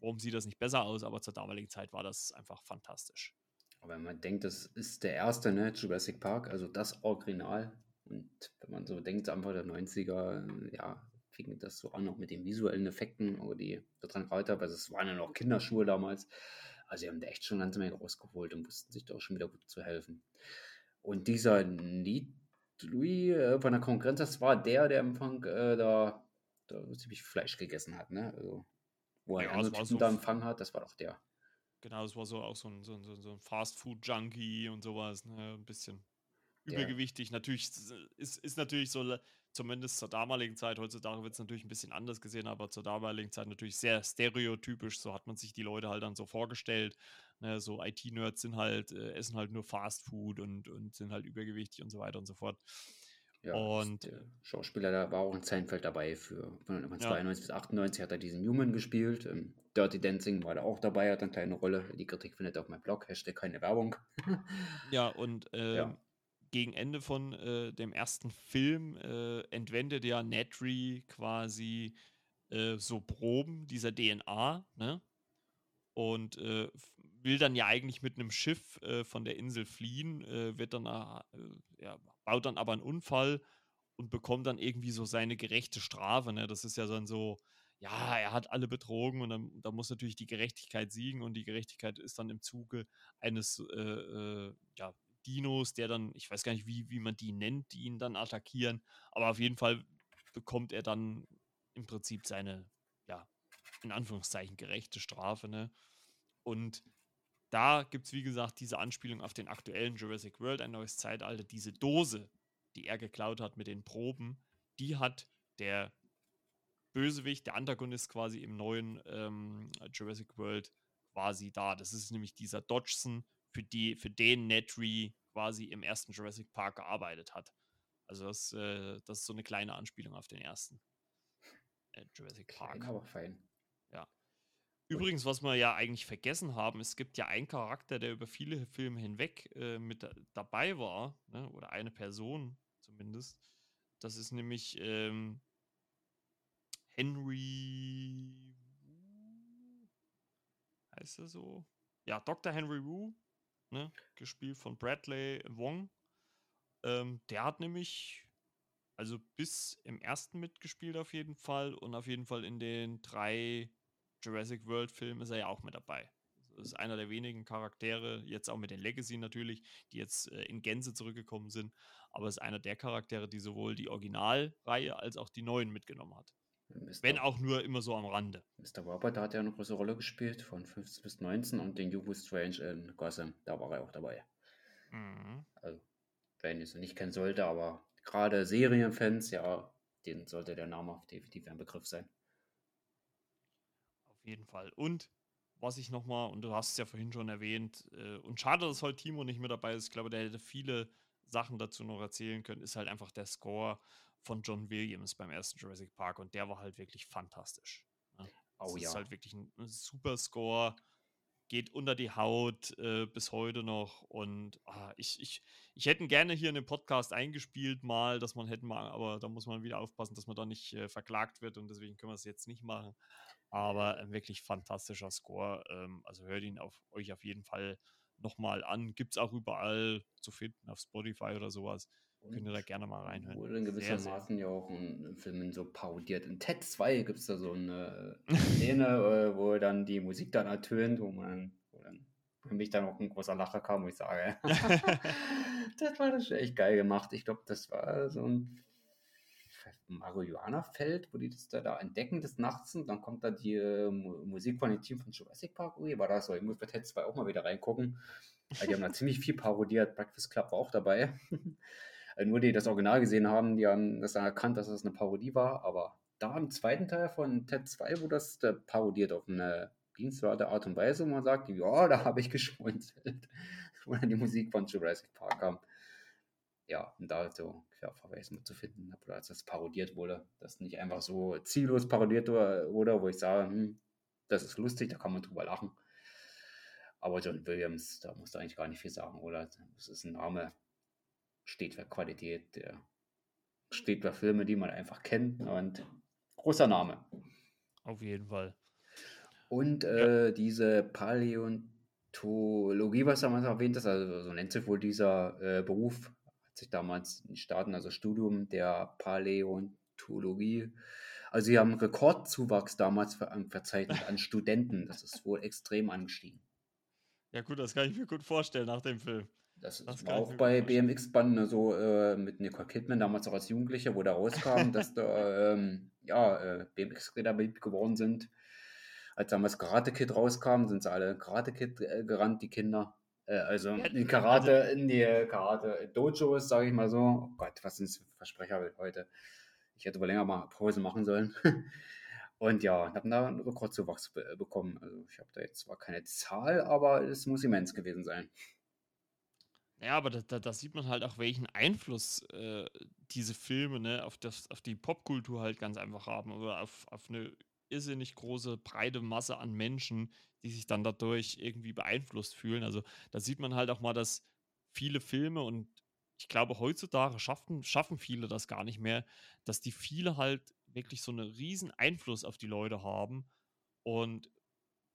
warum sieht das nicht besser aus? Aber zur damaligen Zeit war das einfach fantastisch. Aber wenn man denkt, das ist der erste, ne, Jurassic Park, also das Original. Und wenn man so denkt, Anfang der 90er, ja, fing das so an, auch mit den visuellen Effekten, oder die daran weiter, weil es waren ja noch Kinderschuhe damals. Also sie haben da echt schon ganze Menge rausgeholt und wussten sich da auch schon wieder gut zu helfen. Und dieser Louis äh, von der Konkurrenz, das war der, der am Anfang äh, da, da ziemlich Fleisch gegessen hat, ne? Also wo er ja, einen so da empfangen hat, das war doch der. Genau, das war so auch so ein, so ein, so ein Fast-Food-Junkie und sowas, ne? Ein bisschen übergewichtig. Ja. Natürlich ist, ist natürlich so, zumindest zur damaligen Zeit, heutzutage wird es natürlich ein bisschen anders gesehen, aber zur damaligen Zeit natürlich sehr stereotypisch. So hat man sich die Leute halt dann so vorgestellt. Ne? So IT-Nerds sind halt, äh, essen halt nur Fast Food und, und sind halt übergewichtig und so weiter und so fort. Ja, und der Schauspieler, da war auch in Seinfeld dabei für von 92 bis 98 hat er diesen Newman gespielt. Im Dirty Dancing war er auch dabei, hat eine kleine Rolle. Die Kritik findet auf meinem Blog, Hashtag keine Werbung. ja, und äh, ja. Gegen Ende von äh, dem ersten Film äh, entwendet ja Nedry quasi äh, so Proben dieser DNA, ne? Und äh, will dann ja eigentlich mit einem Schiff äh, von der Insel fliehen, wird dann ja, baut dann aber einen Unfall und bekommt dann irgendwie so seine gerechte Strafe. Ne? Das ist ja dann so, ja, er hat alle betrogen und dann, da muss natürlich die Gerechtigkeit siegen und die Gerechtigkeit ist dann im Zuge eines äh, äh, ja, Dinos, der dann, ich weiß gar nicht, wie, wie man die nennt, die ihn dann attackieren, aber auf jeden Fall bekommt er dann im Prinzip seine, ja, in Anführungszeichen gerechte Strafe, ne? Und da gibt es, wie gesagt, diese Anspielung auf den aktuellen Jurassic World, ein neues Zeitalter, diese Dose, die er geklaut hat mit den Proben, die hat der Bösewicht, der Antagonist quasi im neuen ähm, Jurassic World quasi da. Das ist nämlich dieser Dodgson, für, die, für den Nedry quasi im ersten Jurassic Park gearbeitet hat. Also das, äh, das ist so eine kleine Anspielung auf den ersten äh, Jurassic Park. Klein, aber fein. Ja. Übrigens, was wir ja eigentlich vergessen haben, es gibt ja einen Charakter, der über viele Filme hinweg äh, mit dabei war, ne? oder eine Person zumindest. Das ist nämlich ähm, Henry. Heißt er so? Ja, Dr. Henry Wu, ne? gespielt von Bradley Wong. Ähm, der hat nämlich, also bis im ersten mitgespielt auf jeden Fall und auf jeden Fall in den drei Jurassic World Filmen ist er ja auch mit dabei. Das ist einer der wenigen Charaktere, jetzt auch mit den Legacy natürlich, die jetzt äh, in Gänze zurückgekommen sind, aber ist einer der Charaktere, die sowohl die Originalreihe als auch die neuen mitgenommen hat. Mr. Wenn auch nur immer so am Rande. Mr. Robert, da hat er eine große Rolle gespielt, von 15 bis 19 und den Hugo Strange in Gotham, da war er auch dabei. Mhm. Also, wenn ich es nicht kennen sollte, aber gerade Serienfans, ja, denen sollte der Name definitiv ein Begriff sein. Auf jeden Fall. Und was ich nochmal, und du hast es ja vorhin schon erwähnt, äh, und schade, dass heute Timo nicht mehr dabei ist. Ich glaube, der hätte viele Sachen dazu noch erzählen können, ist halt einfach der Score von John Williams beim ersten Jurassic Park und der war halt wirklich fantastisch. Ne? Oh das ja. ist halt wirklich ein, ein super Score, geht unter die Haut äh, bis heute noch und ah, ich, ich, ich hätte gerne hier in den Podcast eingespielt mal, dass man hätten mal, aber da muss man wieder aufpassen, dass man da nicht äh, verklagt wird und deswegen können wir es jetzt nicht machen. Aber ein wirklich fantastischer Score. Ähm, also hört ihn auf euch auf jeden Fall nochmal an. Gibt es auch überall zu finden, auf Spotify oder sowas. Könnt ihr da gerne mal reinhören. Wurde in gewissermaßen ja auch in Filmen so parodiert. In Ted 2 gibt es da so eine Szene, äh, wo dann die Musik dann ertönt, wo man wo dann für mich dann auch ein großer Lacher kam, wo ich sage, das war das echt geil gemacht. Ich glaube, das war so ein Marihuana-Feld, wo die das da, da entdecken des Nachts und dann kommt da die äh, Musik von dem Team von Jurassic Park. Ui, war das so? Ich muss bei Ted 2 auch mal wieder reingucken. die haben da ziemlich viel parodiert. Breakfast Club war auch dabei. Äh, nur die das Original gesehen haben, die haben das dann erkannt, dass das eine Parodie war. Aber da im zweiten Teil von Ted 2, wo das äh, parodiert auf eine dienstwerte Art und Weise, wo man sagt, ja, da habe ich geschmunzelt, wo dann die Musik von Jurassic Park kam ja, und da so Querverweis mit zu finden, als das parodiert wurde, das nicht einfach so ziellos parodiert wurde, wo ich sage, hm, das ist lustig, da kann man drüber lachen. Aber John Williams, da musst du eigentlich gar nicht viel sagen, oder? Das ist ein Name, steht für Qualität, der steht für Filme, die man einfach kennt und großer Name. Auf jeden Fall. Und äh, diese Paläontologie, was damals erwähnt hast, also so nennt sich wohl dieser äh, Beruf, sich damals in Staaten, also Studium der Paläontologie. Also sie haben Rekordzuwachs damals ver ähm, verzeichnet an Studenten. Das ist wohl extrem angestiegen. Ja gut, das kann ich mir gut vorstellen nach dem Film. Das, das war auch bei BMX-Banden so äh, mit Nicole Kidman damals auch als Jugendliche, wo da rauskam, dass da ähm, ja, äh, BMX-Räder beliebt geworden sind. Als damals Karate Kid rauskam, sind sie alle Karate Kid äh, gerannt, die Kinder. Äh, also in Karate, also in die Karate Dojos, sage ich mal so. Oh Gott, was ein Versprecher heute? Ich hätte wohl länger mal Pause machen sollen. Und ja, habe da einen Rekordzuwachs be bekommen. Also ich habe da jetzt zwar keine Zahl, aber es muss immens gewesen sein. Ja, aber da, da, da sieht man halt auch, welchen Einfluss äh, diese Filme ne, auf, das, auf die Popkultur halt ganz einfach haben oder auf, auf eine irrsinnig große, breite Masse an Menschen, die sich dann dadurch irgendwie beeinflusst fühlen. Also da sieht man halt auch mal, dass viele Filme und ich glaube, heutzutage schaffen, schaffen viele das gar nicht mehr, dass die viele halt wirklich so einen riesen Einfluss auf die Leute haben. Und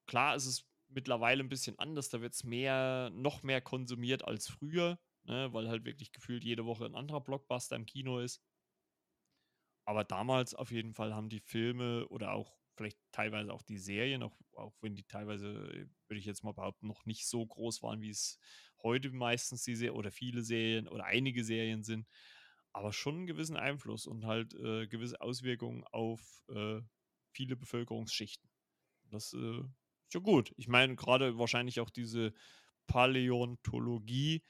klar ist es mittlerweile ein bisschen anders, da wird es mehr, noch mehr konsumiert als früher, ne, weil halt wirklich gefühlt jede Woche ein anderer Blockbuster im Kino ist. Aber damals auf jeden Fall haben die Filme oder auch vielleicht teilweise auch die Serien, auch, auch wenn die teilweise, würde ich jetzt mal behaupten, noch nicht so groß waren, wie es heute meistens diese oder viele Serien oder einige Serien sind, aber schon einen gewissen Einfluss und halt äh, gewisse Auswirkungen auf äh, viele Bevölkerungsschichten. Das äh, ist ja gut. Ich meine, gerade wahrscheinlich auch diese Paläontologie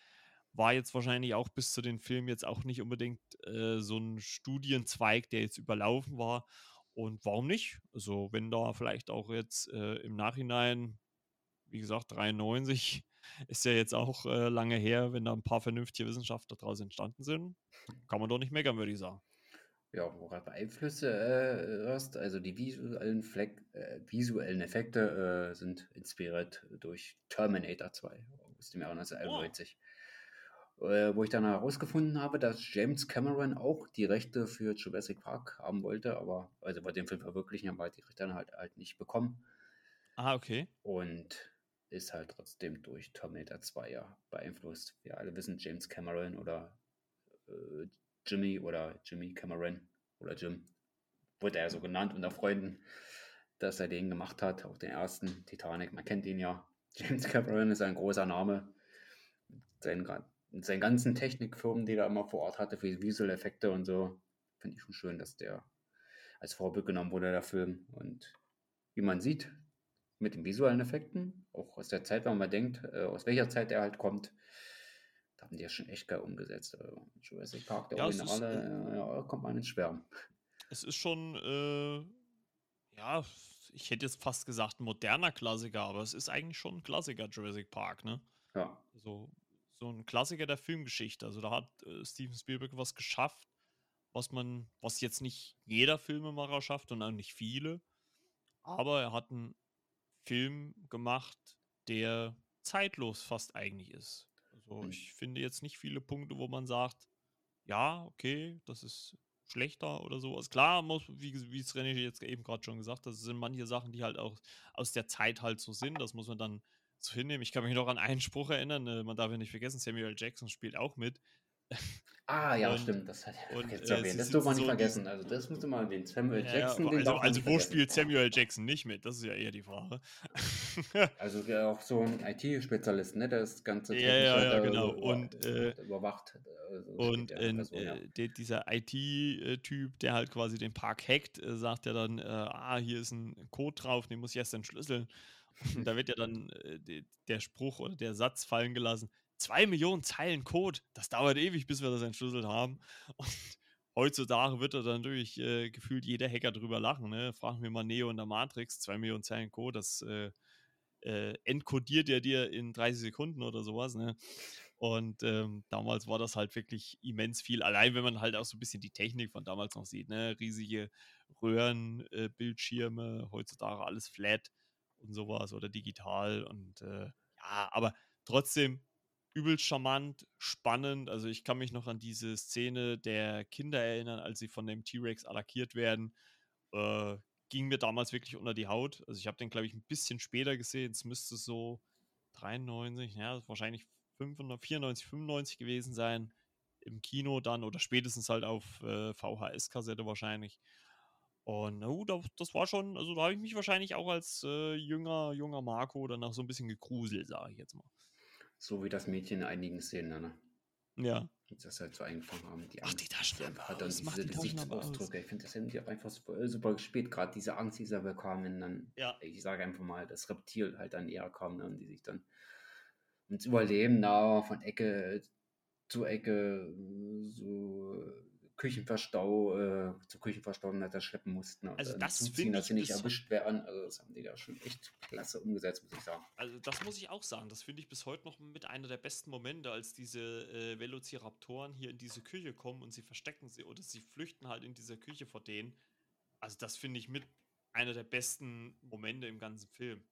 war jetzt wahrscheinlich auch bis zu den Filmen jetzt auch nicht unbedingt äh, so ein Studienzweig, der jetzt überlaufen war. Und warum nicht? Also, wenn da vielleicht auch jetzt äh, im Nachhinein, wie gesagt, 93 ist ja jetzt auch äh, lange her, wenn da ein paar vernünftige Wissenschaftler daraus entstanden sind, kann man doch nicht meckern, würde ich sagen. Ja, wo du Einflüsse äh, hast, also die visuellen, Fleck, äh, visuellen Effekte äh, sind inspiriert durch Terminator 2 aus dem Jahr 1991. Oh. Äh, wo ich dann herausgefunden habe, dass James Cameron auch die Rechte für Jurassic Park haben wollte, aber also wollte den Film verwirklichen, aber die Rechte dann halt, halt nicht bekommen. Ah, okay. Und ist halt trotzdem durch Terminator 2 ja beeinflusst. Wir alle wissen, James Cameron oder äh, Jimmy oder Jimmy Cameron oder Jim, wurde er so genannt unter Freunden, dass er den gemacht hat, auch den ersten Titanic. Man kennt ihn ja. James Cameron ist ein großer Name. Sein, seinen ganzen Technikfirmen, die er immer vor Ort hatte, für Visual Effekte und so, finde ich schon schön, dass der als Vorbild genommen wurde, der Film. Und wie man sieht, mit den visuellen Effekten, auch aus der Zeit, wenn man denkt, äh, aus welcher Zeit er halt kommt, haben die ja schon echt geil umgesetzt. Also Jurassic Park, der ja, Originale, ist, äh, ja, kommt man ins Schwärmen. Es ist schon, äh, ja, ich hätte jetzt fast gesagt, ein moderner Klassiker, aber es ist eigentlich schon ein Klassiker, Jurassic Park, ne? Ja. So, so ein Klassiker der Filmgeschichte. Also da hat äh, Steven Spielberg was geschafft, was man, was jetzt nicht jeder Filmemacher schafft und auch nicht viele. Aber er hat einen Film gemacht, der zeitlos fast eigentlich ist. Also mhm. ich finde jetzt nicht viele Punkte, wo man sagt, ja, okay, das ist schlechter oder sowas. Klar, muss, wie, wie es René jetzt eben gerade schon gesagt hat, das sind manche Sachen, die halt auch aus der Zeit halt so sind. Das muss man dann so hinnehmen. Ich kann mich noch an einen Spruch erinnern, äh, man darf ja nicht vergessen, Samuel Jackson spielt auch mit. Ah, ja, und, stimmt. Das hat zu erwähnen. Das darf man nicht so vergessen. Also, das musste man den Samuel ja, Jackson. Ja, also, also wo vergessen. spielt Samuel Jackson nicht mit? Das ist ja eher die Frage. also, auch so ein IT-Spezialist, ne? Das ganze ja, ja, ja, genau. und äh, überwacht. Also, und in, Person, ja. äh, dieser IT-Typ, der halt quasi den Park hackt, äh, sagt ja dann: äh, Ah, hier ist ein Code drauf, den muss ich erst entschlüsseln. Und da wird ja dann äh, der Spruch oder der Satz fallen gelassen: zwei Millionen Zeilen Code, das dauert ewig, bis wir das entschlüsselt haben. Und heutzutage wird da natürlich äh, gefühlt jeder Hacker drüber lachen. Ne? Fragen wir mal Neo in der Matrix, zwei Millionen Zeilen Code, das äh, äh, entkodiert er dir in 30 Sekunden oder sowas. Ne? Und ähm, damals war das halt wirklich immens viel. Allein wenn man halt auch so ein bisschen die Technik von damals noch sieht, ne? riesige Röhrenbildschirme, äh, heutzutage alles flat und sowas oder digital. Und äh, ja, aber trotzdem übel charmant, spannend. Also ich kann mich noch an diese Szene der Kinder erinnern, als sie von dem T-Rex attackiert werden. Äh, ging mir damals wirklich unter die Haut. Also ich habe den, glaube ich, ein bisschen später gesehen. Es müsste so 93, ja, wahrscheinlich 94, 95 gewesen sein. Im Kino dann oder spätestens halt auf äh, VHS-Kassette wahrscheinlich. Und uh, das war schon, also da habe ich mich wahrscheinlich auch als äh, jünger, junger Marco danach so ein bisschen gegruselt, sage ich jetzt mal. So wie das Mädchen in einigen Szenen, ne? Ja. Die das halt so eingefangen haben. Die Angst, Ach, die Taschen hat dann diese die Gesichtsausdrücke. Ich finde, das haben die auch einfach super, super gespielt. Gerade diese Angst, die sie bekamen, dann, ja. ich sage einfach mal, das Reptil halt dann eher kam ne? und die sich dann ums Überleben da von Ecke zu Ecke so Küchenverstau, äh, zu Küchenverstauenheit schleppen mussten. Also das finde dass sie nicht erwischt werden. Also das haben die da schon echt klasse umgesetzt, muss ich sagen. Also das muss ich auch sagen. Das finde ich bis heute noch mit einer der besten Momente, als diese äh, Velociraptoren hier in diese Küche kommen und sie verstecken sie oder sie flüchten halt in dieser Küche vor denen. Also das finde ich mit einer der besten Momente im ganzen Film.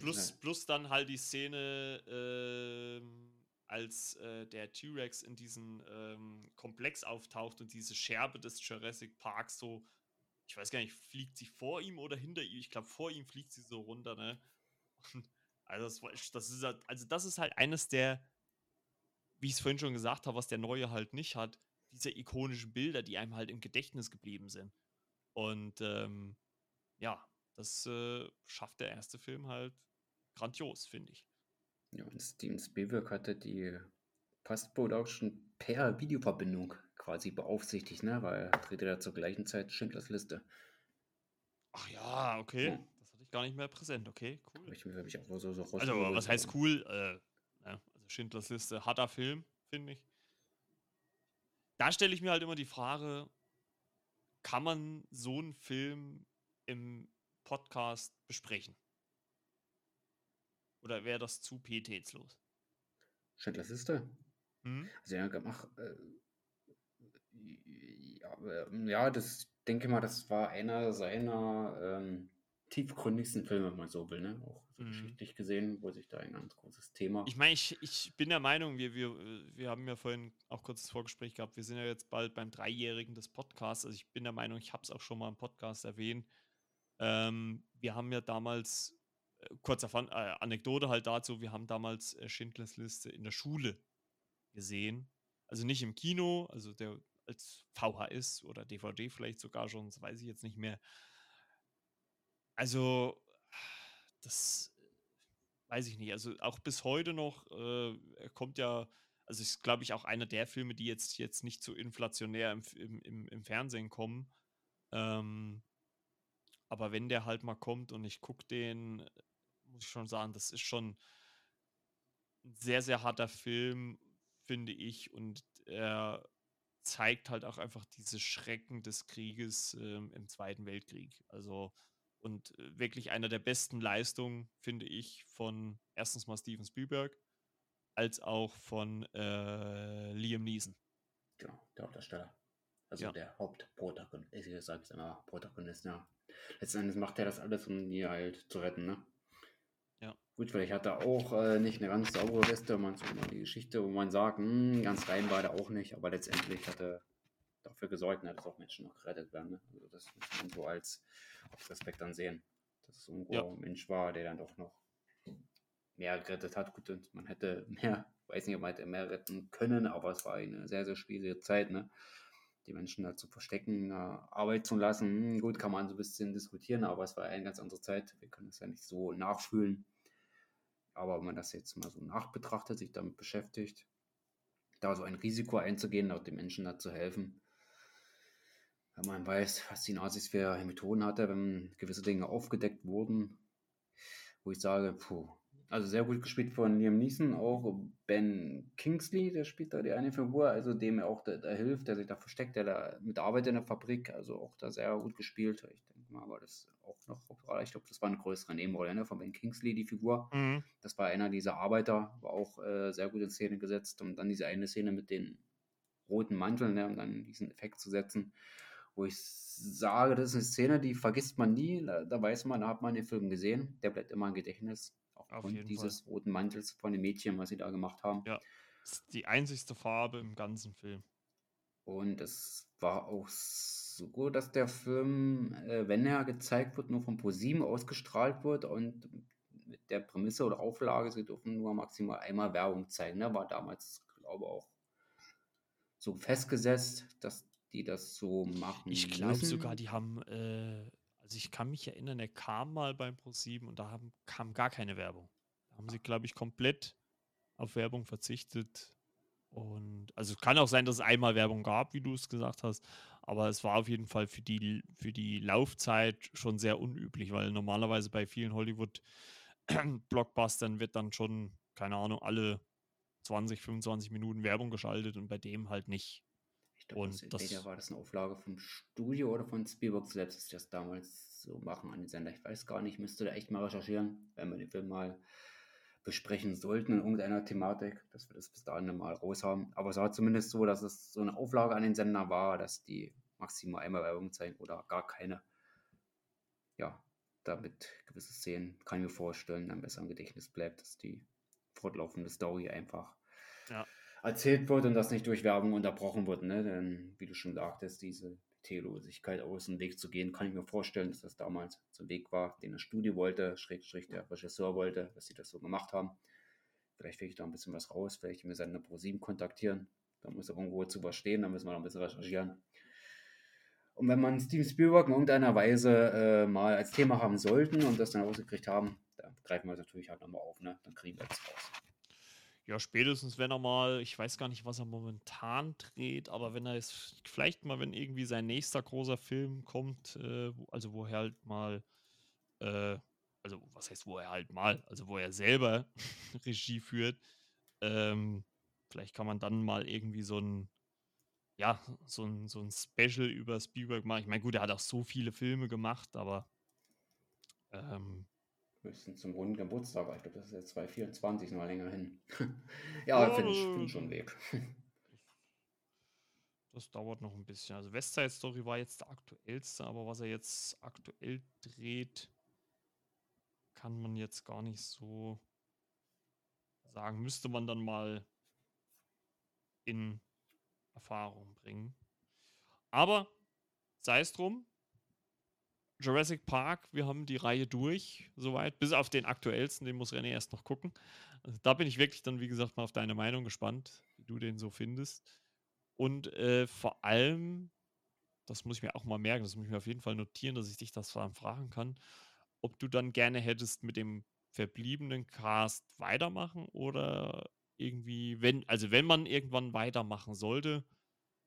Plus, plus dann halt die Szene, ähm, als äh, der T-Rex in diesem ähm, Komplex auftaucht und diese Scherbe des Jurassic Parks so, ich weiß gar nicht, fliegt sie vor ihm oder hinter ihm? Ich glaube, vor ihm fliegt sie so runter, ne? also, das, das, ist halt, also das ist halt eines der, wie ich es vorhin schon gesagt habe, was der Neue halt nicht hat, diese ikonischen Bilder, die einem halt im Gedächtnis geblieben sind. Und ähm, ja, das äh, schafft der erste Film halt grandios, finde ich. Ja, und Steven Spielberg hatte die Post-Production per Videoverbindung quasi beaufsichtigt, ne? Weil er drehte ja zur gleichen Zeit Schindlers Liste. Ach ja, okay. Ja. Das hatte ich gar nicht mehr präsent. Okay, cool. Ich, ich auch so, so also, was heißt cool? Äh, also Schindlers Liste, harter Film, finde ich. Da stelle ich mir halt immer die Frage, kann man so einen Film im Podcast besprechen? Oder wäre das zu pietätslos? Schindlers Liste? Hm? Also ja, gemacht. Äh, ja, äh, ja, das denke mal, das war einer seiner ähm, tiefgründigsten Filme, wenn man so will, ne? Auch so mhm. geschichtlich gesehen, wo sich da ein ganz großes Thema. Ich meine, ich, ich bin der Meinung, wir, wir, wir haben ja vorhin auch kurz das Vorgespräch gehabt, wir sind ja jetzt bald beim Dreijährigen des Podcasts. Also ich bin der Meinung, ich habe es auch schon mal im Podcast erwähnt. Ähm, wir haben ja damals, kurzer Fun, äh, Anekdote halt dazu, wir haben damals äh, Schindlers Liste in der Schule gesehen. Also nicht im Kino, also der als VHS oder DVD vielleicht sogar schon, das weiß ich jetzt nicht mehr. Also, das weiß ich nicht. Also auch bis heute noch äh, kommt ja, also ist, glaube ich, auch einer der Filme, die jetzt, jetzt nicht so inflationär im, im, im Fernsehen kommen. Ähm, aber wenn der halt mal kommt und ich gucke den, muss ich schon sagen, das ist schon ein sehr, sehr harter Film, finde ich. Und er zeigt halt auch einfach diese Schrecken des Krieges ähm, im Zweiten Weltkrieg. Also und äh, wirklich einer der besten Leistungen, finde ich, von erstens mal Steven Spielberg, als auch von äh, Liam Neeson. Genau, der Hauptdarsteller. Also ja. der Hauptprotagonist, ich sage es immer, Protagonist, ja. Letzten Endes macht er das alles, um die halt zu retten, ne? Ja. Gut, vielleicht hat er auch äh, nicht eine ganz saubere Weste, man so mal die Geschichte, wo man sagt, mh, hm, ganz rein war er auch nicht, aber letztendlich hat er dafür gesorgt, ne, dass auch Menschen noch gerettet werden. Ne? Also das muss man so als Respekt dann sehen, dass es ja. ein Mensch war, der dann doch noch mehr gerettet hat. Gut, und man hätte mehr, weiß nicht, ob man hätte mehr retten können, aber es war eine sehr, sehr schwierige Zeit, ne? Die Menschen da zu verstecken, Arbeit zu lassen. Hm, gut, kann man so ein bisschen diskutieren, aber es war eine ganz andere Zeit. Wir können es ja nicht so nachfühlen. Aber wenn man das jetzt mal so nachbetrachtet, sich damit beschäftigt, da so ein Risiko einzugehen, auch den Menschen da zu helfen, wenn man weiß, was die Nazis für Methoden hatte, wenn gewisse Dinge aufgedeckt wurden, wo ich sage, puh, also sehr gut gespielt von Liam Neeson, auch Ben Kingsley, der spielt da die eine Figur, also dem er auch da, da, hilft, der sich da versteckt, der da mitarbeitet in der Fabrik, also auch da sehr gut gespielt. Ich denke mal, aber das auch noch, ich glaube, das war eine größere Nebenrolle ne, von Ben Kingsley, die Figur. Mhm. Das war einer dieser Arbeiter, war auch äh, sehr gut in Szene gesetzt und dann diese eine Szene mit den roten Manteln, ne, um dann diesen Effekt zu setzen wo ich sage, das ist eine Szene, die vergisst man nie. Da, da weiß man, da hat man den Film gesehen. Der bleibt immer im Gedächtnis. Aufgrund dieses Fall. roten Mantels von den Mädchen, was sie da gemacht haben. Ja, das ist die einzigste Farbe im ganzen Film. Und es war auch so gut, dass der Film, äh, wenn er gezeigt wird, nur von ProSieben ausgestrahlt wird und mit der Prämisse oder Auflage, sie dürfen nur maximal einmal Werbung zeigen. Ne? War damals, glaube ich, auch so festgesetzt, dass die das so machen. Ich glaube sogar, die haben, äh, also ich kann mich erinnern, er kam mal beim Pro7 und da haben, kam gar keine Werbung. Da haben sie, glaube ich, komplett auf Werbung verzichtet. Und also es kann auch sein, dass es einmal Werbung gab, wie du es gesagt hast, aber es war auf jeden Fall für die, für die Laufzeit schon sehr unüblich, weil normalerweise bei vielen Hollywood-Blockbustern wird dann schon, keine Ahnung, alle 20, 25 Minuten Werbung geschaltet und bei dem halt nicht. Ich glaube, das, das war das eine Auflage vom Studio oder von Spielberg selbst, dass das damals so machen an den Sender. Ich weiß gar nicht, müsste da echt mal recherchieren, wenn wir den Film mal besprechen sollten in irgendeiner Thematik, dass wir das bis dahin mal raus haben. Aber es war zumindest so, dass es so eine Auflage an den Sender war, dass die maximal einmal Werbung zeigen oder gar keine. Ja, damit gewisse Szenen, kann ich mir vorstellen, dann besser im Gedächtnis bleibt, dass die fortlaufende Story einfach ja erzählt wird und das nicht durch Werbung unterbrochen wird. Ne? Denn, wie du schon sagtest, diese T-Losigkeit aus dem Weg zu gehen, kann ich mir vorstellen, dass das damals so ein Weg war, den das Studio wollte, Schrägstrich der Regisseur wollte, dass sie das so gemacht haben. Vielleicht will ich da ein bisschen was raus, vielleicht mir seine Pro7 kontaktieren. Da muss irgendwo zu was stehen, da müssen wir noch ein bisschen recherchieren. Und wenn man Steven Spielberg in irgendeiner Weise äh, mal als Thema haben sollten und das dann rausgekriegt haben, dann greifen wir es natürlich halt nochmal auf, ne? Dann kriegen wir das raus. Ja, spätestens wenn er mal, ich weiß gar nicht, was er momentan dreht, aber wenn er jetzt, vielleicht mal, wenn irgendwie sein nächster großer Film kommt, äh, also wo er halt mal, äh, also was heißt, wo er halt mal, also wo er selber Regie führt, ähm, vielleicht kann man dann mal irgendwie so ein, ja, so ein, so ein Special über Spielberg machen. Ich meine, gut, er hat auch so viele Filme gemacht, aber ähm, Höchstens zum runden Geburtstag, ich glaube, das ist jetzt 2024, noch länger hin. ja, finde ich find schon Weg. Das dauert noch ein bisschen. Also Westside Story war jetzt der aktuellste, aber was er jetzt aktuell dreht, kann man jetzt gar nicht so sagen. Müsste man dann mal in Erfahrung bringen. Aber sei es drum, Jurassic Park, wir haben die Reihe durch, soweit, bis auf den aktuellsten, den muss René erst noch gucken. Also da bin ich wirklich dann, wie gesagt, mal auf deine Meinung gespannt, wie du den so findest. Und äh, vor allem, das muss ich mir auch mal merken, das muss ich mir auf jeden Fall notieren, dass ich dich das fragen kann, ob du dann gerne hättest mit dem verbliebenen Cast weitermachen oder irgendwie, wenn, also wenn man irgendwann weitermachen sollte,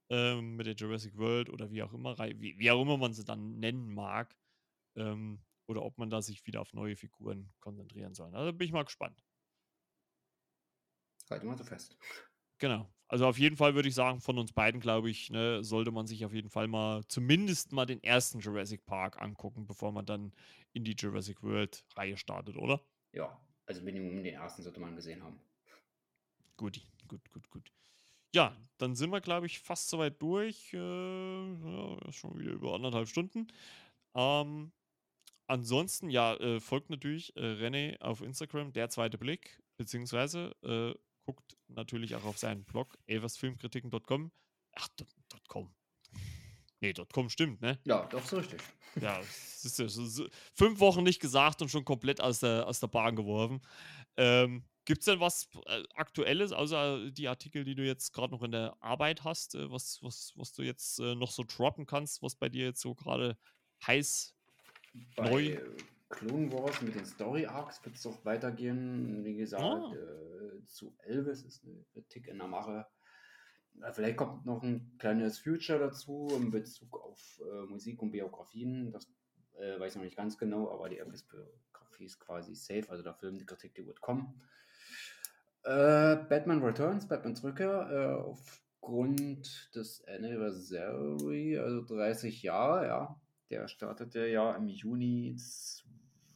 ähm, mit der Jurassic World oder wie auch immer, wie, wie auch immer man sie dann nennen mag, ähm, oder ob man da sich wieder auf neue Figuren konzentrieren soll. Also bin ich mal gespannt. Halt mal so fest. Genau. Also auf jeden Fall würde ich sagen, von uns beiden, glaube ich, ne, sollte man sich auf jeden Fall mal zumindest mal den ersten Jurassic Park angucken, bevor man dann in die Jurassic World Reihe startet, oder? Ja, also Minimum den ersten sollte man gesehen haben. Gut, gut, gut, gut. Ja, dann sind wir, glaube ich, fast soweit durch. Äh, ja, schon wieder über anderthalb Stunden. Ähm, ansonsten, ja, äh, folgt natürlich äh, René auf Instagram, der zweite Blick, beziehungsweise äh, guckt natürlich auch auf seinen Blog, elversfilmkritiken.com. Ach, .com. Nee, .com stimmt, ne? Ja, doch, so richtig. Ja, das ist ja so, so, fünf Wochen nicht gesagt und schon komplett aus der, aus der Bahn geworfen. Ähm, Gibt es denn was äh, Aktuelles, außer die Artikel, die du jetzt gerade noch in der Arbeit hast, äh, was, was, was du jetzt äh, noch so droppen kannst, was bei dir jetzt so gerade heiß bei neu? Clone Wars mit den Story Arcs wird es doch weitergehen. Wie gesagt, ah. äh, zu Elvis ist eine Kritik in der Mache. Vielleicht kommt noch ein kleines Future dazu in Bezug auf äh, Musik und Biografien. Das äh, weiß ich noch nicht ganz genau, aber die Elvis-Biografie ist quasi safe. Also der Film, die Kritik, die wird kommen. Äh, Batman Returns, Batman Rückkehr, äh, aufgrund des Anniversary, also 30 Jahre, ja. Der startete ja im Juni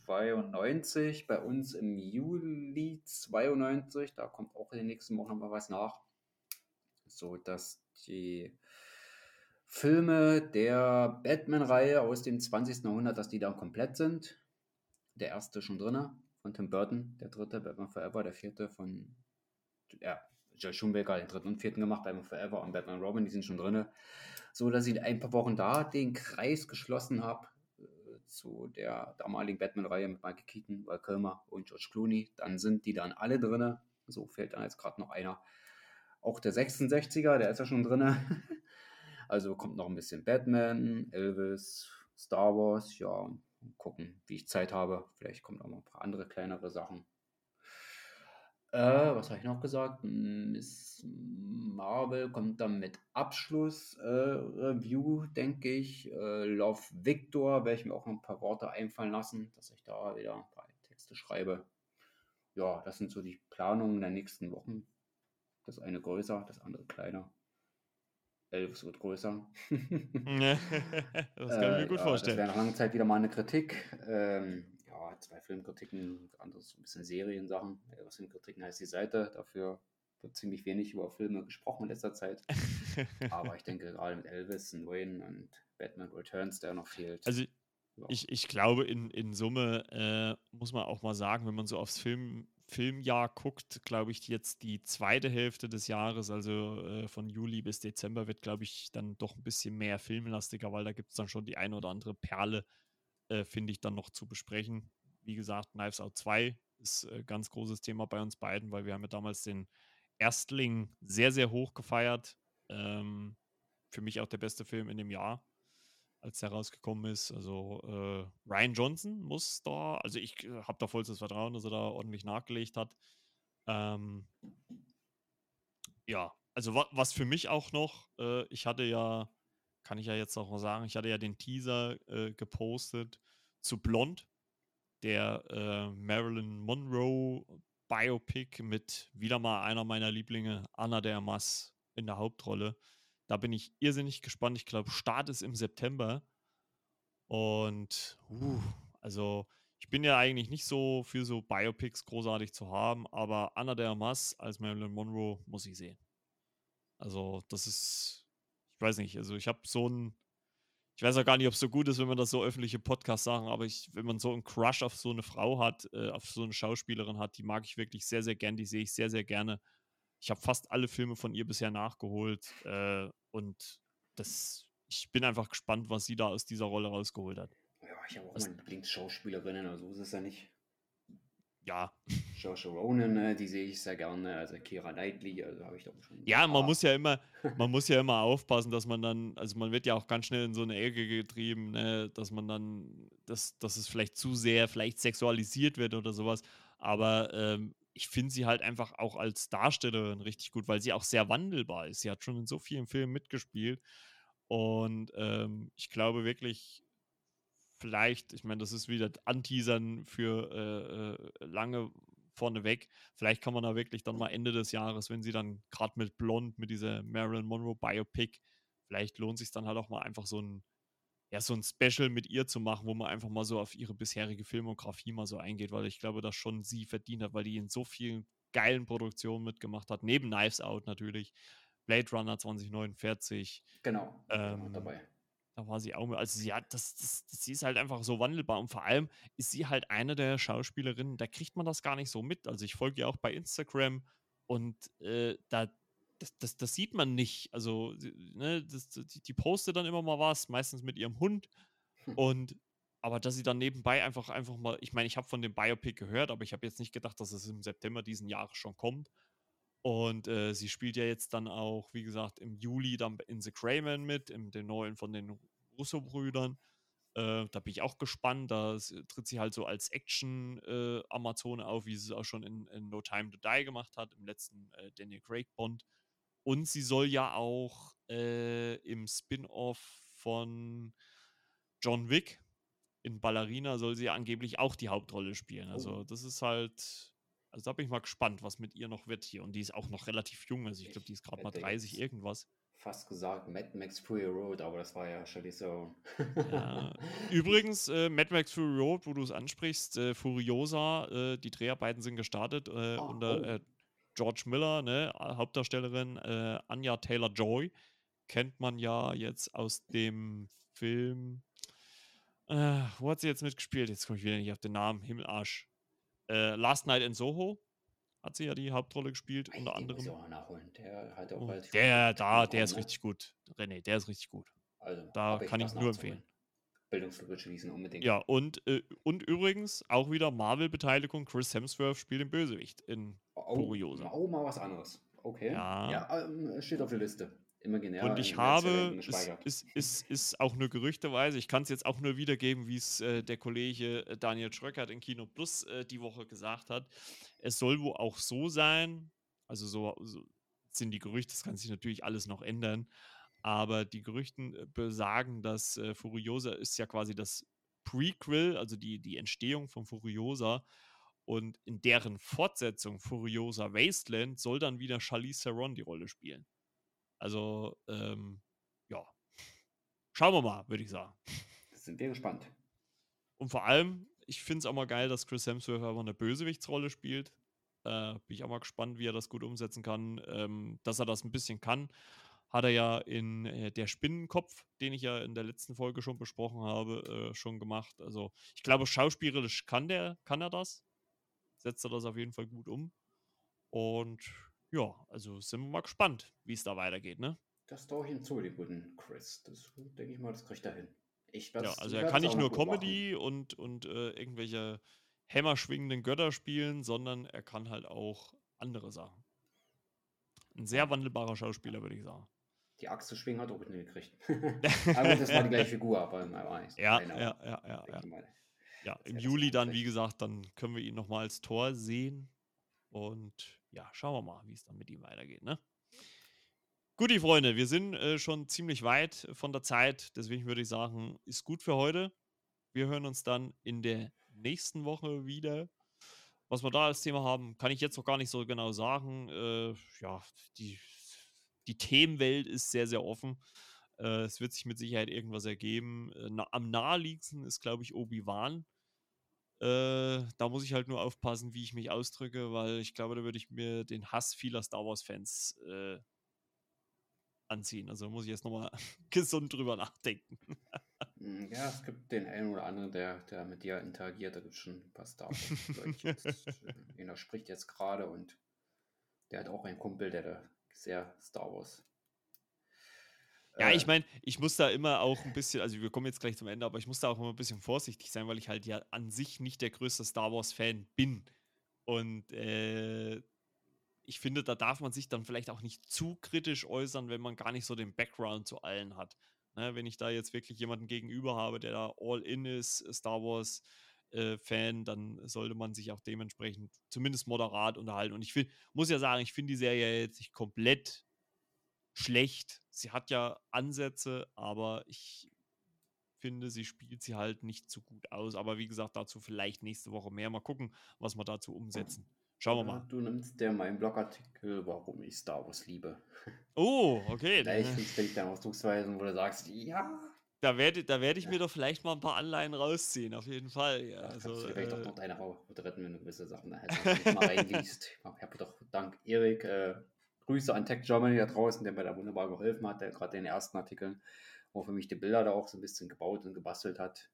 92, bei uns im Juli 92, da kommt auch in den nächsten Wochen nochmal was nach. So dass die Filme der Batman-Reihe aus dem 20. Jahrhundert, dass die dann komplett sind. Der erste schon drin von Tim Burton, der dritte Batman Forever, der vierte von ja, Joel Schumacher den dritten und vierten gemacht, Batman Forever und Batman Robin, die sind schon drin. So dass ich ein paar Wochen da den Kreis geschlossen habe äh, zu der damaligen Batman-Reihe mit Michael Keaton, Val Kilmer und George Clooney. Dann sind die dann alle drin. So fehlt dann jetzt gerade noch einer. Auch der 66er, der ist ja schon drin. also kommt noch ein bisschen Batman, Elvis, Star Wars, ja, gucken, wie ich Zeit habe. Vielleicht kommen auch noch ein paar andere kleinere Sachen. Äh, was habe ich noch gesagt? Miss Marvel kommt dann mit Abschluss-Review, äh, denke ich. Äh, Love Victor werde ich mir auch noch ein paar Worte einfallen lassen, dass ich da wieder ein paar Texte schreibe. Ja, das sind so die Planungen der nächsten Wochen. Das eine größer, das andere kleiner. Elvis wird größer. das kann ich mir gut äh, vorstellen. Das wäre nach langer Zeit wieder mal eine Kritik. Ähm, ja, zwei Filmkritiken, anderes ein bisschen Seriensachen. Elvis Filmkritiken heißt die Seite. Dafür wird ziemlich wenig über Filme gesprochen in letzter Zeit. Aber ich denke gerade mit Elvis und Wayne und Batman Returns, der noch fehlt. Also ich, ich glaube, in, in Summe äh, muss man auch mal sagen, wenn man so aufs Film, Filmjahr guckt, glaube ich, jetzt die zweite Hälfte des Jahres, also äh, von Juli bis Dezember, wird, glaube ich, dann doch ein bisschen mehr filmlastiger, weil da gibt es dann schon die eine oder andere Perle, äh, finde ich, dann noch zu besprechen. Wie gesagt, Knives Out 2 ist ein äh, ganz großes Thema bei uns beiden, weil wir haben ja damals den Erstling sehr, sehr hoch gefeiert. Ähm, für mich auch der beste Film in dem Jahr. als der rausgekommen ist. Also äh, Ryan Johnson muss da, also ich äh, habe da vollstes Vertrauen, dass er da ordentlich nachgelegt hat. Ähm, ja, also wa was für mich auch noch, äh, ich hatte ja, kann ich ja jetzt auch mal sagen, ich hatte ja den Teaser äh, gepostet zu Blond, der äh, Marilyn Monroe Biopic mit wieder mal einer meiner Lieblinge, Anna de Armas in der Hauptrolle. Da bin ich irrsinnig gespannt. Ich glaube, Start ist im September. Und uh, also ich bin ja eigentlich nicht so für so Biopics großartig zu haben, aber Anna de Armas als Marilyn Monroe muss ich sehen. Also das ist, ich weiß nicht, also ich habe so ein, ich weiß auch gar nicht, ob es so gut ist, wenn man das so öffentliche Podcasts sagen, aber ich, wenn man so einen Crush auf so eine Frau hat, äh, auf so eine Schauspielerin hat, die mag ich wirklich sehr, sehr gern, die sehe ich sehr, sehr gerne. Ich habe fast alle Filme von ihr bisher nachgeholt äh, und das, ich bin einfach gespannt, was sie da aus dieser Rolle rausgeholt hat. Ja, ich habe auch meine Lieblingsschauspielerinnen, also ist es ja nicht. Ja. Josh Ronan, ne, die sehe ich sehr gerne, also Kira Knightley, also habe ich doch schon. Ja, man muss ja immer, man muss ja immer aufpassen, dass man dann, also man wird ja auch ganz schnell in so eine Ecke getrieben, ne, dass man dann, dass, dass es vielleicht zu sehr, vielleicht sexualisiert wird oder sowas. Aber ähm, ich finde sie halt einfach auch als Darstellerin richtig gut, weil sie auch sehr wandelbar ist. Sie hat schon in so vielen Filmen mitgespielt. Und ähm, ich glaube wirklich, vielleicht, ich meine, das ist wieder Anteasern für äh, äh, lange vorneweg. Vielleicht kann man da wirklich dann mal Ende des Jahres, wenn sie dann gerade mit Blond, mit dieser Marilyn Monroe Biopic, vielleicht lohnt sich dann halt auch mal einfach so ein, ja, so ein Special mit ihr zu machen, wo man einfach mal so auf ihre bisherige Filmografie mal so eingeht, weil ich glaube, dass schon sie verdient hat, weil die in so vielen geilen Produktionen mitgemacht hat, neben Knives Out natürlich, Blade Runner 2049. Genau, ähm, dabei. Da war sie auch. Also, sie hat, das, das, das, sie ist halt einfach so wandelbar. Und vor allem ist sie halt eine der Schauspielerinnen, da kriegt man das gar nicht so mit. Also, ich folge ja auch bei Instagram und äh, da, das, das, das, sieht man nicht. Also, ne, das, die, die postet dann immer mal was, meistens mit ihrem Hund. Hm. Und aber dass sie dann nebenbei einfach, einfach mal, ich meine, ich habe von dem Biopic gehört, aber ich habe jetzt nicht gedacht, dass es im September diesen Jahres schon kommt. Und äh, sie spielt ja jetzt dann auch, wie gesagt, im Juli dann in The Crayman mit, in den neuen von den Russo-Brüdern. Äh, da bin ich auch gespannt. Da tritt sie halt so als Action-Amazone äh, auf, wie sie es auch schon in, in, No Time to Die gemacht hat, im letzten äh, Daniel Craig Bond. Und sie soll ja auch äh, im Spin-off von John Wick in Ballerina soll sie angeblich auch die Hauptrolle spielen. Also oh. das ist halt also da bin ich mal gespannt, was mit ihr noch wird hier. Und die ist auch noch relativ jung. Also ich glaube, die ist gerade mal 30 irgendwas. Fast gesagt Mad Max Fury Road, aber das war ja schon so. ja. Übrigens, äh, Mad Max Fury Road, wo du es ansprichst, äh, Furiosa, äh, die Dreharbeiten sind gestartet oh, unter oh. Äh, George Miller, ne, Hauptdarstellerin äh, Anya Taylor Joy. Kennt man ja jetzt aus dem Film. wo hat sie jetzt mitgespielt? Jetzt komme ich wieder nicht auf den Namen. Himmelarsch. Äh, Last Night in Soho hat sie ja die Hauptrolle gespielt, Ey, unter anderem. Der, hat auch oh, der da, der ist ne? richtig gut. René, der ist richtig gut. Also, da kann ich nur empfehlen. Bildungslücke schließen, unbedingt. Ja, und, äh, und übrigens auch wieder Marvel-Beteiligung. Chris Hemsworth spielt den Bösewicht in oh, Furiosa. Oh, mal was anderes. Okay. Ja, ja ähm, steht auf der Liste imaginär. Und ich habe, es ist, ist, ist auch nur gerüchteweise, ich kann es jetzt auch nur wiedergeben, wie es äh, der Kollege äh, Daniel Schröckert in Kino Plus äh, die Woche gesagt hat. Es soll wohl auch so sein, also so, so sind die Gerüchte, das kann sich natürlich alles noch ändern, aber die Gerüchten äh, besagen, dass äh, Furiosa ist ja quasi das Prequel, also die, die Entstehung von Furiosa. Und in deren Fortsetzung Furiosa Wasteland soll dann wieder Charlize Theron die Rolle spielen. Also, ähm, ja. Schauen wir mal, würde ich sagen. Sind wir gespannt. Und vor allem, ich finde es auch mal geil, dass Chris Hemsworth einfach eine Bösewichtsrolle spielt. Äh, bin ich auch mal gespannt, wie er das gut umsetzen kann. Ähm, dass er das ein bisschen kann, hat er ja in äh, Der Spinnenkopf, den ich ja in der letzten Folge schon besprochen habe, äh, schon gemacht. Also ich glaube, schauspielerisch kann, der, kann er das. Setzt er das auf jeden Fall gut um. Und ja, also sind wir mal gespannt, wie es da weitergeht, ne? Das traue ich ihm zu, den guten Chris. Das denke ich mal, das kriegt er hin. Ich ja, also er kann nicht nur Comedy und, und äh, irgendwelche hämmerschwingenden Götter spielen, sondern er kann halt auch andere Sachen. Ein sehr wandelbarer Schauspieler, würde ich sagen. die Axt zu schwingen hat er auch nicht gekriegt. aber das war die gleiche Figur, aber war nicht ja, ja, ja, ja, ja. ja, im Juli dann, wie gesagt, dann können wir ihn nochmal als Tor sehen. Und ja, schauen wir mal, wie es dann mit ihm weitergeht. Ne? Gut, die Freunde, wir sind äh, schon ziemlich weit von der Zeit. Deswegen würde ich sagen, ist gut für heute. Wir hören uns dann in der nächsten Woche wieder. Was wir da als Thema haben, kann ich jetzt noch gar nicht so genau sagen. Äh, ja, die, die Themenwelt ist sehr, sehr offen. Äh, es wird sich mit Sicherheit irgendwas ergeben. Äh, na, am naheliegendsten ist, glaube ich, Obi-Wan. Äh, da muss ich halt nur aufpassen, wie ich mich ausdrücke, weil ich glaube, da würde ich mir den Hass vieler Star Wars-Fans äh, anziehen. Also muss ich jetzt nochmal gesund drüber nachdenken. Hm, ja, es gibt den einen oder anderen, der, der mit dir interagiert. Da gibt es schon ein paar Star Wars. Einer spricht jetzt gerade und der hat auch einen Kumpel, der da sehr Star Wars ja, ich äh. meine, ich muss da immer auch ein bisschen, also wir kommen jetzt gleich zum Ende, aber ich muss da auch immer ein bisschen vorsichtig sein, weil ich halt ja an sich nicht der größte Star Wars-Fan bin. Und äh, ich finde, da darf man sich dann vielleicht auch nicht zu kritisch äußern, wenn man gar nicht so den Background zu allen hat. Ne, wenn ich da jetzt wirklich jemanden gegenüber habe, der da all in ist, Star Wars. Äh, Fan, dann sollte man sich auch dementsprechend zumindest moderat unterhalten. Und ich find, muss ja sagen, ich finde die Serie jetzt nicht komplett schlecht. Sie hat ja Ansätze, aber ich finde, sie spielt sie halt nicht so gut aus. Aber wie gesagt, dazu vielleicht nächste Woche mehr. Mal gucken, was wir dazu umsetzen. Schauen wir mal. Du nimmst dir meinen Blogartikel, warum ich Star Wars liebe. Oh, okay. Vielleicht findest du Ausdrucksweisen, wo du sagst, ja. Da werde, da werde ich ja. mir doch vielleicht mal ein paar Anleihen rausziehen, auf jeden Fall. Ja, also, vielleicht äh, doch noch deine Frau retten, wenn du gewisse Sachen da hättest. mal reingehst. Ich habe doch dank Erik äh, Grüße an Tech Germany da draußen, der mir da wunderbar geholfen hat, der gerade den ersten Artikeln, wo für mich die Bilder da auch so ein bisschen gebaut und gebastelt hat,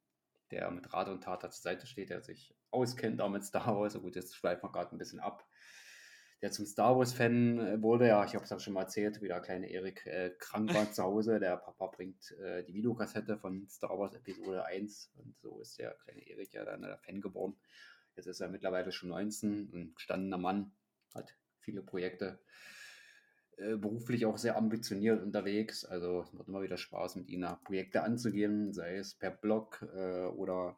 der mit Rat und Tat zur Seite steht, der sich auskennt auch mit Star Wars. So gut, jetzt schweifen wir gerade ein bisschen ab. Der zum Star Wars-Fan äh, wurde, ja, ich habe es auch schon mal erzählt, wie der kleine Erik äh, krank war zu Hause. Der Papa bringt äh, die Videokassette von Star Wars Episode 1 und so ist der kleine Erik ja dann der Fan geworden. Jetzt ist er mittlerweile schon 19, ein gestandener Mann, hat viele Projekte äh, beruflich auch sehr ambitioniert unterwegs. Also es macht immer wieder Spaß, mit ihnen Projekte anzugehen, sei es per Blog äh, oder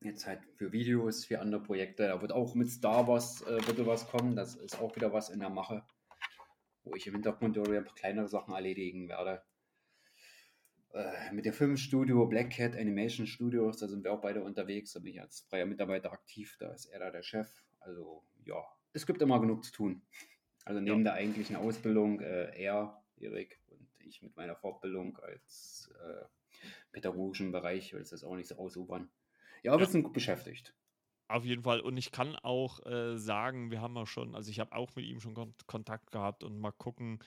jetzt halt für Videos, für andere Projekte. Da wird auch mit Star Wars äh, bitte was kommen. Das ist auch wieder was in der Mache, wo ich im Hintergrund ein paar kleinere Sachen erledigen werde. Äh, mit dem Filmstudio Black Cat Animation Studios, da sind wir auch beide unterwegs. Da bin ich als freier Mitarbeiter aktiv. Da ist er da der Chef. Also ja, es gibt immer genug zu tun. Also neben ja. der eigentlichen Ausbildung, äh, er, Erik und ich mit meiner Fortbildung als äh, pädagogischen Bereich, will es das auch nicht so ausufern. Ja, aber ja. wir sind gut beschäftigt. Auf jeden Fall. Und ich kann auch äh, sagen, wir haben ja schon, also ich habe auch mit ihm schon Kontakt gehabt und mal gucken.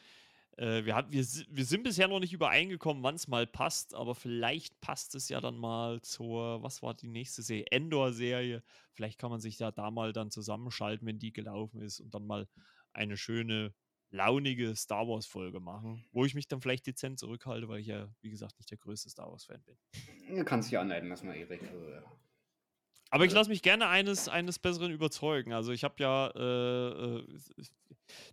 Äh, wir, hat, wir, wir sind bisher noch nicht übereingekommen, wann es mal passt, aber vielleicht passt es ja dann mal zur, was war die nächste Serie? Endor-Serie. Vielleicht kann man sich ja da mal dann zusammenschalten, wenn die gelaufen ist und dann mal eine schöne, launige Star Wars-Folge machen, wo ich mich dann vielleicht dezent zurückhalte, weil ich ja, wie gesagt, nicht der größte Star Wars-Fan bin. Du kannst dich anleiten lassen, Erik. Also, ja. Aber ich lasse mich gerne eines, eines Besseren überzeugen. Also ich habe ja, äh, äh,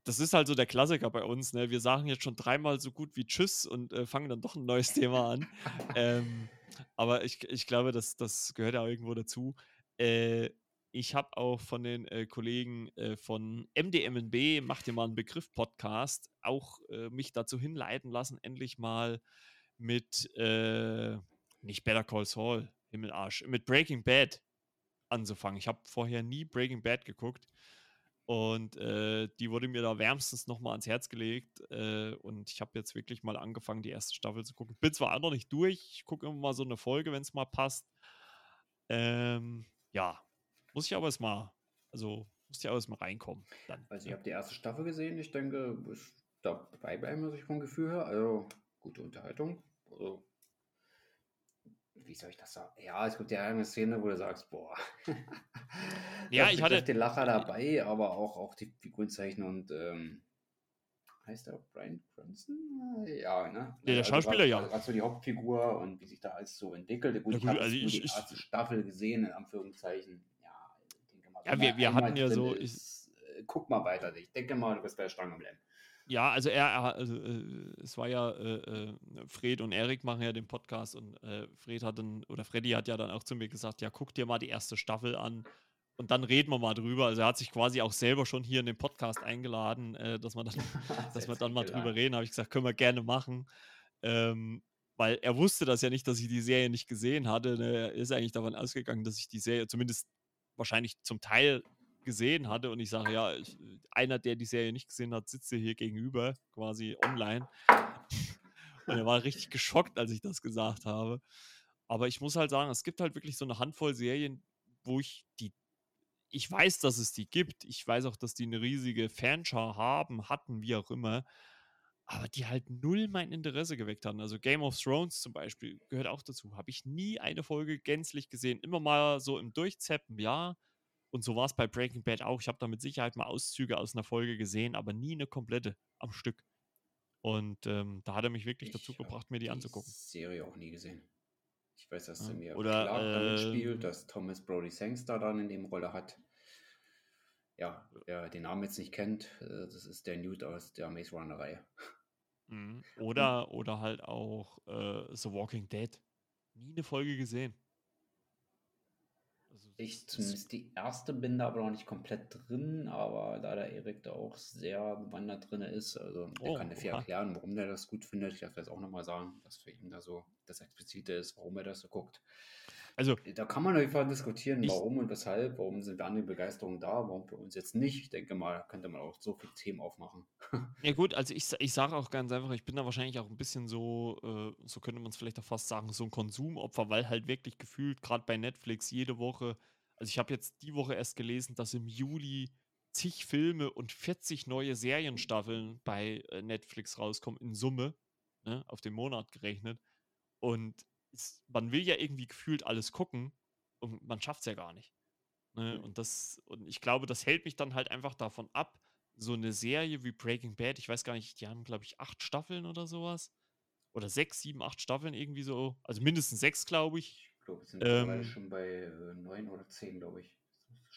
das ist halt so der Klassiker bei uns. Ne? Wir sagen jetzt schon dreimal so gut wie Tschüss und äh, fangen dann doch ein neues Thema an. ähm, aber ich, ich glaube, das, das gehört ja irgendwo dazu. Äh, ich habe auch von den äh, Kollegen äh, von MDMNB, Macht dir mal einen Begriff Podcast, auch äh, mich dazu hinleiten lassen, endlich mal mit, äh, nicht Better Call Saul, Himmelarsch, mit Breaking Bad anzufangen. Ich habe vorher nie Breaking Bad geguckt und äh, die wurde mir da wärmstens nochmal ans Herz gelegt äh, und ich habe jetzt wirklich mal angefangen, die erste Staffel zu gucken. Bin zwar auch noch nicht durch, ich gucke immer mal so eine Folge, wenn es mal passt. Ähm, ja, muss ich aber erstmal, also muss ich aber erstmal reinkommen. Dann, also ich habe die erste Staffel gesehen, ich denke, ist dabei bleiben, was ich vom Gefühl her. Also gute Unterhaltung. Also, wie soll ich das sagen? Ja, es gibt ja eine Szene, wo du sagst, boah. ja, ich hatte den Lacher dabei, aber auch, auch die Figurenzeichnung und ähm, heißt er Brian Cranston? Ja, ne? Ja, der also Schauspieler, ja. Also die Hauptfigur und wie sich da alles so entwickelt. Gut, ja, gut, ich habe also die erste Staffel gesehen, in Anführungszeichen. Ja, wir, wir hatten ja so. Ist, ich, äh, guck mal weiter. Ich denke mal, du wirst bei der Stange bleiben. Ja, also er, also, äh, es war ja, äh, äh, Fred und Erik machen ja den Podcast und äh, Fred hat dann, oder Freddy hat ja dann auch zu mir gesagt, ja, guck dir mal die erste Staffel an und dann reden wir mal drüber. Also er hat sich quasi auch selber schon hier in den Podcast eingeladen, dass wir dann, dass wir dann mal drüber reden. Habe ich gesagt, können wir gerne machen. Ähm, weil er wusste das ja nicht, dass ich die Serie nicht gesehen hatte. Ne? Er ist eigentlich davon ausgegangen, dass ich die Serie zumindest wahrscheinlich zum Teil gesehen hatte. Und ich sage, ja, ich, einer, der die Serie nicht gesehen hat, sitzt hier gegenüber, quasi online. Und er war richtig geschockt, als ich das gesagt habe. Aber ich muss halt sagen, es gibt halt wirklich so eine Handvoll Serien, wo ich die. Ich weiß, dass es die gibt. Ich weiß auch, dass die eine riesige Fanschar haben, hatten, wie auch immer aber die halt null mein Interesse geweckt haben. Also Game of Thrones zum Beispiel gehört auch dazu. Habe ich nie eine Folge gänzlich gesehen. Immer mal so im Durchzeppen, ja. Und so war es bei Breaking Bad auch. Ich habe da mit Sicherheit mal Auszüge aus einer Folge gesehen, aber nie eine komplette am Stück. Und ähm, da hat er mich wirklich ich dazu gebracht, mir die, die anzugucken. Serie auch nie gesehen. Ich weiß, dass ja. er mir Oder, Clark damit spielt, ähm dass Thomas Brody Sangster dann in dem Rolle hat ja, wer den Namen jetzt nicht kennt, äh, das ist der Newt aus der Maze Runner-Reihe. Mhm. Oder, oder halt auch äh, The Walking Dead. Nie eine Folge gesehen. Also, ich zumindest die erste bin da aber noch nicht komplett drin, aber da der Erik da auch sehr bewandert drin ist, also der oh, kann dir viel erklären, warum der das gut findet. Ich darf das auch nochmal sagen, dass für ihn da so das Explizite ist, warum er das so guckt. Also, da kann man auf jeden Fall diskutieren, ich, warum und weshalb, warum sind wir an die Begeisterung da, warum für uns jetzt nicht. Ich denke mal, da könnte man auch so viele Themen aufmachen. Ja gut, also ich, ich sage auch ganz einfach, ich bin da wahrscheinlich auch ein bisschen so, äh, so könnte man es vielleicht auch fast sagen, so ein Konsumopfer, weil halt wirklich gefühlt, gerade bei Netflix, jede Woche, also ich habe jetzt die Woche erst gelesen, dass im Juli zig Filme und 40 neue Serienstaffeln bei äh, Netflix rauskommen in Summe, ne, auf den Monat gerechnet. Und ist, man will ja irgendwie gefühlt alles gucken und man schafft es ja gar nicht. Ne? Mhm. Und das, und ich glaube, das hält mich dann halt einfach davon ab, so eine Serie wie Breaking Bad, ich weiß gar nicht, die haben, glaube ich, acht Staffeln oder sowas. Oder sechs, sieben, acht Staffeln irgendwie so. Also mindestens sechs, glaube ich. Ich glaube, es sind ähm, schon bei äh, neun oder zehn, glaube ich.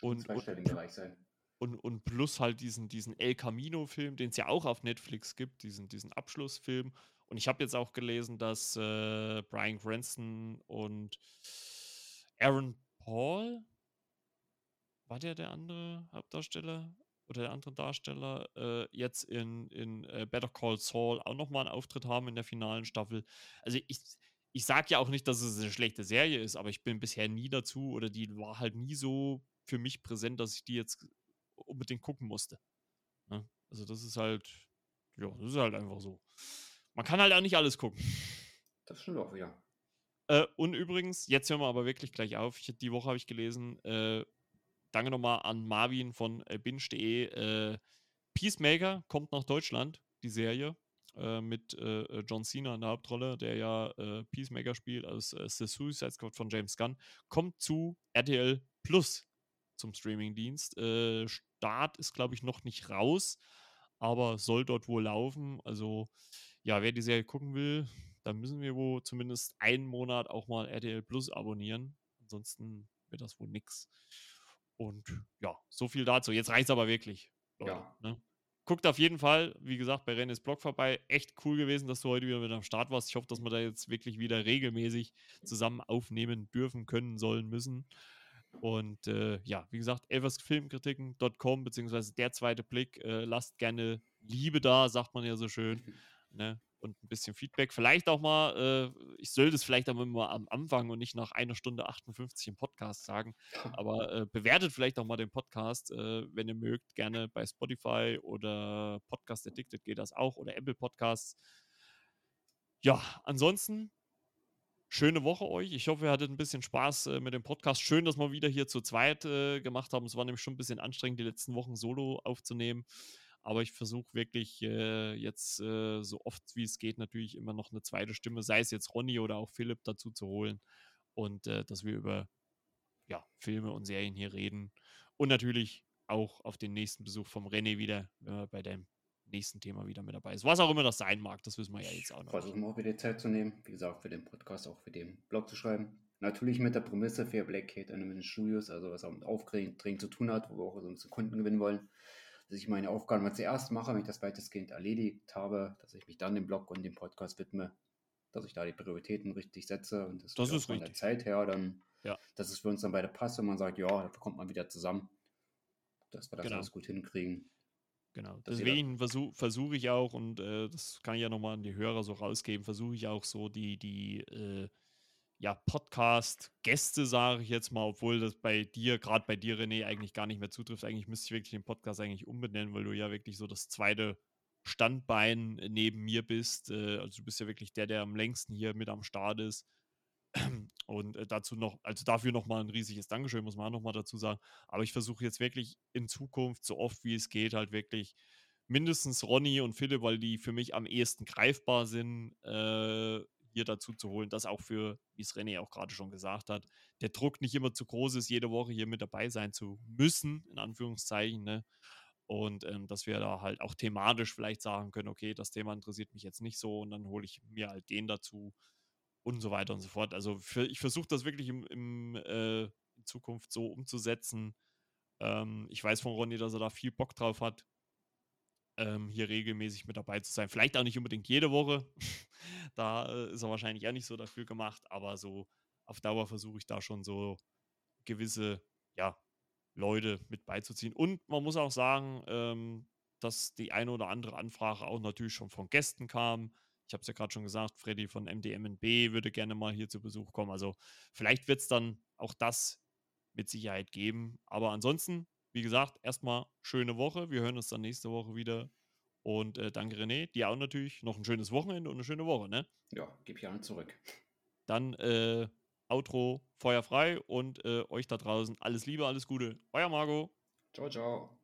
Und, zweistelligen Bereich sein. Und, und plus halt diesen, diesen El Camino-Film, den es ja auch auf Netflix gibt, diesen, diesen Abschlussfilm. Und ich habe jetzt auch gelesen, dass äh, Brian Cranston und Aaron Paul, war der der andere Hauptdarsteller oder der andere Darsteller, äh, jetzt in, in äh, Better Call Saul auch nochmal einen Auftritt haben in der finalen Staffel. Also ich, ich sage ja auch nicht, dass es eine schlechte Serie ist, aber ich bin bisher nie dazu oder die war halt nie so für mich präsent, dass ich die jetzt unbedingt gucken musste. Ne? Also das ist halt, ja, das ist halt einfach so. Man kann halt auch nicht alles gucken. Das stimmt auch, ja. Äh, und übrigens, jetzt hören wir aber wirklich gleich auf. Ich, die Woche habe ich gelesen, äh, danke nochmal an Marvin von äh, binge.de. Äh, Peacemaker kommt nach Deutschland, die Serie, äh, mit äh, äh, John Cena in der Hauptrolle, der ja Peacemaker spielt, als äh, The Suicide Squad von James Gunn, kommt zu RTL Plus zum Streamingdienst. Start ist, glaube ich, noch nicht raus, aber soll dort wohl laufen. Also ja, wer die Serie gucken will, dann müssen wir wohl zumindest einen Monat auch mal RTL Plus abonnieren. Ansonsten wird das wohl nix. Und ja, so viel dazu. Jetzt reicht es aber wirklich. Leute, ja. Ne? Guckt auf jeden Fall, wie gesagt, bei Rennes Blog vorbei. Echt cool gewesen, dass du heute wieder mit am Start warst. Ich hoffe, dass wir da jetzt wirklich wieder regelmäßig zusammen aufnehmen dürfen, können, sollen, müssen. Und äh, ja, wie gesagt, elversfilmkritiken.com beziehungsweise der zweite Blick. Äh, lasst gerne Liebe da, sagt man ja so schön. Ne? Und ein bisschen Feedback. Vielleicht auch mal, äh, ich sollte es vielleicht auch mal am Anfang und nicht nach einer Stunde 58 im Podcast sagen, aber äh, bewertet vielleicht auch mal den Podcast, äh, wenn ihr mögt, gerne bei Spotify oder Podcast Addicted geht das auch oder Apple Podcasts. Ja, ansonsten schöne Woche euch. Ich hoffe, ihr hattet ein bisschen Spaß äh, mit dem Podcast. Schön, dass wir wieder hier zu zweit äh, gemacht haben. Es war nämlich schon ein bisschen anstrengend, die letzten Wochen solo aufzunehmen. Aber ich versuche wirklich äh, jetzt äh, so oft wie es geht natürlich immer noch eine zweite Stimme, sei es jetzt Ronny oder auch Philipp dazu zu holen. Und äh, dass wir über ja, Filme und Serien hier reden. Und natürlich auch auf den nächsten Besuch vom René wieder, wenn wir bei dem nächsten Thema wieder mit dabei ist. Was auch immer das sein mag, das wissen wir ja jetzt auch noch. Versuchen wir auch wieder Zeit zu nehmen, wie gesagt, für den Podcast, auch für den Blog zu schreiben. Natürlich mit der Prämisse für Black Cat Animation Studios, also was auch mit Aufdrehen zu tun hat, wo wir auch so einen Kunden gewinnen wollen dass ich meine Aufgaben mal zuerst mache, wenn ich das weitestgehend erledigt habe, dass ich mich dann dem Blog und dem Podcast widme, dass ich da die Prioritäten richtig setze und das, Das ist von der. Zeit her dann, Ja. dass es für uns dann beide passt und man sagt, ja, da kommt man wieder zusammen, dass wir das Genau. alles gut hinkriegen. Genau. Deswegen versuche versuch ich auch, und äh, das kann ich ja nochmal an die Hörer so rausgeben, versuche ich auch so die, die äh, ja, Podcast-Gäste, sage ich jetzt mal, obwohl das bei dir, gerade bei dir, René, eigentlich gar nicht mehr zutrifft. Eigentlich müsste ich wirklich den Podcast eigentlich umbenennen, weil du ja wirklich so das zweite Standbein neben mir bist. Äh, also du bist ja wirklich der, der am längsten hier mit am Start ist. Und äh, dazu noch, also dafür nochmal ein riesiges Dankeschön, muss man auch nochmal dazu sagen. Aber ich versuche jetzt wirklich in Zukunft, so oft wie es geht, halt wirklich mindestens Ronny und Philipp, weil die für mich am ehesten greifbar sind, äh, hier dazu zu holen. Das auch für, wie es René auch gerade schon gesagt hat, der Druck nicht immer zu groß ist, jede Woche hier mit dabei sein zu müssen, in Anführungszeichen. Ne? Und ähm, dass wir da halt auch thematisch vielleicht sagen können, okay, das Thema interessiert mich jetzt nicht so und dann hole ich mir halt den dazu und so weiter und so fort. Also für, ich versuche das wirklich im, im, äh, in Zukunft so umzusetzen. Ähm, ich weiß von Ronny, dass er da viel Bock drauf hat, ähm, hier regelmäßig mit dabei zu sein. Vielleicht auch nicht unbedingt jede Woche. da äh, ist er wahrscheinlich auch nicht so dafür gemacht, aber so auf Dauer versuche ich da schon so gewisse, ja, Leute mit beizuziehen. Und man muss auch sagen, ähm, dass die eine oder andere Anfrage auch natürlich schon von Gästen kam. Ich habe es ja gerade schon gesagt, Freddy von MDMNB würde gerne mal hier zu Besuch kommen. Also vielleicht wird es dann auch das mit Sicherheit geben. Aber ansonsten, wie gesagt, erstmal schöne Woche. Wir hören uns dann nächste Woche wieder. Und äh, danke René, dir auch natürlich noch ein schönes Wochenende und eine schöne Woche, ne? Ja, gib hier an zurück. Dann äh, Outro feuerfrei und äh, euch da draußen alles Liebe, alles Gute. Euer Marco. Ciao, ciao.